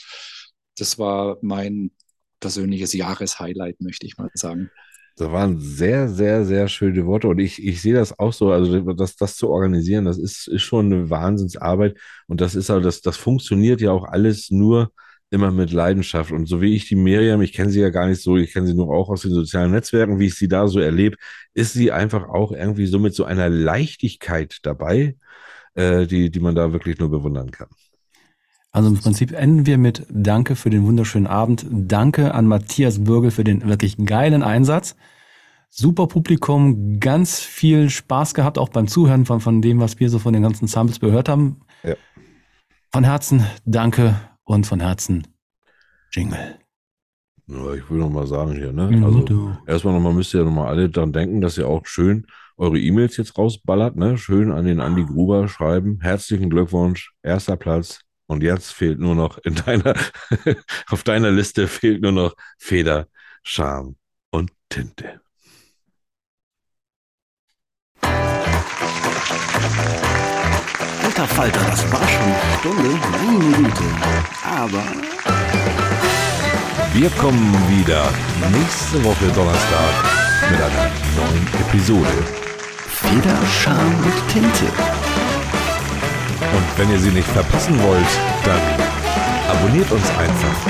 das war mein persönliches Jahreshighlight, möchte ich mal sagen. Das waren sehr, sehr, sehr schöne Worte. Und ich, ich sehe das auch so, also das, das zu organisieren, das ist, ist schon eine Wahnsinnsarbeit. Und das ist auch, das, das funktioniert ja auch alles nur, immer mit Leidenschaft. Und so wie ich die Miriam, ich kenne sie ja gar nicht so, ich kenne sie nur auch aus den sozialen Netzwerken, wie ich sie da so erlebe, ist sie einfach auch irgendwie so mit so einer Leichtigkeit dabei, äh, die, die man da wirklich nur bewundern kann. Also im Prinzip enden wir mit Danke für den wunderschönen Abend. Danke an Matthias Bürgel für den wirklich geilen Einsatz. Super Publikum, ganz viel Spaß gehabt, auch beim Zuhören von, von dem, was wir so von den ganzen Samples gehört haben. Ja. Von Herzen danke und von Herzen Jingle. Ja, ich will noch mal sagen hier, ne? Ja, Also du. erstmal nochmal müsst ihr nochmal alle daran denken, dass ihr auch schön eure E-Mails jetzt rausballert, ne? Schön an den Andi Gruber schreiben. Herzlichen Glückwunsch, erster Platz. Und jetzt fehlt nur noch in deiner, [LAUGHS] auf deiner Liste fehlt nur noch Feder, Charme und Tinte. Alter Falter, das war schon eine Stunde, meine Güte. Aber Wir kommen wieder nächste Woche Donnerstag mit einer neuen Episode. Feder, Charme und Tinte. Und wenn ihr sie nicht verpassen wollt, dann abonniert uns einfach.